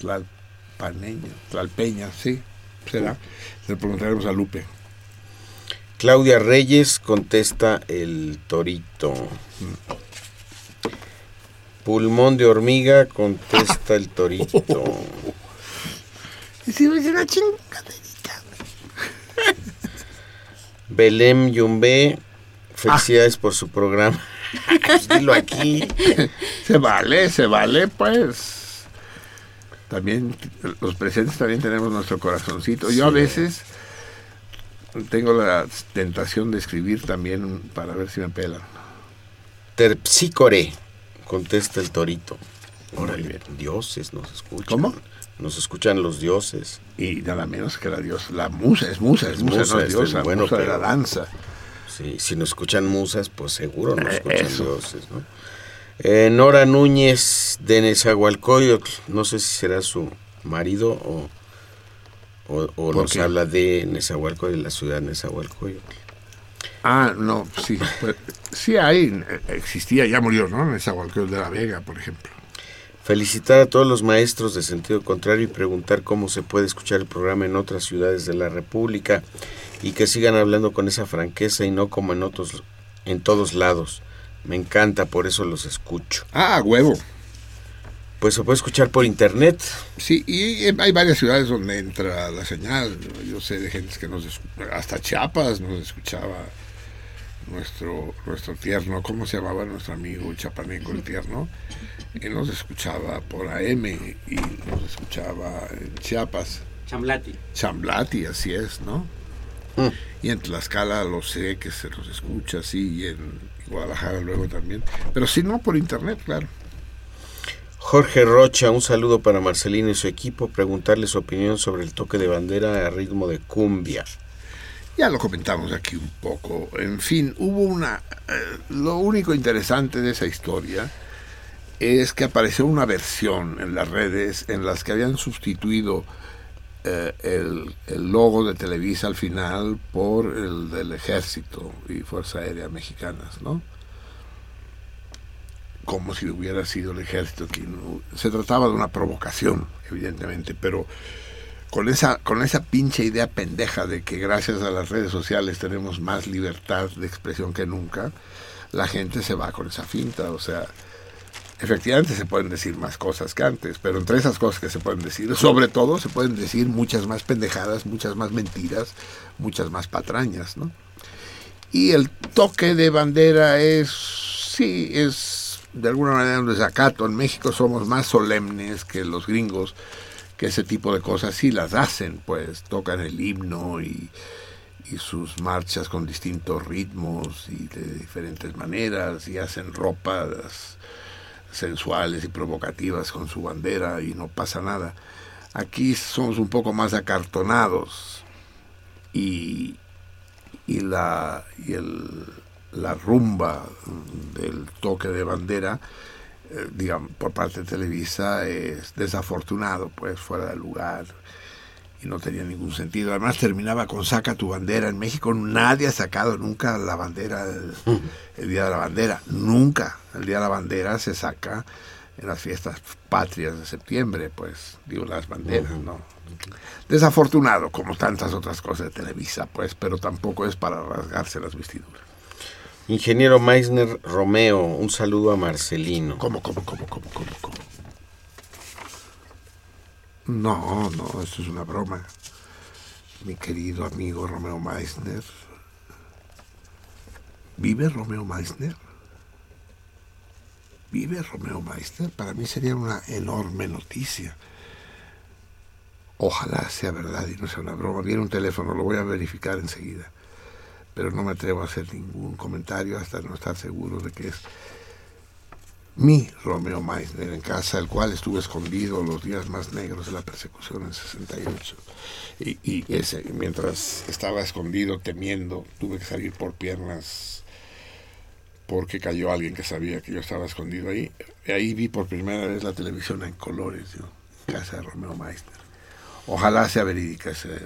Tlalpaneña. Tlalpeña, sí será. Le preguntaremos a Lupe. Claudia Reyes contesta el torito. Pulmón de hormiga contesta el torito. *laughs* *laughs* Belém Yumbe, felicidades por su programa. *laughs* Pues dilo aquí. Se vale, se vale, pues también los presentes también tenemos nuestro corazoncito. Yo a veces tengo la tentación de escribir también para ver si me pelan. Terpsícore, contesta el torito. Órale, dioses nos escuchan. ¿Cómo? Nos escuchan los dioses. Y nada menos que la diosa. La musa, es musa, es, musa, no es diosa, bueno, musa de la danza. Sí, si nos escuchan musas, pues seguro nos eh, escuchan dioses, ¿no? Eh, Nora Núñez de Nezahualcóyotl, no sé si será su marido o, o, nos habla de Nezahualcóyotl, de la ciudad de Nezahualcóyotl. Ah, no, sí, pues, sí hay, existía, ya murió, ¿no? Nezahualcóyotl de la Vega, por ejemplo. Felicitar a todos los maestros de sentido contrario y preguntar cómo se puede escuchar el programa en otras ciudades de la República y que sigan hablando con esa franqueza y no como en otros, en todos lados. Me encanta, por eso los escucho. Ah, huevo. Pues se puede escuchar por internet. Sí, y hay varias ciudades donde entra la señal. Yo sé de gente que nos hasta Chiapas nos escuchaba nuestro nuestro tierno, ¿cómo se llamaba nuestro amigo chapaneco el tierno? Y nos escuchaba por AM y nos escuchaba en Chiapas. Chamblati. Chamblati, así es, ¿no? Mm. Y en Tlaxcala lo sé que se nos escucha así y en Guadalajara luego también. Pero si no, por internet, claro. Jorge Rocha, un saludo para Marcelino y su equipo, preguntarle su opinión sobre el toque de bandera a ritmo de cumbia. Ya lo comentamos aquí un poco. En fin, hubo una... Eh, lo único interesante de esa historia es que apareció una versión en las redes en las que habían sustituido eh, el, logo de Televisa al final por el del Ejército y Fuerza Aérea Mexicanas, ¿no? Como si hubiera sido el Ejército quien... Se trataba de una provocación, evidentemente, pero con esa, con esa pinche idea pendeja de que gracias a las redes sociales tenemos más libertad de expresión que nunca, la gente se va con esa finta, o sea efectivamente se pueden decir más cosas que antes, pero entre esas cosas que se pueden decir, *laughs* sobre todo se pueden decir muchas más pendejadas, muchas más mentiras, muchas más patrañas, ¿no? Y el toque de bandera es, sí, es de alguna manera un desacato. En México somos más solemnes que los gringos, que ese tipo de cosas sí las hacen, pues tocan el himno y, sus marchas con distintos ritmos y de diferentes maneras y hacen ropas sensuales y provocativas con su bandera y no pasa nada. Aquí somos un poco más acartonados y, la rumba del toque de bandera, eh, digamos, por parte de Televisa es desafortunado, pues fuera de lugar. y no tenía ningún sentido. Además terminaba con saca tu bandera. En México nadie ha sacado nunca la bandera el, Día de la Bandera. Nunca. El Día de la Bandera se saca en las fiestas patrias de septiembre, pues digo las banderas, ¿no? Desafortunado, como tantas otras cosas de Televisa, pues, pero tampoco es para rasgarse las vestiduras. Ingeniero Meisner Romeo, un saludo a Marcelino. ¿Cómo, cómo, cómo, cómo, cómo, cómo? No, no, esto es una broma. Mi querido amigo Romeo Meisner. ¿Vive Romeo Meisner? ¿Vive Romeo Meisner? Para mí sería una enorme noticia. Ojalá sea verdad y no sea una broma. Viene un teléfono, lo voy a verificar enseguida. Pero no me atrevo a hacer ningún comentario hasta no estar seguro de que es mi Romeo Meisner en casa, el cual estuve escondido los días más negros de la persecución en 68. Y, ese, mientras estaba escondido, temiendo, tuve que salir por piernas porque cayó alguien que sabía que yo estaba escondido ahí. Y ahí vi por primera vez la televisión en colores, yo, casa de Romeo Meisner. Ojalá sea verídica ese,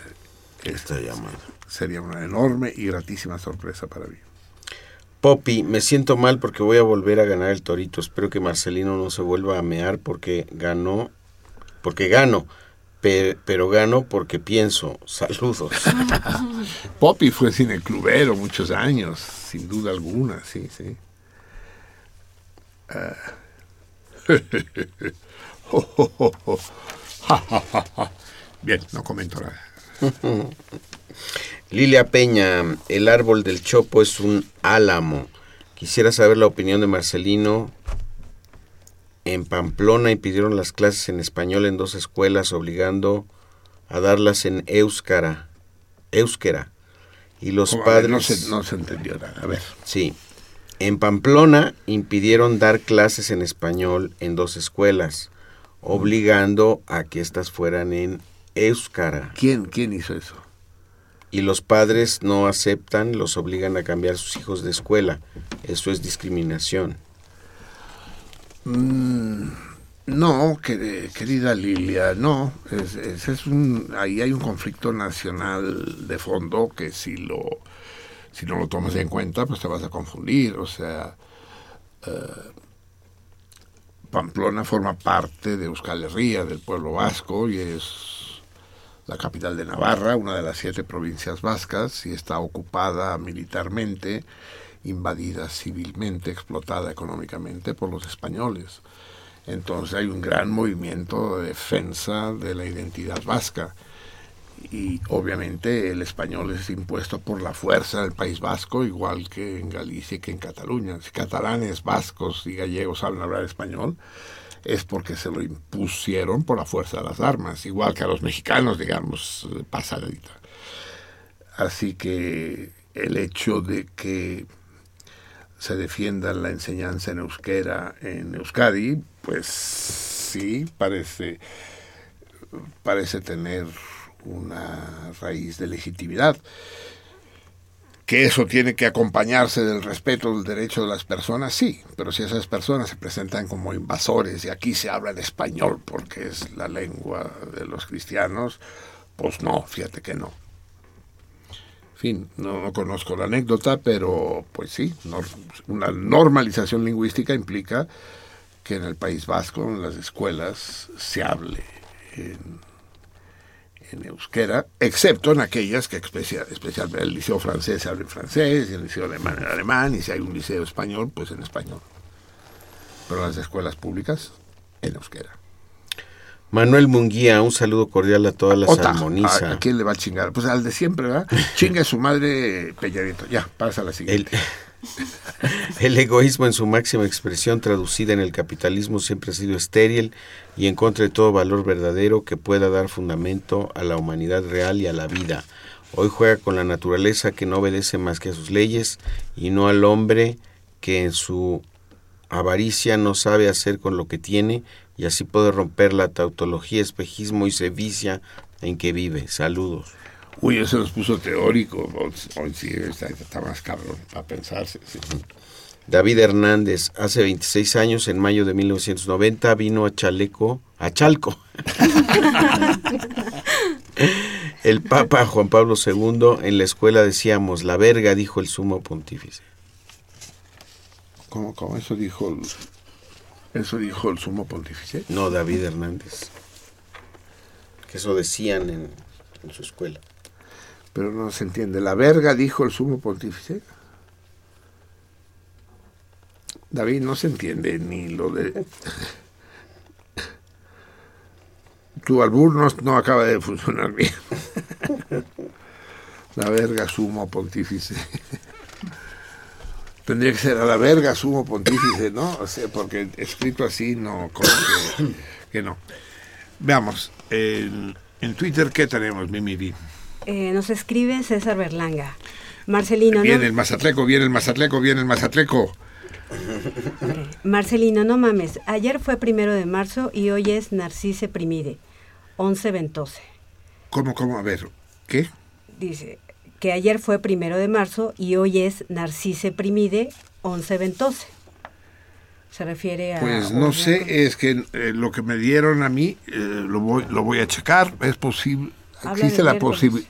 esta llamada. Sería una enorme y gratísima sorpresa para mí. Poppy, me siento mal porque voy a volver a ganar el torito. Espero que Marcelino no se vuelva a mear porque ganó, porque gano, pero gano porque pienso. Saludos. *laughs* Poppy fue cineclubero muchos años, sin duda alguna, sí, sí. Ah. *laughs* *laughs* Bien, no comento nada. Lilia Peña, el árbol del chopo es un álamo. Quisiera saber la opinión de Marcelino. En Pamplona impidieron las clases en español en dos escuelas, obligando a darlas en euskara. Euskera. Y los padres... no, se, no se entendió nada. A ver. Sí. En Pamplona impidieron dar clases en español en dos escuelas, obligando a que éstas fueran en euskara. ¿Quién, quién hizo eso? Y los padres no aceptan, los obligan a cambiar a sus hijos de escuela. Eso es discriminación. Mm, no, querida Lilia, no. Ahí hay un conflicto nacional de fondo que si lo si no lo tomas en cuenta, pues te vas a confundir. O sea, eh, Pamplona forma parte de Euskal Herria, del pueblo vasco, y es la capital de Navarra, una de las siete provincias vascas, y está ocupada militarmente, invadida civilmente, explotada económicamente por los españoles. Entonces hay un gran movimiento de defensa de la identidad vasca. Y obviamente el español es impuesto por la fuerza del País Vasco, igual que en Galicia y que en Cataluña. Si catalanes, vascos y gallegos saben hablar español, es porque se lo impusieron por la fuerza de las armas, igual que a los mexicanos, digamos, pasadita. Así que el hecho de que se defienda la enseñanza en euskera en Euskadi, pues sí, parece, parece tener una raíz de legitimidad que eso tiene que acompañarse del respeto del derecho de las personas, sí, pero si esas personas se presentan como invasores y aquí se habla en español porque es la lengua de los cristianos, pues no, fíjate que no. En fin, no, conozco la anécdota, pero pues sí, una normalización lingüística implica que en el País Vasco, en las escuelas, se hable en en euskera, excepto en aquellas que especial, especialmente el liceo francés se habla en francés, y el liceo alemán en alemán, y si hay un liceo español, pues en español. Pero las escuelas públicas, en euskera. Manuel Munguía, un saludo cordial a todas las armonisas. ¿A, quién le va a chingar? Pues al de siempre, ¿verdad? *laughs* Chinga a su madre Peñarito. Ya, pasa a la siguiente. *laughs* El, egoísmo en su máxima expresión traducida en el capitalismo siempre ha sido estéril y en contra de todo valor verdadero que pueda dar fundamento a la humanidad real y a la vida. Hoy juega con la naturaleza que no obedece más que a sus leyes y no al hombre que en su avaricia no sabe hacer con lo que tiene y así puede romper la tautología, espejismo y sevicia en que vive. Saludos. Uy, eso nos puso teórico. Hoy sí está, más cabrón para pensarse. David Hernández, hace 26 años, en mayo de 1990, vino a Chaleco a Chalco. *laughs* el Papa Juan Pablo II en la escuela decíamos, la verga, dijo el sumo pontífice. ¿Cómo, cómo eso dijo el, eso dijo el sumo pontífice? No, David Hernández. Que eso decían en, en su escuela. Pero no se entiende. ¿La verga dijo el sumo pontífice? David, no se entiende ni lo de... Tu albur no, no acaba de funcionar bien. *laughs* La verga sumo pontífice. Tendría que ser a la verga sumo pontífice, ¿no? O sea, porque escrito así no, como que, que no. Veamos, en, en Twitter, ¿qué tenemos, Mimiri? Eh, nos escribe César Berlanga. Marcelino, Viene no, el Mazatleco, viene el Mazatleco, viene el Mazatleco. *laughs* Marcelino, no mames. Ayer fue primero de marzo y hoy es Narcise Primide, 11 Ventose. ¿Cómo, cómo? A ver, ¿qué? Dice que ayer fue primero de marzo y hoy es Narcise Primide, 11 Ventose. Se refiere a... Pues no sé, es que eh, lo que me dieron a mí, eh, lo, voy, lo voy a checar, es posible, existe la posibilidad...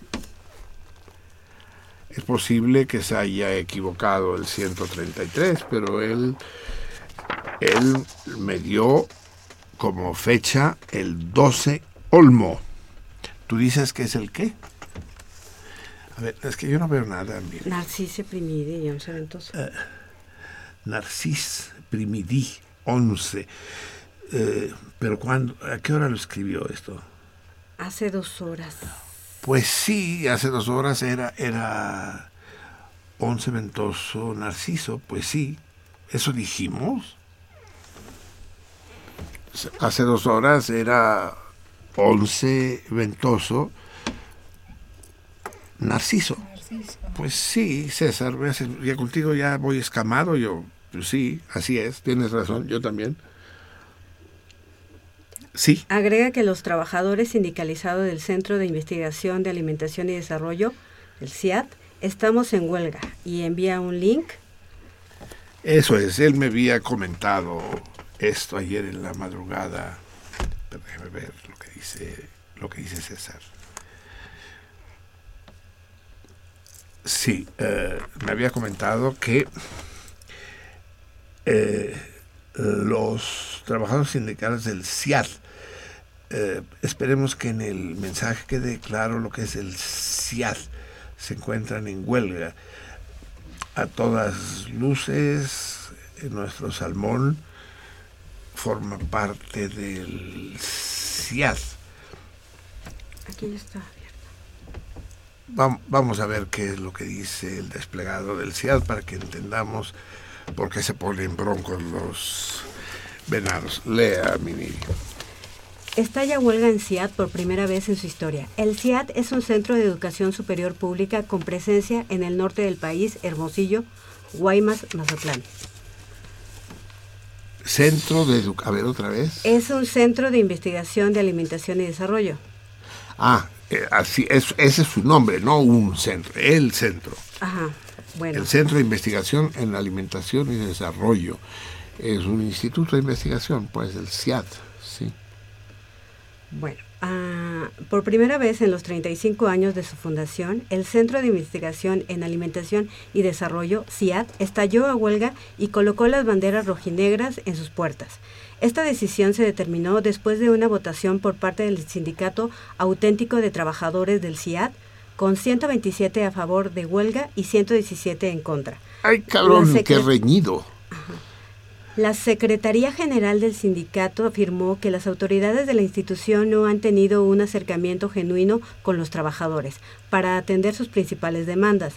Es posible que se haya equivocado el 133, pero él, él me dio como fecha el 12 Olmo. ¿Tú dices que es el qué? A ver, es que yo no veo nada. mira. Narcise Primide y 11 Ventose. Narcis Primidí 11. Eh, pero cuando, ¿a qué hora lo escribió esto? Hace dos horas. Pues sí, hace dos horas era, era 11 ventoso Narciso, pues sí, eso dijimos. Hace dos horas era 11 ventoso Narciso. Pues sí, César, ya contigo ya voy escamado, yo, pues sí, así es, tienes razón, yo también. Sí, Agrega que los trabajadores sindicalizados del Centro de Investigación de Alimentación y Desarrollo, el CIAT, estamos en huelga y envía un link. Eso es, él me había comentado esto ayer en la madrugada. Pero déjame ver lo que dice, lo que dice César. Sí, eh, me había comentado que eh, los trabajadores sindicales del CIAT, eh, esperemos que en el mensaje quede claro lo que es el CIAT, se encuentran en huelga. A todas luces, nuestro salmón forma parte del CIAT. Aquí ya está. Vam- Vamos a ver qué es lo que dice el desplegado del CIAD para que entendamos por qué se ponen broncos los venados. Lea, Mini. Estalla huelga en CIAT por primera vez en su historia. El CIAT es un centro de educación superior pública con presencia en el norte del país, Hermosillo, Guaymas, Mazatlán. Centro de Educación. A ver, otra vez. Es un centro de investigación de alimentación y desarrollo. Ah, eh, así es, ese es su nombre, no un centro, el centro. Ajá, bueno. El Centro de Investigación en Alimentación y Desarrollo. Es un instituto de investigación, pues, el CIAT. Bueno, ah, por primera vez en los 35 años de su fundación, el Centro de Investigación en Alimentación y Desarrollo, CIAT, estalló a huelga y colocó las banderas rojinegras en sus puertas. Esta decisión se determinó después de una votación por parte del Sindicato Auténtico de Trabajadores del CIAT, con 127 a favor de huelga y 117 en contra. Ay, cabrón, qué reñido. La Secretaría General del sindicato afirmó que las autoridades de la institución no han tenido un acercamiento genuino con los trabajadores para atender sus principales demandas.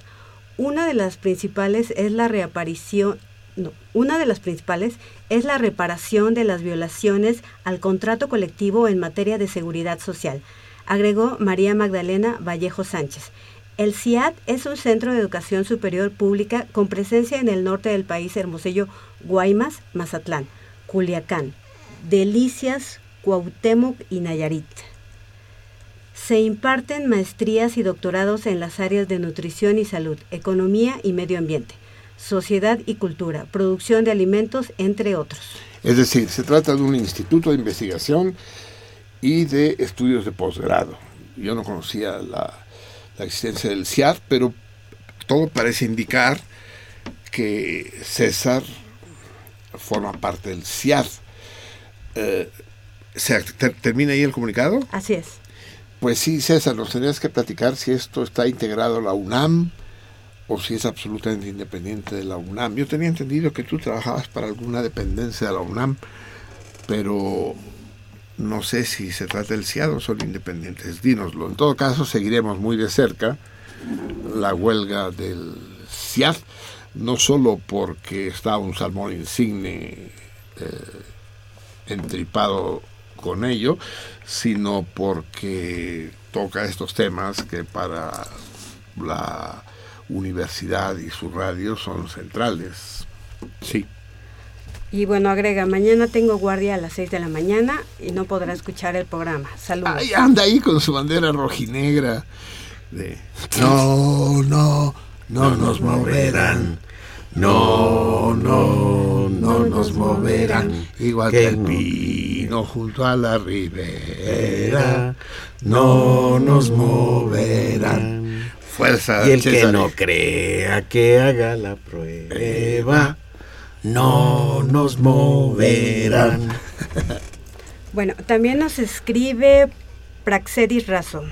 Una de las principales es la reaparición no, una de las principales es la reparación de las violaciones al contrato colectivo en materia de seguridad social, agregó María Magdalena Vallejo Sánchez. El CIAT es un centro de educación superior pública con presencia en el norte del país, Hermosillo, Guaymas, Mazatlán, Culiacán, Delicias, Cuauhtémoc y Nayarit. Se imparten maestrías y doctorados en las áreas de nutrición y salud, economía y medio ambiente, sociedad y cultura, producción de alimentos, entre otros. Es decir, se trata de un instituto de investigación y de estudios de posgrado. Yo no conocía la, existencia del CIAD, pero todo parece indicar que César forma parte del CIAD. Eh, ¿se, ¿Termina ahí el comunicado? Así es. Pues sí, César, nos tendrías que platicar si esto está integrado a la UNAM o si es absolutamente independiente de la UNAM. Yo tenía entendido que tú trabajabas para alguna dependencia de la UNAM, pero no sé si se trata del CIAD o son independientes. Dínoslo. En todo caso, seguiremos muy de cerca la huelga del CIAD, no solo porque está un salmón insigne eh, entripado con ello, sino porque toca estos temas que para la universidad y su radio son centrales. Sí. Y bueno, agrega, mañana tengo guardia a las 6 de la mañana y no podrá escuchar el programa. Saludos. Ay, anda ahí con su bandera rojinegra. De, no, no, no, nos moverán. No, no, no nos moverán. Igual que, el pino junto a la ribera. No nos moverán. Fuerza. Y el que no crea que haga la prueba no nos moverán. *laughs* Bueno, también nos escribe Praxedis Razón.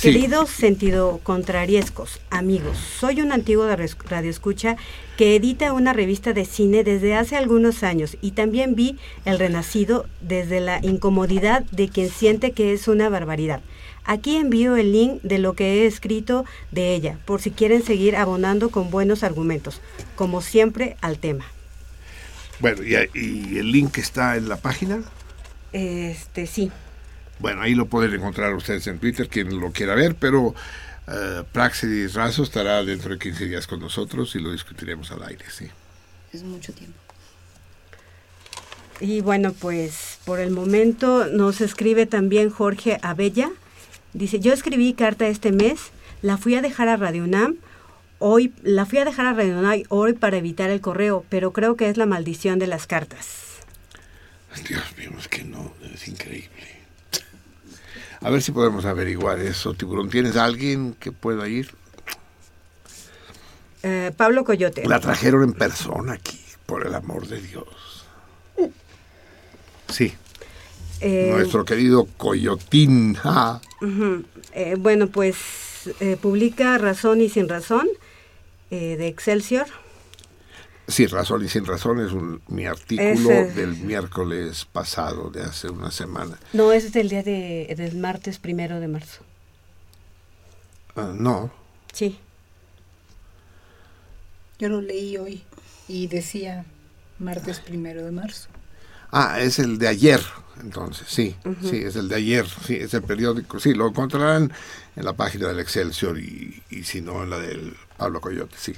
Queridos sentido contrariescos, amigos, soy un antiguo radioescucha que edita una revista de cine desde hace algunos años y también vi El Renacido desde la incomodidad de quien siente que es una barbaridad. Aquí envío el link de lo que he escrito de ella, por si quieren seguir abonando con buenos argumentos, como siempre al tema. Bueno, ¿y, el link está en la página? Este, sí. Bueno, ahí lo pueden encontrar ustedes en Twitter, quien lo quiera ver, pero uh, Praxis Razo estará dentro de 15 días con nosotros y lo discutiremos al aire, sí. Es mucho tiempo. Y bueno, pues por el momento nos escribe también Jorge Abella. Dice, yo escribí carta este mes, la fui a dejar a Radio UNAM hoy, la fui a dejar a Redonay hoy para evitar el correo, pero creo que es la maldición de las cartas. Dios mío, es que no, es increíble. A ver si podemos averiguar eso, Tiburón. ¿Tienes a alguien que pueda ir? Eh, Pablo Coyote. La trajeron en persona aquí, por el amor de Dios. Sí. Eh, Nuestro querido Coyotín. Eh, bueno, pues publica Razón y Sin Razón eh, de Excelsior. Sí, Razón y Sin Razón es un, mi artículo del miércoles pasado, de hace una semana. No, es del día de, del martes primero de marzo. Ah, no. Sí. Yo lo leí hoy y decía martes primero de marzo. Ah, es el de ayer, entonces, sí, sí, es el de ayer, sí, es el periódico, sí, lo encontrarán en la página del Excelsior y, y si no en la del Pablo Coyote, sí.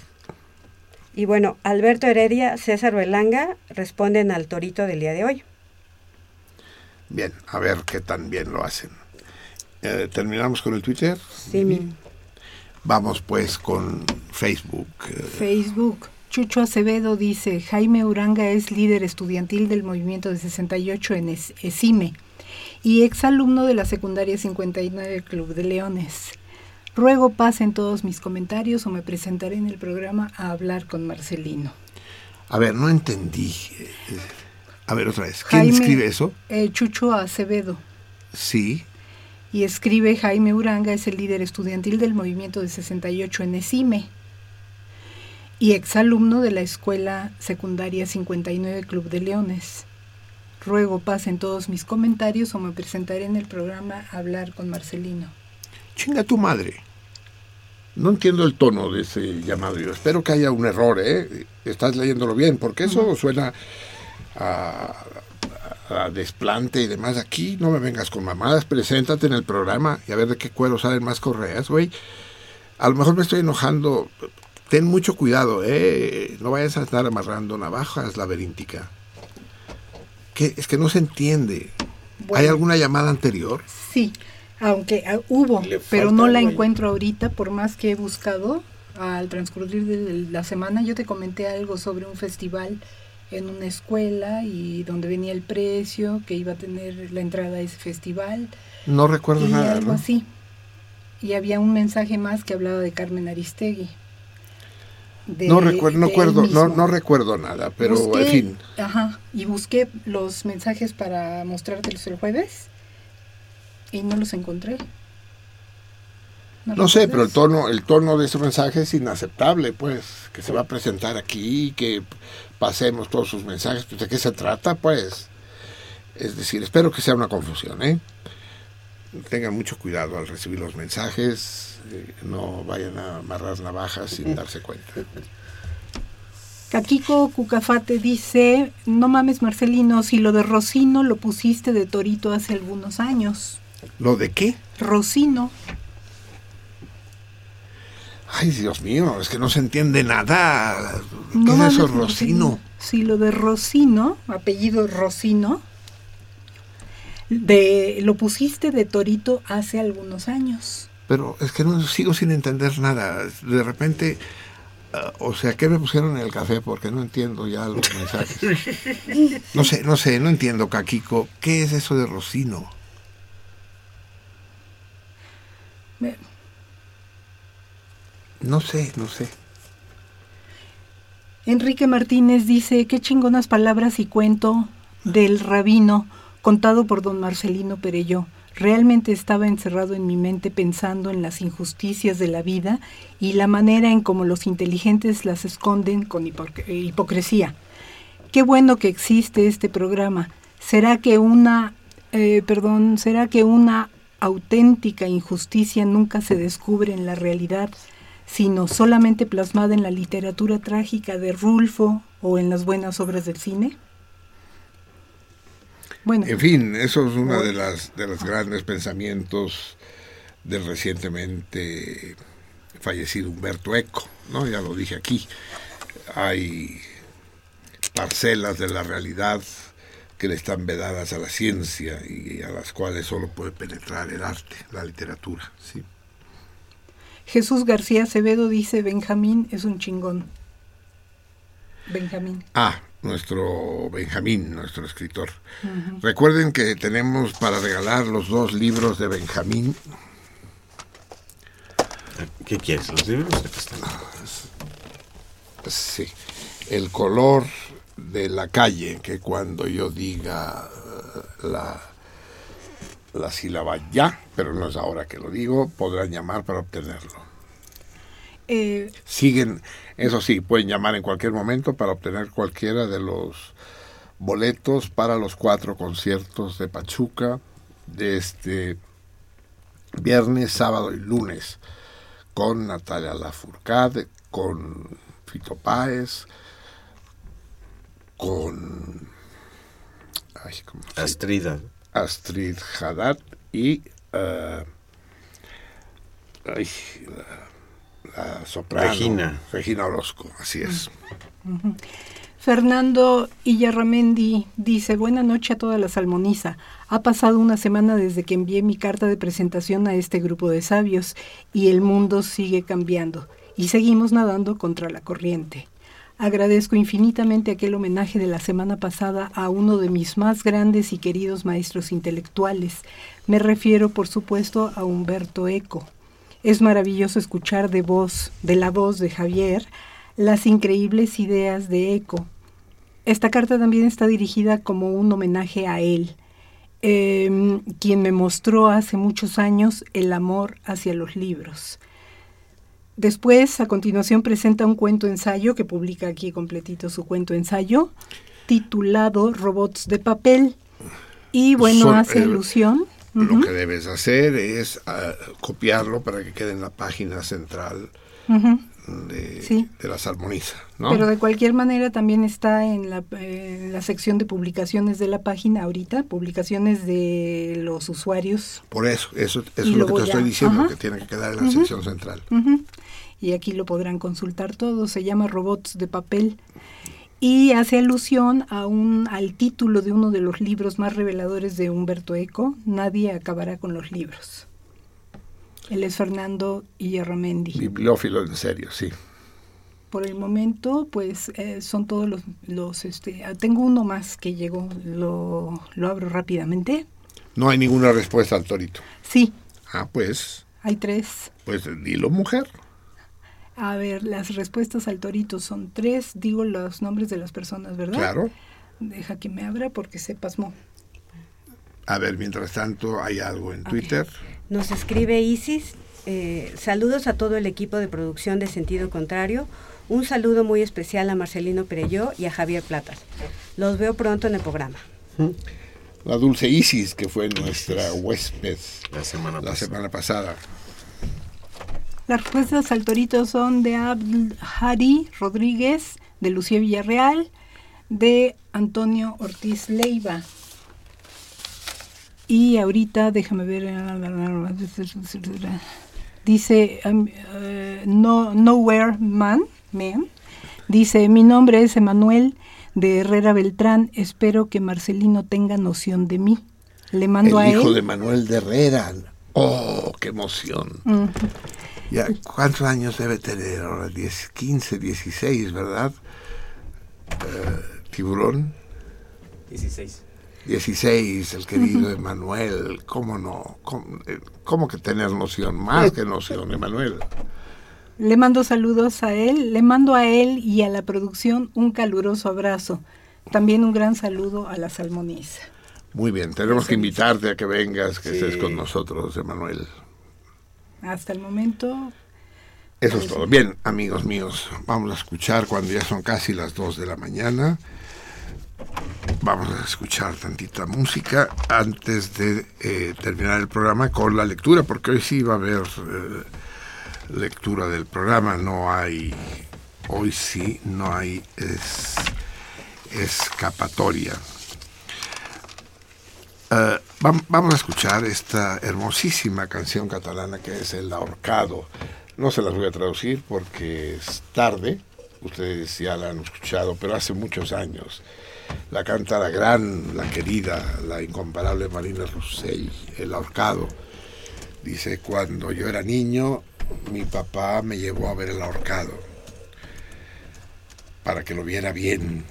Y bueno, Alberto Heredia, César Belanga responden al torito del día de hoy. Bien, a ver qué tan bien lo hacen. Eh, ¿Terminamos con el Twitter? Sí. Vamos pues con Facebook. Facebook. Chucho Acevedo dice, Jaime Uranga es líder estudiantil del movimiento de 68 en ESIME y exalumno de la secundaria 59 Club de Leones. Ruego pasen todos mis comentarios o me presentaré en el programa a hablar con Marcelino. A ver, no entendí. A ver, otra vez. ¿Quién escribe eso? Eh, Chucho Acevedo. Sí. Y escribe Jaime Uranga, es el líder estudiantil del movimiento de 68 en ESIME y exalumno de la Escuela Secundaria 59 Club de Leones. Ruego pasen todos mis comentarios o me presentaré en el programa a hablar con Marcelino. Chinga tu madre. No entiendo el tono de ese llamado. Yo espero que haya un error, ¿eh? Estás leyéndolo bien, porque eso suena a, desplante y demás. Aquí no me vengas con mamadas, preséntate en el programa y a ver de qué cuero salen más correas, güey. A lo mejor me estoy enojando. Ten mucho cuidado, ¿eh? No vayas a estar amarrando navajas laberíntica. ¿Qué? Es que no se entiende. ¿Hay alguna llamada anterior? Sí aunque ah, hubo, pero no la encuentro ahorita, por más que he buscado al transcurrir de la semana. Yo te comenté algo sobre un festival en una escuela y donde venía el precio, que iba a tener la entrada a ese festival. No recuerdo y nada. Algo así. Y había un mensaje más que hablaba de Carmen Aristegui. no recuerdo, no, recuerdo, no, no, recuerdo nada, pero en fin. Ajá, y busqué los mensajes para mostrártelos el jueves y no los encontré. No, sé, pero el tono, el tono de ese mensaje es inaceptable, pues, que se va a presentar aquí, que pasemos todos sus mensajes, pues, ¿de qué se trata, pues? Es decir, espero que sea una confusión, ¿eh? Tengan mucho cuidado al recibir los mensajes, eh, no vayan a amarrar navajas sin darse cuenta. Kakiko Cucafate dice, no mames Marcelino, si lo de Rocino lo pusiste de Torito hace algunos años. ¿Lo de qué? Rocino. Ay, Dios mío, es que no se entiende nada. ¿Qué es eso, Rocino? Sí, lo de Rocino, apellido Rocino, de, lo pusiste de Torito hace algunos años. Pero es que no sigo sin entender nada. De repente, uh, o sea, ¿qué me pusieron en el café? Porque no entiendo ya los *laughs* mensajes. No sé, no sé, no entiendo, Kakiko. ¿Qué es eso de Rocino? Me, no sé, no sé. Enrique Martínez dice, qué chingonas palabras y cuento del rabino contado por don Marcelino Perello. Realmente estaba encerrado en mi mente pensando en las injusticias de la vida y la manera en cómo los inteligentes las esconden con hipocresía. Qué bueno que existe este programa. ¿Será que una, eh, perdón, será que una auténtica injusticia nunca se descubre en la realidad? sino solamente plasmada en la literatura trágica de Rulfo o en las buenas obras del cine? Bueno, en fin, eso es uno de las de los grandes pensamientos del recientemente fallecido Humberto Eco, ¿no? Ya lo dije aquí. Hay parcelas de la realidad que le están vedadas a la ciencia y a las cuales solo puede penetrar el arte, la literatura, sí. Jesús García Acevedo dice, Benjamín es un chingón. Benjamín. Ah, nuestro Benjamín, nuestro escritor. Recuerden que tenemos para regalar los dos libros de Benjamín. ¿Qué quieres? ¿Los libros? Sí. El color de la calle, que cuando yo diga uh, la la sílaba ya, pero no es ahora que lo digo, podrán llamar para obtenerlo. Eh, Siguen, eso sí, pueden llamar en cualquier momento para obtener cualquiera de los boletos para los cuatro conciertos de Pachuca de este viernes, sábado y lunes con Natalia Lafourcade, con Fito Páez, con ay, Astrida. Astrid Haddad y uh, ay, la, la, soprano Regina. Regina Orozco, así es. Uh -huh. Fernando Illarramendi dice, buena noche a toda la salmoniza. Ha pasado una semana desde que envié mi carta de presentación a este grupo de sabios y el mundo sigue cambiando y seguimos nadando contra la corriente. Agradezco infinitamente aquel homenaje de la semana pasada a uno de mis más grandes y queridos maestros intelectuales. Me refiero, por supuesto, a Humberto Eco. Es maravilloso escuchar de voz, de la voz de Javier, las increíbles ideas de Eco. Esta carta también está dirigida como un homenaje a él, eh, quien me mostró hace muchos años el amor hacia los libros. Después, a continuación, presenta un cuento ensayo que publica aquí completito su cuento ensayo, titulado Robots de papel. Y bueno, Son, hace eh, ilusión. Lo uh -huh. que debes hacer es uh, copiarlo para que quede en la página central uh -huh. de, sí. de, la salmoniza. ¿no? Pero de cualquier manera también está en la, eh, en la, sección de publicaciones de la página ahorita, publicaciones de los usuarios. Por eso, eso, eso es lo que te estoy diciendo, -huh. que tiene que quedar en la sección central y aquí lo podrán consultar todo, se llama Robots de papel y hace alusión a un, al título de uno de los libros más reveladores de Humberto Eco, Nadie acabará con los libros. Él es Fernando Illarramendi. Bibliófilo en serio, sí. por el momento, pues eh, son todos los, los este, ah, tengo uno más que llegó, lo, lo abro rápidamente. No hay ninguna respuesta al torito. Sí. Ah, pues. Hay tres. Pues dilo, mujer. A ver, las respuestas al torito son tres. Digo los nombres de las personas, ¿verdad? Claro. Deja que me abra porque se pasmó. A ver, mientras tanto, hay algo en Twitter. Nos escribe Isis. Eh, saludos a todo el equipo de producción de Sentido Contrario. Un saludo muy especial a Marcelino Perelló y a Javier Platas. Los veo pronto en el programa. La dulce Isis, que fue nuestra huésped la semana, la semana pasada. Las respuestas al torito son de Abdul Hari Rodríguez, de Lucía Villarreal, de Antonio Ortiz Leiva. Y ahorita, déjame ver, dice um, uh, no, Nowhere Man, man, dice, mi nombre es Emanuel de Herrera Beltrán, espero que Marcelino tenga noción de mí. Le mando El a hijo de Manuel de Herrera. Oh, qué emoción. Ya, ¿Cuántos años debe tener ahora? 10, 15, 16, ¿verdad? Eh, tiburón. 16. 16, el querido Emanuel. ¿Cómo no? Eh, ¿Cómo, que tener noción? Más que noción, Emanuel. Le mando saludos a él, le mando a él y a la producción un caluroso abrazo. También un gran saludo a la salmoniza. Muy bien, tenemos que invitarte a que vengas, que estés con nosotros, Emanuel. Hasta el momento. Eso es todo. Bien, amigos míos, vamos a escuchar cuando ya son casi las 2 de la mañana. Vamos a escuchar tantita música antes de eh, terminar el programa con la lectura, porque hoy sí va a haber eh, lectura del programa. No hay, hoy sí, no hay escapatoria. Eh, vamos a escuchar esta hermosísima canción catalana que es El ahorcado. No se las voy a traducir porque es tarde, ustedes ya la han escuchado, pero hace muchos años. La canta la gran, la querida, la incomparable Marina Rossell, El ahorcado. Dice, cuando yo era niño, mi papá me llevó a ver el ahorcado, para que lo viera bien,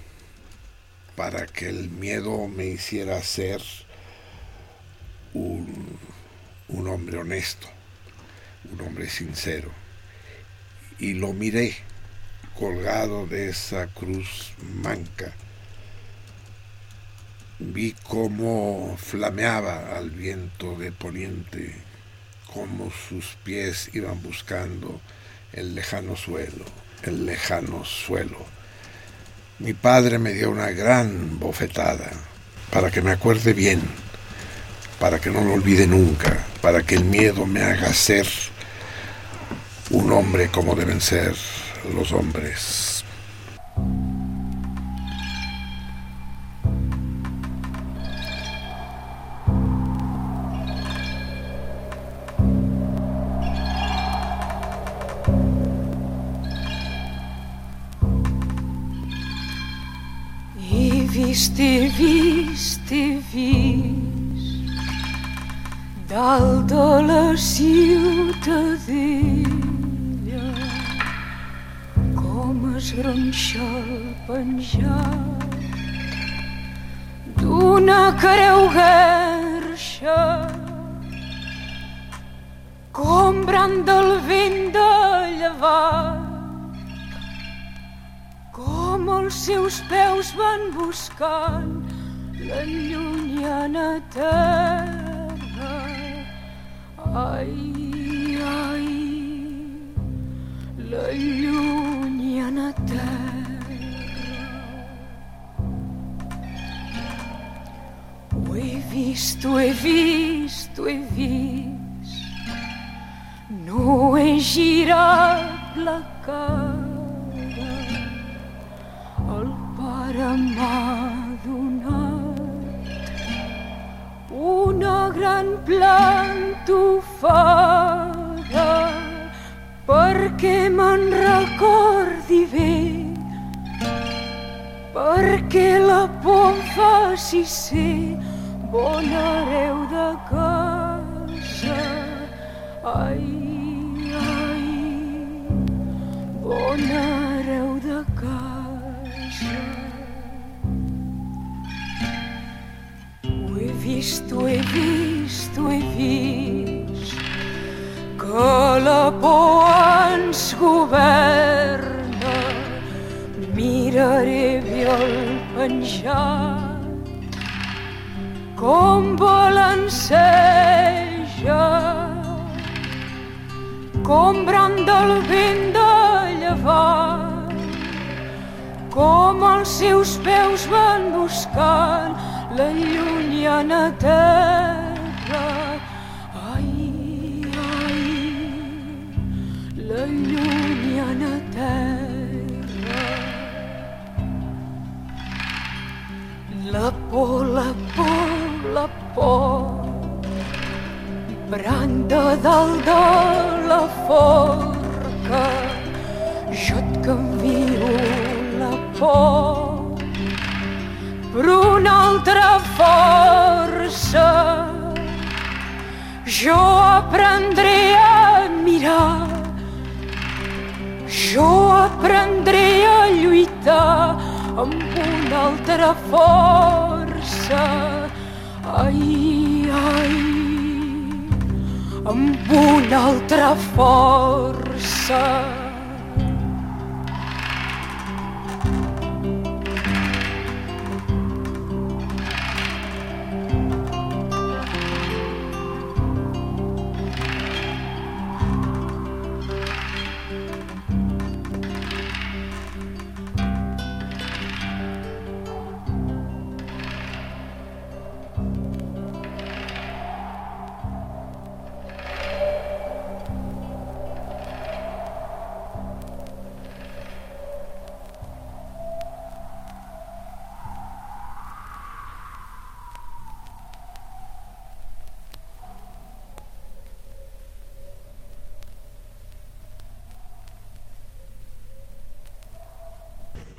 para que el miedo me hiciera ser un, hombre honesto, un hombre sincero. Y lo miré colgado de esa cruz manca. Vi cómo flameaba al viento de poniente, cómo sus pies iban buscando el lejano suelo, el lejano suelo. Mi padre me dio una gran bofetada para que me acuerde bien, para que no lo olvide nunca, para que el miedo me haga ser un hombre como deben ser los hombres. He vist, he vist, he vist dalt de la ciutadella com es gronxa el penjat d'una creu guerxa com brand del vent de llevant com els seus peus van buscant la llunyana terra. Ai, ai, la llunyana terra. Ho he vist, ho he vist, ho he vist, no he girat la cara el pare m'ha en planto fora perquè me'n recordi bé perquè la por faci ser bon hereu de casa. Ai, ai, bon hereu de casa. Ho he vist, ho he vist, tu he vist que la por ens governa. Miraré viol penjat com balanceja com bram del vent de llevar, com els seus peus van buscant la llunyana terra llunyana terra. La por, la por, la por, branda dalt de la forca, jo et canvio la por per una altra força. Jo aprendré a mirar, jo aprendré a lluitar amb una altra força. Ai, ai, amb una altra força.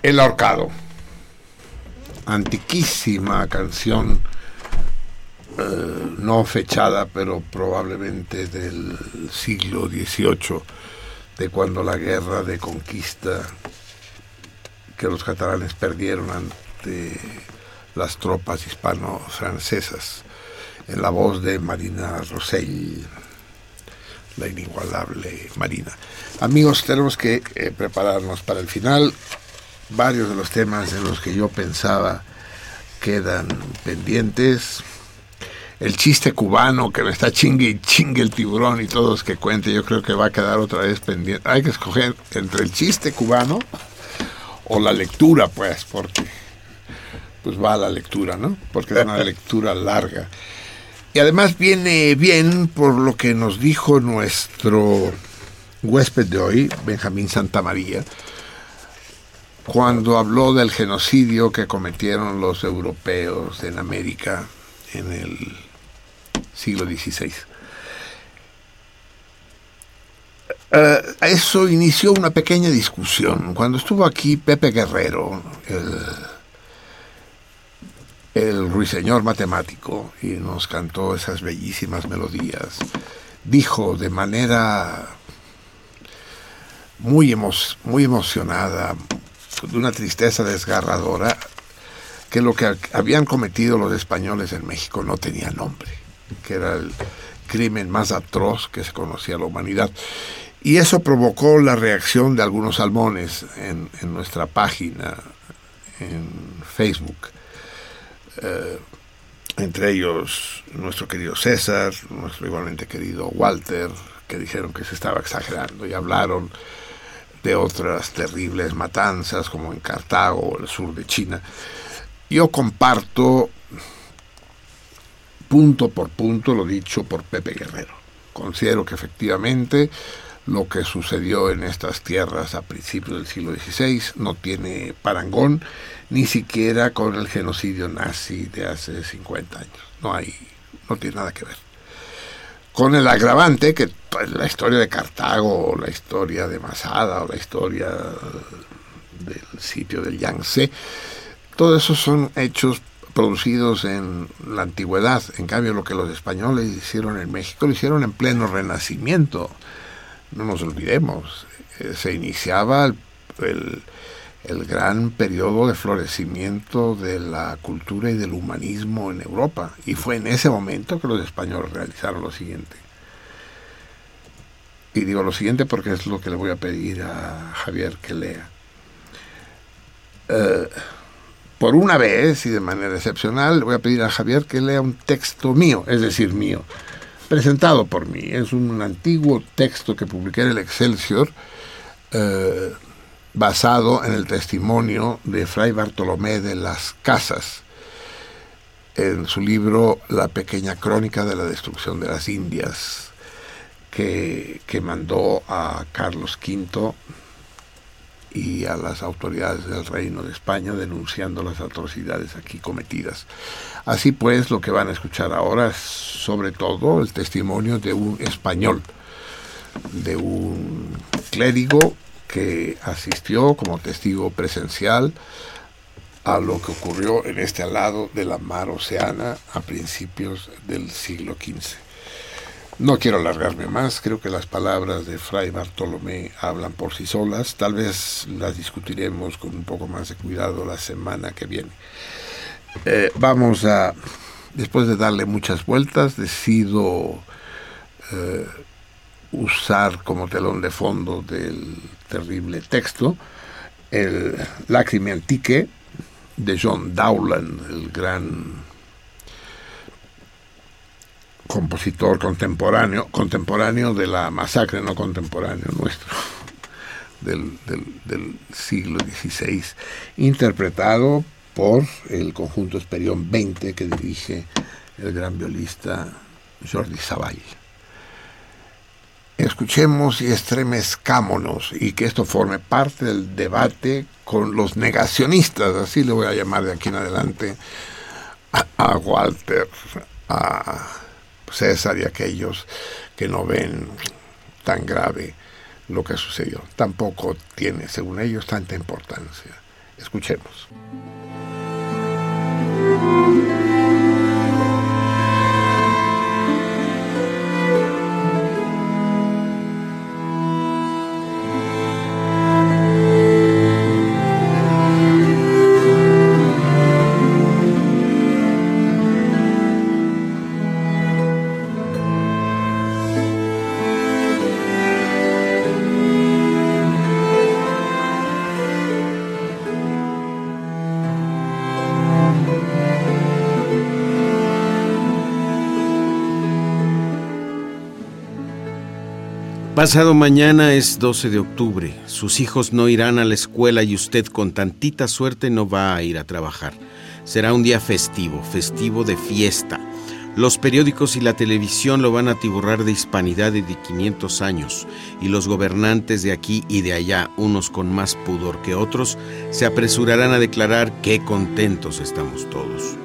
El ahorcado. Antiquísima canción, eh, no fechada, pero probablemente del siglo XVIII, de cuando la guerra de conquista que los catalanes perdieron ante las tropas hispano-francesas, en la voz de Marina Rosell, la inigualable Marina. Amigos, tenemos que eh, prepararnos para el final varios de los temas en los que yo pensaba quedan pendientes. El chiste cubano que me está chingue y chingue el tiburón y todos que cuente, yo creo que va a quedar otra vez pendiente. Hay que escoger entre el chiste cubano o la lectura, pues, porque pues va a la lectura, ¿no? Porque es una *laughs* lectura larga. Y además viene bien por lo que nos dijo nuestro huésped de hoy, Benjamín Santamaría, cuando habló del genocidio que cometieron los europeos en América en el siglo XVI. Eh, eso inició una pequeña discusión. Cuando estuvo aquí Pepe Guerrero, el, ruiseñor matemático, y nos cantó esas bellísimas melodías, dijo de manera muy, muy emocionada, de una tristeza desgarradora que lo que habían cometido los españoles en México no tenía nombre, que era el crimen más atroz que se conocía a la humanidad. Y eso provocó la reacción de algunos salmones en, nuestra página, en Facebook. Eh, entre ellos nuestro querido César, nuestro igualmente querido Walter, que dijeron que se estaba exagerando y hablaron de otras terribles matanzas como en Cartago o el sur de China. Yo comparto punto por punto lo dicho por Pepe Guerrero. Considero que efectivamente lo que sucedió en estas tierras a principios del siglo XVI no tiene parangón ni siquiera con el genocidio nazi de hace 50 años. No hay, no tiene nada que ver con el agravante que pues, la historia de Cartago, o la historia de Masada, o la historia del sitio del Yangtze, todo eso son hechos producidos en la antigüedad. En cambio, lo que los españoles hicieron en México lo hicieron en pleno renacimiento. No nos olvidemos, eh, se iniciaba el el gran periodo de florecimiento de la cultura y del humanismo en Europa. Y fue en ese momento que los españoles realizaron lo siguiente. y digo lo siguiente porque es lo que le voy a pedir a Javier que lea. Eh, por una vez y de manera excepcional, le voy a pedir a Javier que lea un texto mío, es decir, mío, presentado por mí. Es un antiguo texto que publiqué en el Excelsior, eh, basado en el testimonio de Fray Bartolomé de las Casas, en su libro La pequeña crónica de la destrucción de las Indias, que, que mandó a Carlos V y a las autoridades del Reino de España denunciando las atrocidades aquí cometidas. Así pues, lo que van a escuchar ahora es sobre todo el testimonio de un español, de un clérigo que asistió como testigo presencial a lo que ocurrió en este lado de la mar Oceana a principios del siglo XV. No quiero alargarme más, creo que las palabras de Fray Bartolomé hablan por sí solas, tal vez las discutiremos con un poco más de cuidado la semana que viene. Eh, vamos a, después de darle muchas vueltas, decido eh, usar como telón de fondo del terrible texto el Lacrime Antique de John Dowland, el gran compositor contemporáneo, contemporáneo de la masacre, no contemporáneo nuestro, *laughs* del, del, siglo XVI, interpretado por el conjunto Esperión 20 que dirige el gran violista Jordi Savall. Escuchemos y estremezcámonos y que esto forme parte del debate con los negacionistas, así le voy a llamar de aquí en adelante, a Walter, a César y aquellos que no ven tan grave lo que sucedió. Tampoco tiene, según ellos, tanta importancia. Escuchemos. Pasado mañana es 12 de octubre. Sus hijos no irán a la escuela y usted con tantita suerte no va a ir a trabajar. Será un día festivo, festivo de fiesta. Los periódicos y la televisión lo van a tiburrar de hispanidad de 500 años y los gobernantes de aquí y de allá, unos con más pudor que otros, se apresurarán a declarar qué contentos estamos todos.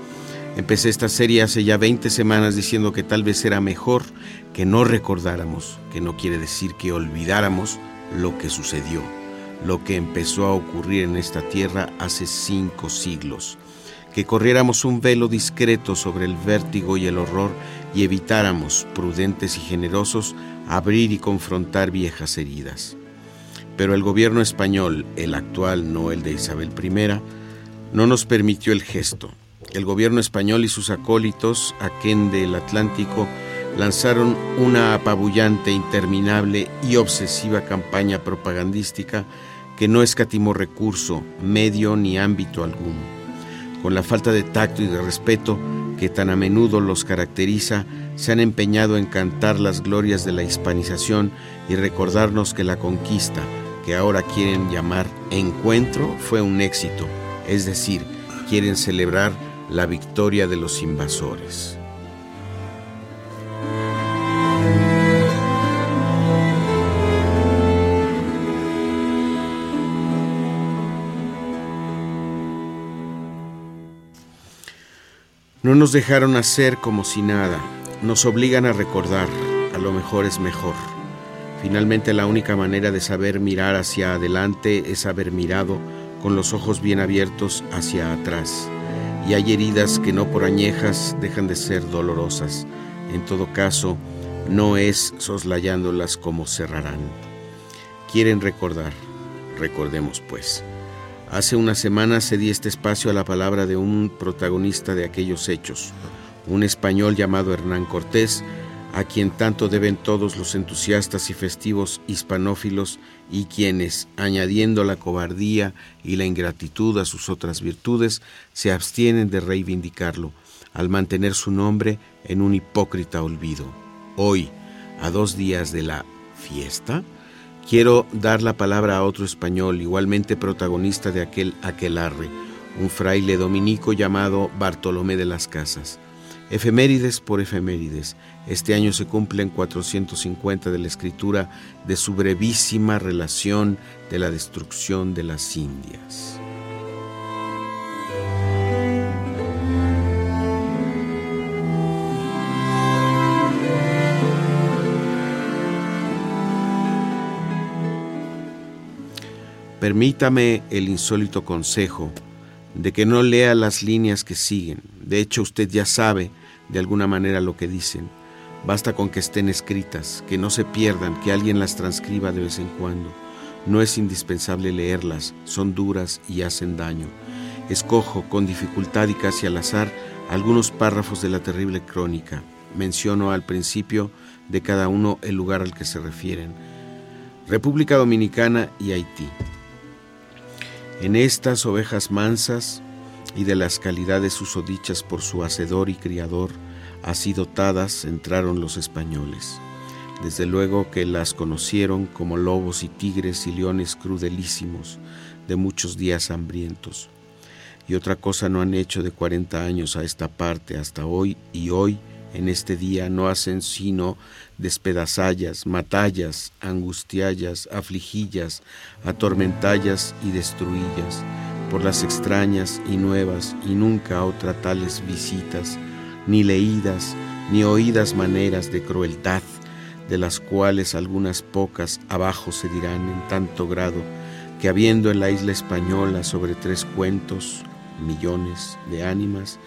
Empecé esta serie hace ya 20 semanas diciendo que tal vez era mejor que no recordáramos, que no quiere decir que olvidáramos lo que sucedió, lo que empezó a ocurrir en esta tierra hace cinco siglos, que corriéramos un velo discreto sobre el vértigo y el horror y evitáramos, prudentes y generosos, abrir y confrontar viejas heridas. Pero el gobierno español, el actual, no el de Isabel I, no nos permitió el gesto el gobierno español y sus acólitos, aquén del Atlántico, lanzaron una apabullante, interminable y obsesiva campaña propagandística que no escatimó recurso, medio ni ámbito alguno. Con la falta de tacto y de respeto que tan a menudo los caracteriza, se han empeñado en cantar las glorias de la hispanización y recordarnos que la conquista, que ahora quieren llamar encuentro, fue un éxito, es decir, quieren celebrar la victoria de los invasores. No nos dejaron hacer como si nada, nos obligan a recordar, a lo mejor es mejor. Finalmente la única manera de saber mirar hacia adelante es haber mirado con los ojos bien abiertos hacia atrás y hay heridas que no por añejas dejan de ser dolorosas. En todo caso, no es soslayándolas como cerrarán. Quieren recordar, recordemos pues. Hace una semana cedí este espacio a la palabra de un protagonista de aquellos hechos, un español llamado Hernán Cortés, a quien tanto deben todos los entusiastas y festivos hispanófilos y quienes, añadiendo la cobardía y la ingratitud a sus otras virtudes, se abstienen de reivindicarlo, al mantener su nombre en un hipócrita olvido. Hoy, a dos días de la fiesta, quiero dar la palabra a otro español igualmente protagonista de aquel aquelarre, un fraile dominico llamado Bartolomé de las Casas. Efemérides por efemérides. Este año se cumplen 450 de la escritura de su brevísima relación de la destrucción de las Indias. Permítame el insólito consejo de que no lea las líneas que siguen. De hecho, usted ya sabe de alguna manera lo que dicen. Basta con que estén escritas, que no se pierdan, que alguien las transcriba de vez en cuando. No es indispensable leerlas, son duras y hacen daño. Escojo con dificultad y casi al azar algunos párrafos de la terrible crónica. Menciono al principio de cada uno el lugar al que se refieren. República Dominicana y Haití. En estas ovejas mansas y de las calidades susodichas por su hacedor y criador, así dotadas entraron los españoles. Desde luego que las conocieron como lobos y tigres y leones crudelísimos de muchos días hambrientos. Y otra cosa no han hecho de cuarenta años a esta parte hasta hoy y hoy en este día no hacen sino despedazallas, matallas, angustiallas, afligillas, atormentallas y destruillas, por las extrañas y nuevas y nunca otra tales visitas, ni leídas ni oídas maneras de crueldad, de las cuales algunas pocas abajo se dirán en tanto grado que habiendo en la isla española sobre tres cuentos, millones de ánimas,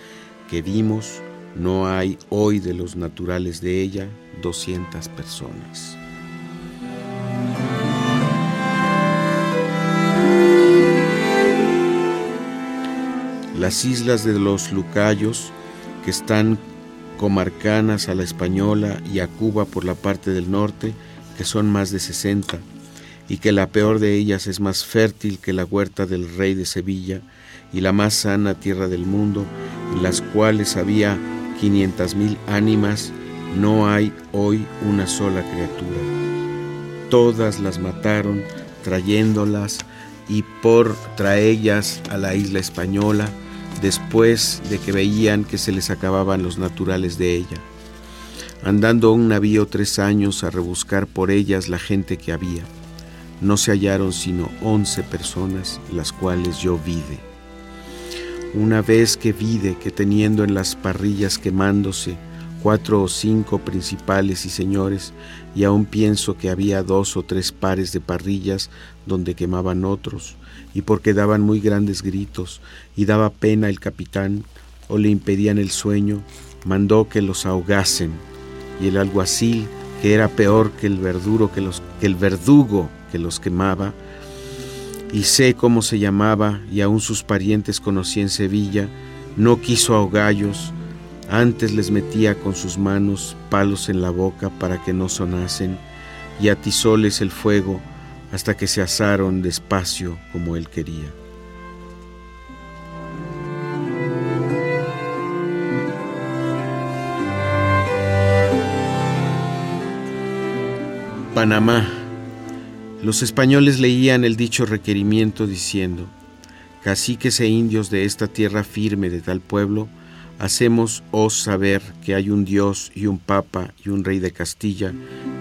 que vimos, no hay hoy de los naturales de ella 200 personas. Las islas de los Lucayos, que están comarcanas a la española y a Cuba por la parte del norte, que son más de 60, y que la peor de ellas es más fértil que la huerta del rey de Sevilla y la más sana tierra del mundo, en las cuales había 500 mil ánimas, no hay hoy una sola criatura. Todas las mataron trayéndolas y por traellas a la isla española después de que veían que se les acababan los naturales de ella. Andando un navío tres años a rebuscar por ellas la gente que había. No se hallaron sino once personas, las cuales yo vide. Una vez que vide que teniendo en las parrillas quemándose cuatro o cinco principales y señores, y aún pienso que había dos o tres pares de parrillas donde quemaban otros, y porque daban muy grandes gritos, y daba pena el capitán, o le impedían el sueño, mandó que los ahogasen, y el alguacil, que era peor que el que los que el verdugo que los quemaba, y sé cómo se llamaba y aún sus parientes conocí en Sevilla, no quiso ahogallos, antes les metía con sus manos palos en la boca para que no sonasen y atizóles el fuego hasta que se asaron despacio como él quería. Panamá los españoles leían el dicho requerimiento diciendo, Caciques e indios de esta tierra firme de tal pueblo, hacemos os saber que hay un Dios y un Papa y un Rey de Castilla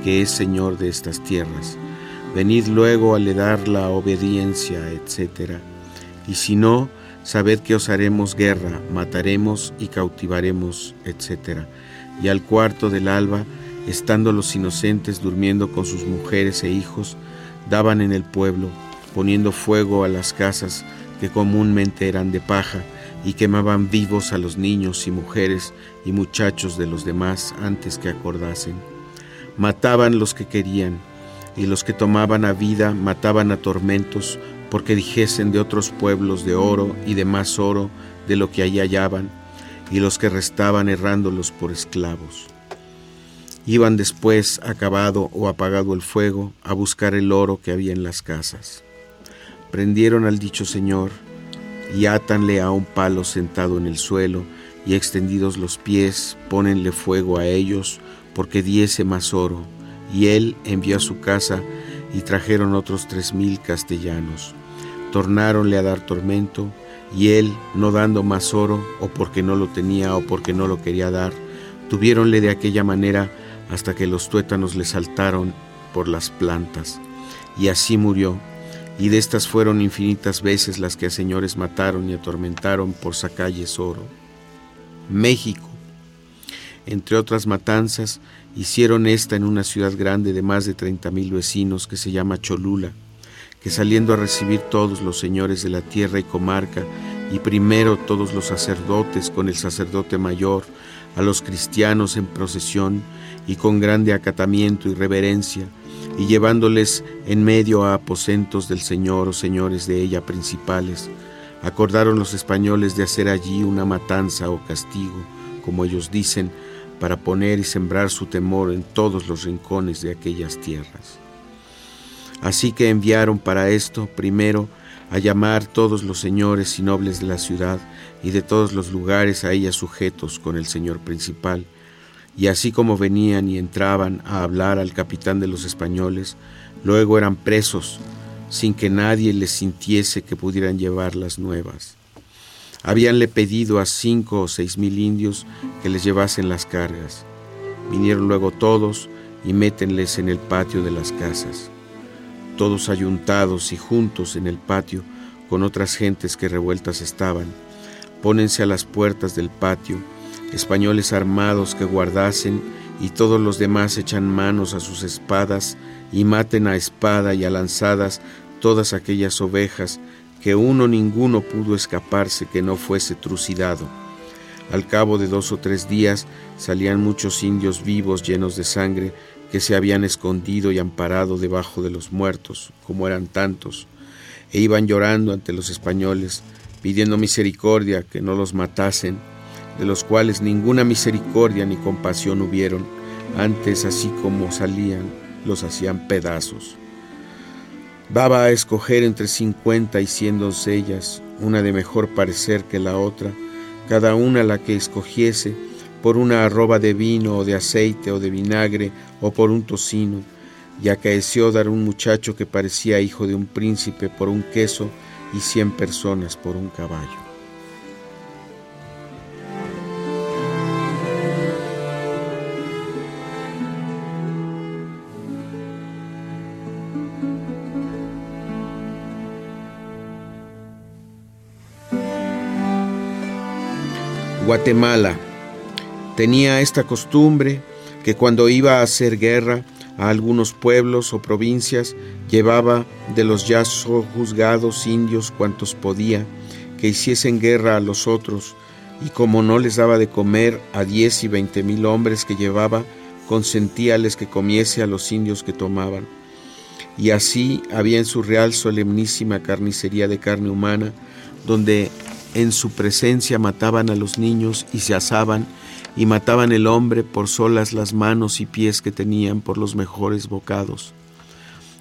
que es Señor de estas tierras. Venid luego a le dar la obediencia, etc. Y si no, sabed que os haremos guerra, mataremos y cautivaremos, etc. Y al cuarto del alba, estando los inocentes durmiendo con sus mujeres e hijos, daban en el pueblo, poniendo fuego a las casas que comúnmente eran de paja, y quemaban vivos a los niños y mujeres y muchachos de los demás antes que acordasen. Mataban los que querían, y los que tomaban a vida mataban a tormentos, porque dijesen de otros pueblos de oro y de más oro de lo que allí hallaban, y los que restaban errándolos por esclavos. Iban después, acabado o apagado el fuego, a buscar el oro que había en las casas. Prendieron al dicho señor y átanle a un palo sentado en el suelo y extendidos los pies, pónenle fuego a ellos, porque diese más oro. Y él envió a su casa y trajeron otros tres mil castellanos. Tornáronle a dar tormento, y él, no dando más oro, o porque no lo tenía o porque no lo quería dar, tuviéronle de aquella manera hasta que los tuétanos le saltaron por las plantas. Y así murió. Y de estas fueron infinitas veces las que a señores mataron y atormentaron por sacalles oro. México. Entre otras matanzas, hicieron esta en una ciudad grande de más de treinta mil vecinos que se llama Cholula, que saliendo a recibir todos los señores de la tierra y comarca, y primero todos los sacerdotes con el sacerdote mayor, a los cristianos en procesión y con grande acatamiento y reverencia, y llevándoles en medio a aposentos del Señor o señores de ella principales, acordaron los españoles de hacer allí una matanza o castigo, como ellos dicen, para poner y sembrar su temor en todos los rincones de aquellas tierras. Así que enviaron para esto primero a llamar todos los señores y nobles de la ciudad y de todos los lugares a ella sujetos con el señor principal, y así como venían y entraban a hablar al capitán de los españoles, luego eran presos, sin que nadie les sintiese que pudieran llevar las nuevas. Habíanle pedido a cinco o seis mil indios que les llevasen las cargas. Vinieron luego todos y métenles en el patio de las casas. Todos ayuntados y juntos en el patio con otras gentes que revueltas estaban, pónense a las puertas del patio, españoles armados que guardasen y todos los demás echan manos a sus espadas y maten a espada y a lanzadas todas aquellas ovejas que uno ninguno pudo escaparse que no fuese trucidado. Al cabo de dos o tres días salían muchos indios vivos llenos de sangre que se habían escondido y amparado debajo de los muertos, como eran tantos, e iban llorando ante los españoles, pidiendo misericordia que no los matasen, de los cuales ninguna misericordia ni compasión hubieron, antes así como salían, los hacían pedazos. Daba a escoger entre cincuenta y cien doncellas, una de mejor parecer que la otra, cada una la que escogiese, por una arroba de vino o de aceite o de vinagre o por un tocino, y acaeció dar un muchacho que parecía hijo de un príncipe por un queso y cien personas por un caballo. Guatemala tenía esta costumbre que cuando iba a hacer guerra a algunos pueblos o provincias, llevaba de los ya juzgados indios cuantos podía, que hiciesen guerra a los otros, y como no les daba de comer a diez y veinte mil hombres que llevaba, consentíales que comiese a los indios que tomaban. Y así había en su real solemnísima carnicería de carne humana, donde en su presencia mataban a los niños y se asaban y mataban el hombre por solas las manos y pies que tenían por los mejores bocados.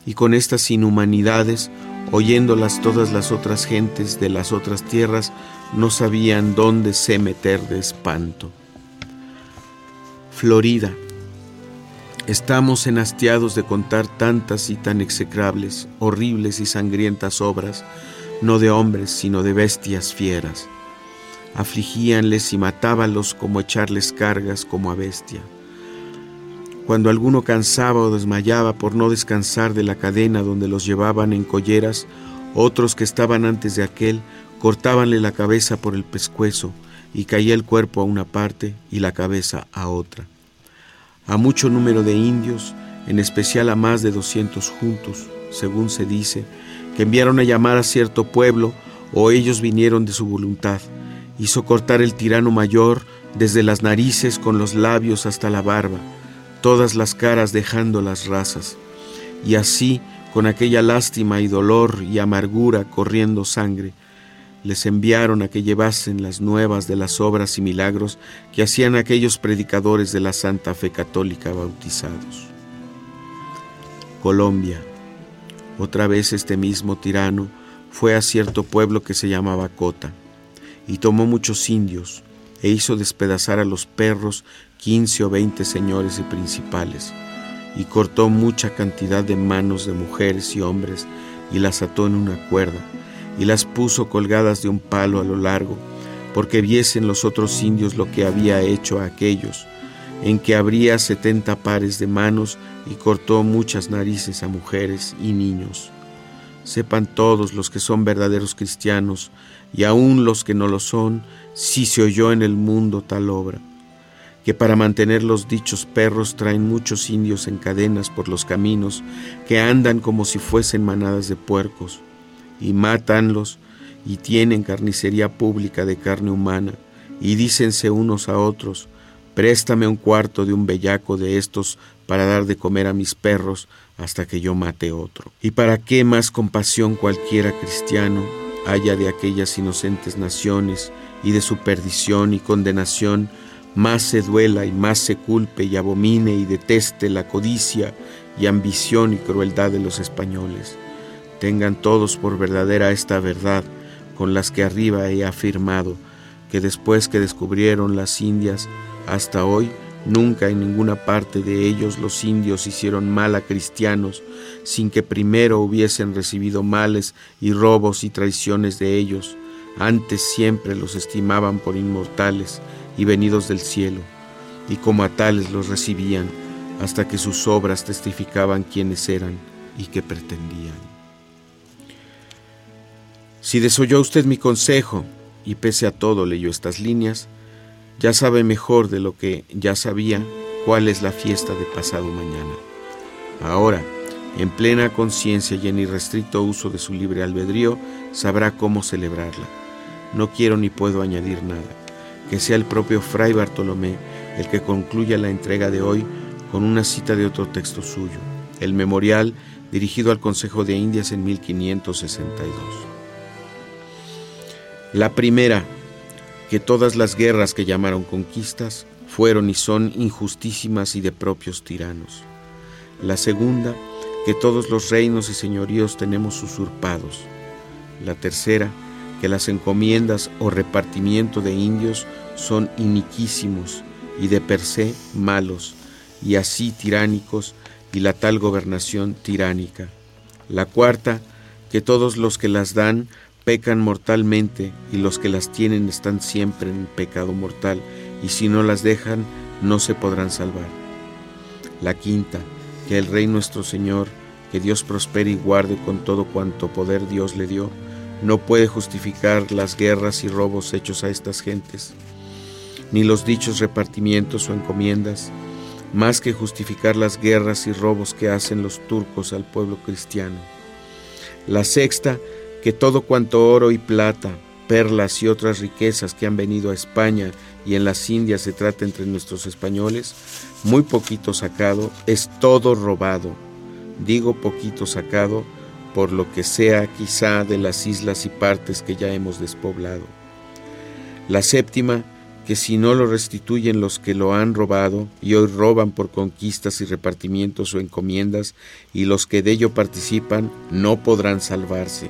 Y con estas inhumanidades, oyéndolas todas las otras gentes de las otras tierras, no sabían dónde se meter de espanto. Florida. Estamos enhastiados de contar tantas y tan execrables, horribles y sangrientas obras, no de hombres, sino de bestias fieras afligíanles y matábanlos como echarles cargas como a bestia. Cuando alguno cansaba o desmayaba por no descansar de la cadena donde los llevaban en colleras, otros que estaban antes de aquel cortábanle la cabeza por el pescuezo y caía el cuerpo a una parte y la cabeza a otra. A mucho número de indios, en especial a más de doscientos juntos, según se dice, enviaron a llamar a cierto pueblo o ellos vinieron de su voluntad, hizo cortar el tirano mayor desde las narices con los labios hasta la barba, todas las caras dejando las razas, y así, con aquella lástima y dolor y amargura corriendo sangre, les enviaron a que llevasen las nuevas de las obras y milagros que hacían aquellos predicadores de la Santa Fe Católica bautizados. Colombia. Otra vez este mismo tirano fue a cierto pueblo que se llamaba Cota, y tomó muchos indios, e hizo despedazar a los perros quince o veinte señores y principales, y cortó mucha cantidad de manos de mujeres y hombres, y las ató en una cuerda, y las puso colgadas de un palo a lo largo, porque viesen los otros indios lo que había hecho a aquellos, en que habría setenta pares de manos, y cortó muchas narices a mujeres y niños. Sepan todos los que son verdaderos cristianos, y aun los que no lo son, si se oyó en el mundo tal obra, que para mantener los dichos perros traen muchos indios en cadenas por los caminos, que andan como si fuesen manadas de puercos, y mátanlos, y tienen carnicería pública de carne humana, y dícense unos a otros, préstame un cuarto de un bellaco de estos para dar de comer a mis perros hasta que yo mate otro. ¿Y para qué más compasión cualquiera cristiano haya de aquellas inocentes naciones y de su perdición y condenación, más se duela y más se culpe y abomine y deteste la codicia y ambición y crueldad de los españoles. Tengan todos por verdadera esta verdad con las que arriba he afirmado, que después que descubrieron las Indias, hasta hoy, Nunca en ninguna parte de ellos los indios hicieron mal a cristianos sin que primero hubiesen recibido males y robos y traiciones de ellos. Antes siempre los estimaban por inmortales y venidos del cielo, y como a tales los recibían, hasta que sus obras testificaban quiénes eran y qué pretendían. Si desoyó usted mi consejo, y pese a todo leyó estas líneas, ya sabe mejor de lo que ya sabía cuál es la fiesta de pasado mañana. Ahora, en plena conciencia y en irrestricto uso de su libre albedrío, sabrá cómo celebrarla. No quiero ni puedo añadir nada. Que sea el propio Fray Bartolomé el que concluya la entrega de hoy con una cita de otro texto suyo, el memorial dirigido al Consejo de Indias en 1562. La primera, que todas las guerras que llamaron conquistas fueron y son injustísimas y de propios tiranos. La segunda, que todos los reinos y señoríos tenemos usurpados. La tercera, que las encomiendas o repartimiento de indios son iniquísimos y de per se malos, y así tiránicos, y la tal gobernación tiránica. La cuarta, que todos los que las dan pecan mortalmente y los que las tienen están siempre en pecado mortal y si no las dejan no se podrán salvar. La quinta, que el Rey nuestro Señor, que Dios prospere y guarde con todo cuanto poder Dios le dio, no puede justificar las guerras y robos hechos a estas gentes, ni los dichos repartimientos o encomiendas, más que justificar las guerras y robos que hacen los turcos al pueblo cristiano. La sexta, que todo cuanto oro y plata, perlas y otras riquezas que han venido a España y en las Indias se trata entre nuestros españoles, muy poquito sacado, es todo robado. Digo poquito sacado por lo que sea quizá de las islas y partes que ya hemos despoblado. La séptima, que si no lo restituyen los que lo han robado y hoy roban por conquistas y repartimientos o encomiendas, y los que de ello participan, no podrán salvarse.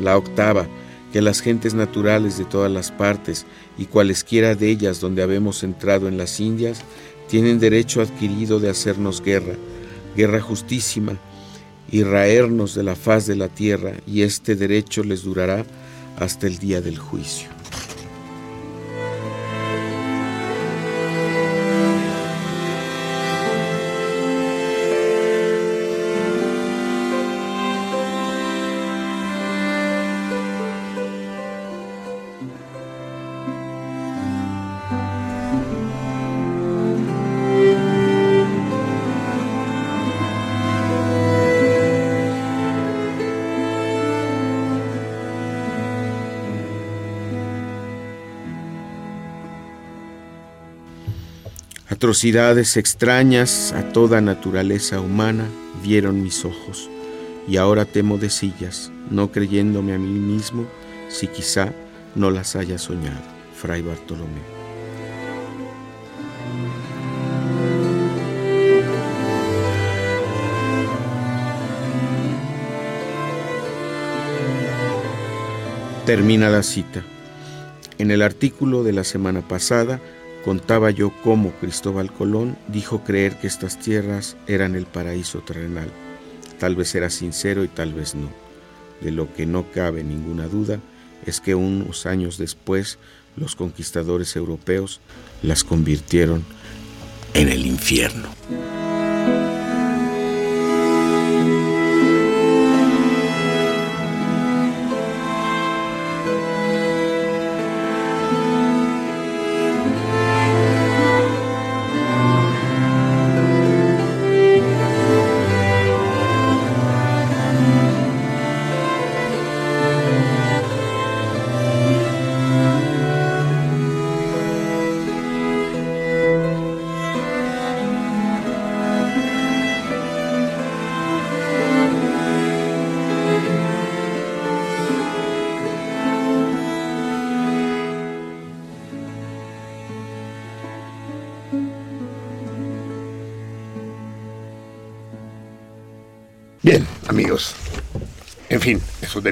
La octava, que las gentes naturales de todas las partes y cualesquiera de ellas donde habemos entrado en las Indias, tienen derecho adquirido de hacernos guerra, guerra justísima, y raernos de la faz de la tierra, y este derecho les durará hasta el día del juicio. Atrocidades extrañas a toda naturaleza humana vieron mis ojos, y ahora temo de sillas, no creyéndome a mí mismo si quizá no las haya soñado. Fray Bartolomé. Termina la cita. En el artículo de la semana pasada contaba yo cómo Cristóbal Colón dijo creer que estas tierras eran el paraíso terrenal. Tal vez era sincero y tal vez no. De lo que no cabe ninguna duda es que unos años después los conquistadores europeos las convirtieron en el infierno.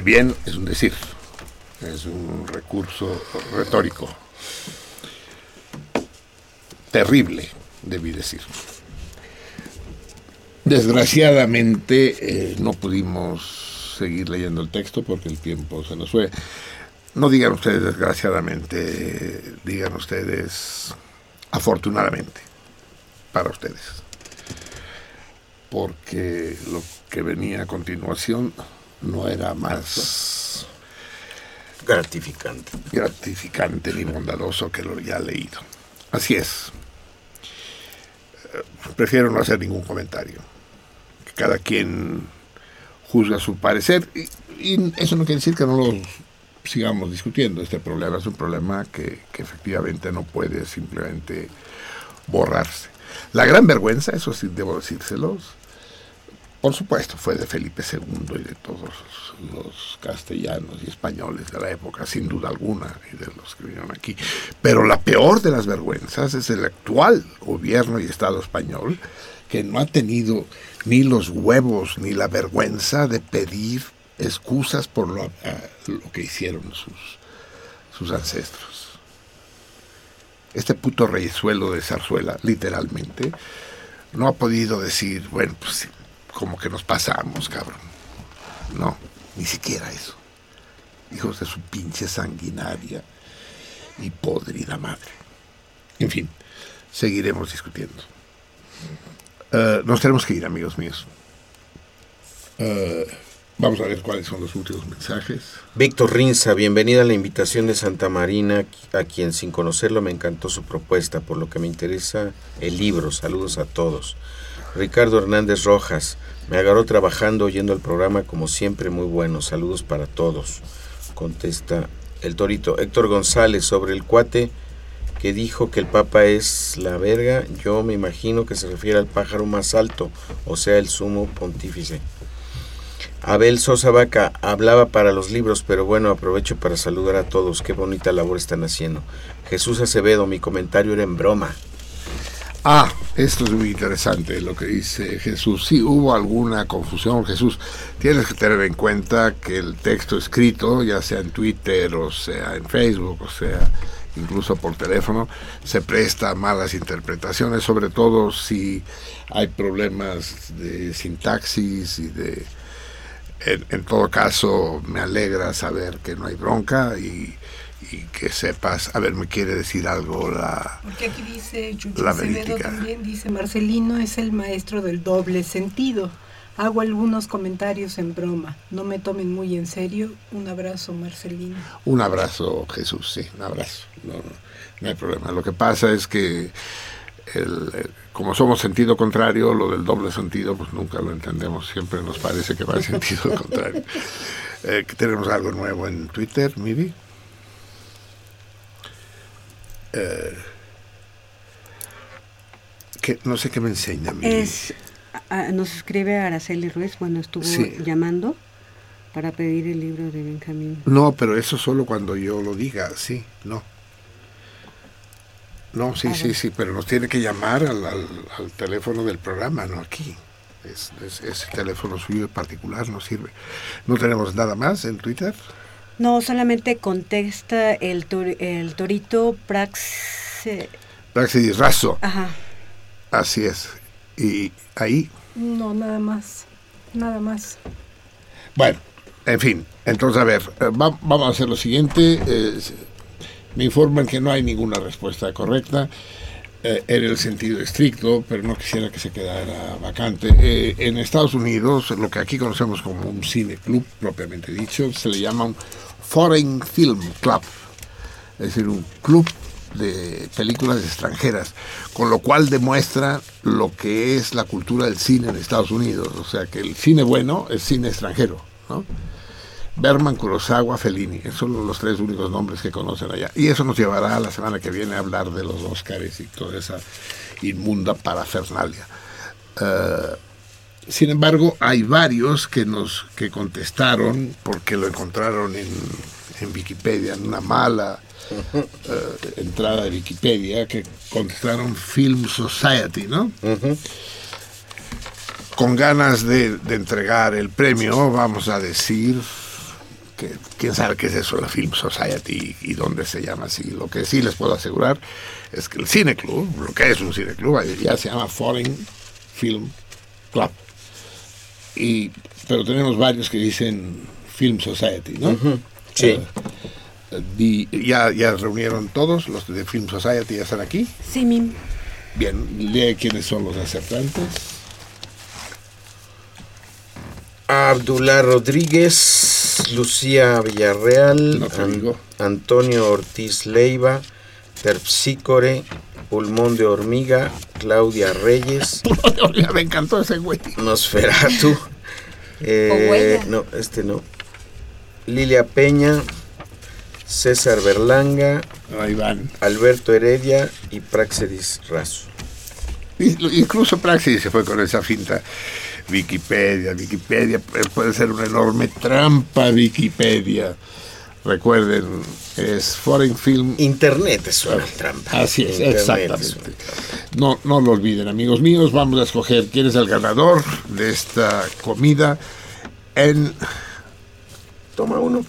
Bien es un decir. Es un recurso retórico. Terrible, debí decir. Desgraciadamente eh, no pudimos seguir leyendo el texto porque el tiempo se nos fue. No digan ustedes desgraciadamente, digan ustedes afortunadamente para ustedes. Porque lo que venía a continuación no era más gratificante. Gratificante ni bondadoso que lo ya leído. Así es. Eh, prefiero no hacer ningún comentario. Que cada quien juzga su parecer. Y, y, eso no quiere decir que no lo sigamos discutiendo. Este problema es un problema que, que efectivamente no puede simplemente borrarse. La gran vergüenza, eso sí debo decírselos, por supuesto, fue de Felipe II y de todos los castellanos y españoles de la época, sin duda alguna, y de los que vinieron aquí. Pero la peor de las vergüenzas es el actual gobierno y Estado español, que no ha tenido ni los huevos ni la vergüenza de pedir excusas por lo, lo que hicieron sus, sus ancestros. Este puto reyesuelo de zarzuela, literalmente, no ha podido decir, bueno, pues como que nos pasamos, cabrón. No, ni siquiera eso. Hijos de su pinche sanguinaria y podrida madre. En fin, seguiremos discutiendo. Uh, nos tenemos que ir, amigos míos. Uh, vamos a ver cuáles son los últimos mensajes. Víctor Rinza, bienvenida a la invitación de Santa Marina, a quien sin conocerlo me encantó su propuesta, por lo que me interesa el libro. Saludos a todos. Ricardo Hernández Rojas, me agarró trabajando oyendo el programa como siempre muy bueno. Saludos para todos. Contesta el torito. Héctor González sobre el cuate que dijo que el Papa es la verga. Yo me imagino que se refiere al pájaro más alto, o sea, el sumo pontífice. Abel Sosa Vaca hablaba para los libros, pero bueno, aprovecho para saludar a todos. Qué bonita labor están haciendo. Jesús Acevedo, mi comentario era en broma. Ah, esto es muy interesante lo que dice Jesús. Sí, hubo alguna confusión, Jesús. Tienes que tener en cuenta que el texto escrito, ya sea en Twitter o sea en Facebook, o sea incluso por teléfono, se presta a malas interpretaciones, sobre todo si hay problemas de sintaxis y de... En, en todo caso, me alegra saber que no hay bronca y y que sepas, a ver, me quiere decir algo la Porque aquí dice Chucho Acevedo también, dice Marcelino es el maestro del doble sentido. Hago algunos comentarios en broma, no me tomen muy en serio. Un abrazo, Marcelino. Un abrazo, Jesús, sí, un abrazo. No, no hay problema. Lo que pasa es que el, el, como somos sentido contrario, lo del doble sentido, pues nunca lo entendemos. Siempre nos parece que va en sentido *laughs* contrario. Eh, tenemos algo nuevo en Twitter, Miri. Eh, que no sé qué me enseña. Es, a, nos escribe Araceli Ruiz, bueno, estuvo sí. llamando para pedir el libro de Benjamín. No, pero eso solo cuando yo lo diga, sí, no. No, sí, sí, sí, pero nos tiene que llamar al, al, teléfono del programa, no aquí. Es, ese teléfono suyo en particular no sirve. ¿No tenemos nada más en Twitter? No, solamente contesta el, el torito Prax... Praxidis Razo. Ajá. Así es. Y ahí... No, nada más. Nada más. Bueno, en fin. Entonces, a ver, eh, vamos a hacer lo siguiente. Eh, me informan que no hay ninguna respuesta correcta eh, en el sentido estricto, pero no quisiera que se quedara vacante. Eh, en Estados Unidos, lo que aquí conocemos como un cine club, propiamente dicho, se le llama un Foreign Film Club, es decir, un club de películas extranjeras, con lo cual demuestra lo que es la cultura del cine en Estados Unidos, o sea que el cine bueno es cine extranjero, ¿no? Berman, Kurosawa, Fellini. Son los tres únicos nombres que conocen allá. Y eso nos llevará la semana que viene a hablar de los Oscars y toda esa inmunda parafernalia. Uh, sin embargo, hay varios que nos que contestaron porque lo encontraron en, en Wikipedia, en una mala uh, entrada de Wikipedia, que contestaron Film Society, ¿no? Con ganas de, de entregar el premio, vamos a decir quién sabe qué es eso, la Film Society y dónde se llama así. Lo que sí les puedo asegurar es que el Cine Club, lo que es un Cine Club, ya se llama Foreign Film Club. Y, pero tenemos varios que dicen Film Society, ¿no? Sí. Eh, ya, ¿Ya reunieron todos los de Film Society? ¿Ya están aquí? Sí, Mim. Bien, lee quiénes son los acertantes. Abdullah Rodríguez, Lucía Villarreal, Antonio Ortiz Leiva, Terpsícore, Pulmón de Hormiga, Claudia Reyes. *laughs* me encantó ese güey. Nosferatu. *laughs* Eh, no, este no. Lilia Peña, César Berlanga, Alberto Heredia y Praxedis Razo. Incluso Praxedis se fue con esa finta. Wikipedia, Wikipedia eh, puede ser una enorme trampa Wikipedia. Recuerden, es Foreign Film. Internet es una trampa. Así es, exactamente. No, no lo olviden, amigos míos. Vamos a escoger quién es el ganador de esta comida en. Toma uno.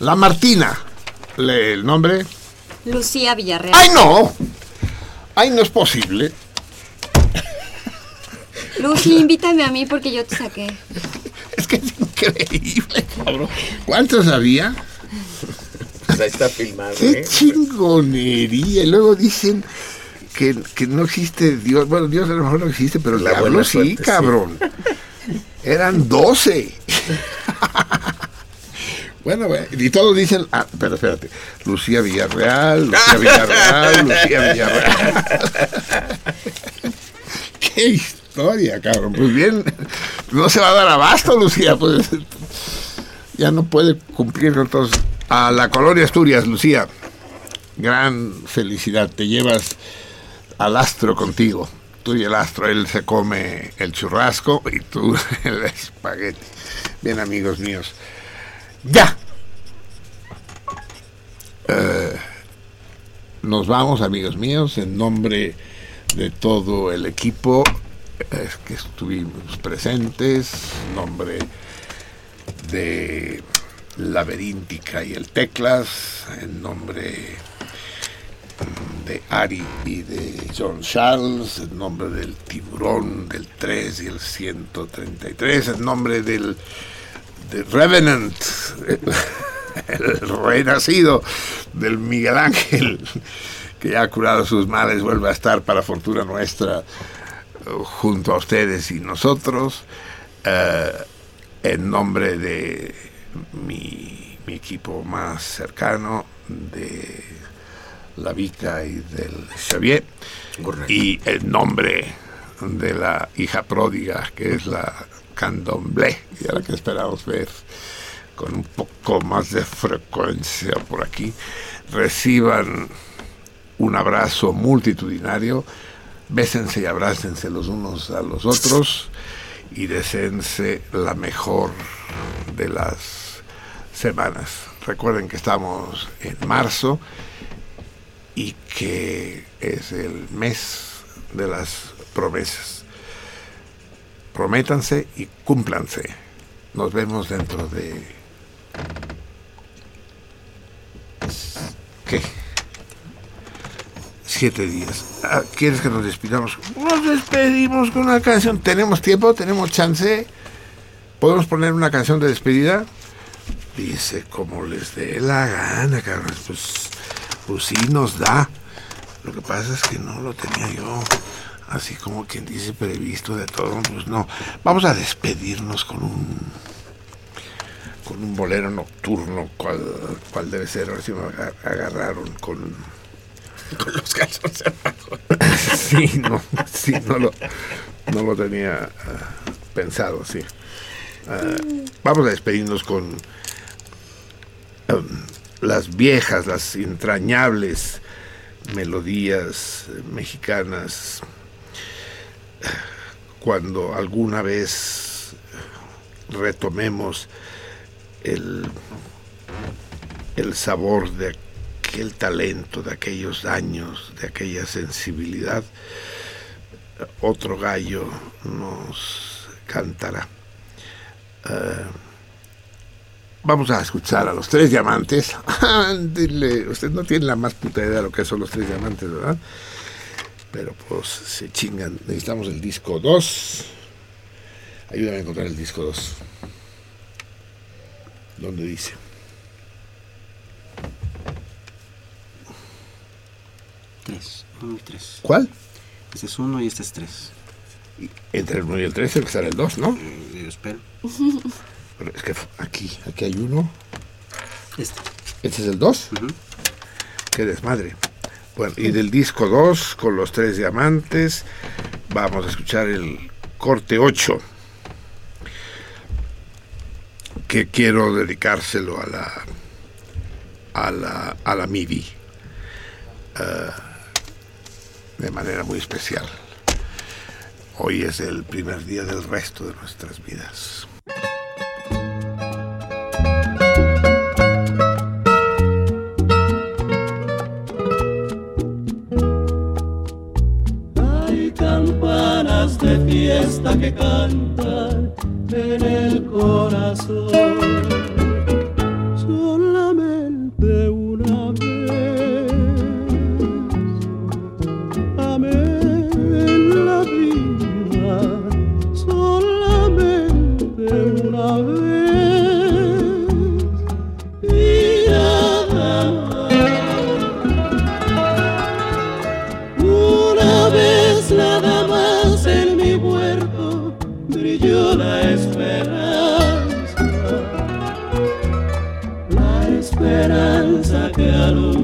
La Martina. Lee el nombre. Lucía Villarreal. ¡Ay, no! ¡Ay, no es posible! Lucy, invítame a mí porque yo te saqué. *laughs* Es que increíble, cabrón. ¿Cuántos había? Pues ahí está filmado. ¡Qué ¿eh? chingonería! Y luego dicen que, que, no existe Dios. Bueno, Dios a lo mejor no existe, pero el diablo sí, cabrón. Eran doce. Bueno, y todos dicen, ah, pero espérate, Lucía Villarreal, Lucía Villarreal, Lucía Villarreal. *laughs* *laughs* ¿Qué historia, cabrón. Pues bien, *laughs* no se va a dar abasto, Lucía. Pues ya no puede cumplir con todos. A la colonia Asturias, Lucía. Gran felicidad. Te llevas al astro contigo. Tú y el astro, él se come el churrasco y tú *laughs* el espagueti. Bien, amigos míos. Ya. Eh, nos vamos, amigos míos, en nombre de todo el equipo es que estuvimos presentes, nombre de Laberíntica y el Teclas, en nombre de Ari y de John Charles, en nombre del Tiburón del 3 y el 133, en nombre del de Revenant, *laughs* el renacido del Miguel Ángel, que ya ha curado sus males, vuelve a estar para fortuna nuestra junto a ustedes y nosotros, eh, en nombre de mi, equipo más cercano, de la Vica y del Xavier, y en nombre de la hija pródiga, que es la Candomblé, y a la que esperamos ver con un poco más de frecuencia por aquí, reciban un abrazo multitudinario bésense y abrácense los unos a los otros y deseense la mejor de las semanas. Recuerden que estamos en marzo y que es el mes de las promesas. Prométanse y cúmplanse. Nos vemos dentro de... ¿Qué? Siete días. Ah, ¿Quieres que nos despidamos? Nos despedimos con una canción. ¿Tenemos tiempo? ¿Tenemos chance? ¿Podemos poner una canción de despedida? Dice, como les dé la gana, cabrón. Pues, pues sí nos da. Lo que pasa es que no lo tenía yo así como quien dice previsto de todo. Pues no. Vamos a despedirnos con un con un bolero nocturno, cual, cual debe ser, ahora sí me agarraron con *laughs* con los calzones abajo. *laughs* sí, no, sí, no lo, no lo tenía uh, pensado, sí. Uh, vamos a despedirnos con um, las viejas, las entrañables melodías mexicanas. Cuando alguna vez retomemos el, el sabor de aquel talento, de aquellos años, de aquella sensibilidad, otro gallo nos cantará. Uh, vamos a escuchar a los tres diamantes. *laughs* Dile, usted no tiene la más puta idea de lo que son los tres diamantes, ¿verdad? Pero pues se chingan. Necesitamos el disco 2. Ayúdame a encontrar el disco 2. ¿Dónde dice? Tres, uno y tres. ¿Cuál? Este es uno y este es tres. Entre el 1 y el 3 tiene que estar el 2, ¿no? Eh, yo espero. Pero es que aquí, aquí hay uno. Este. ¿Este es el 2? Qué desmadre. Bueno, y del disco 2, con los tres diamantes, vamos a escuchar el corte 8, que quiero dedicárselo a la a la, a la MIDI. Uh, de manera muy especial. Hoy es el primer día del resto de nuestras vidas. Hay campanas de fiesta que cantan en el corazón. Esperanza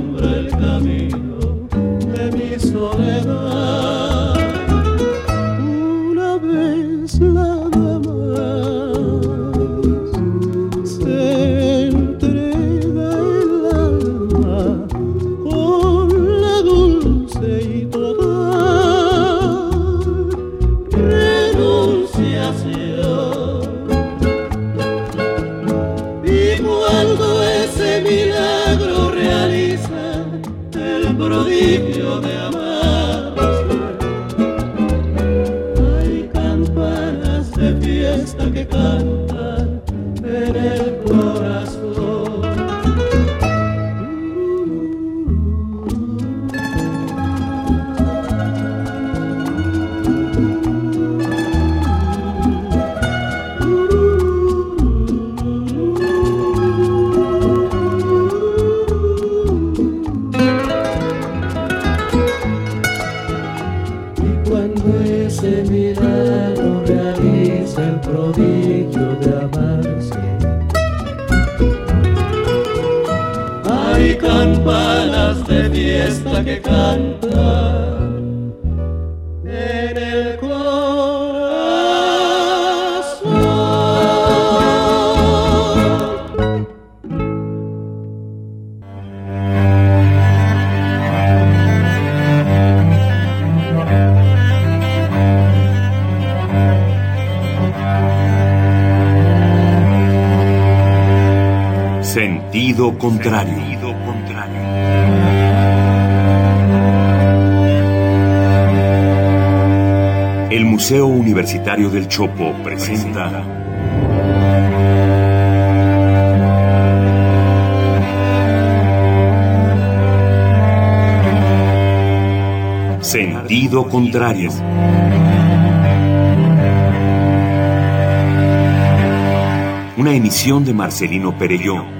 Sentido contrario. El Museo Universitario del Chopo presenta Sentido contrario. Una emisión de Marcelino Perelló.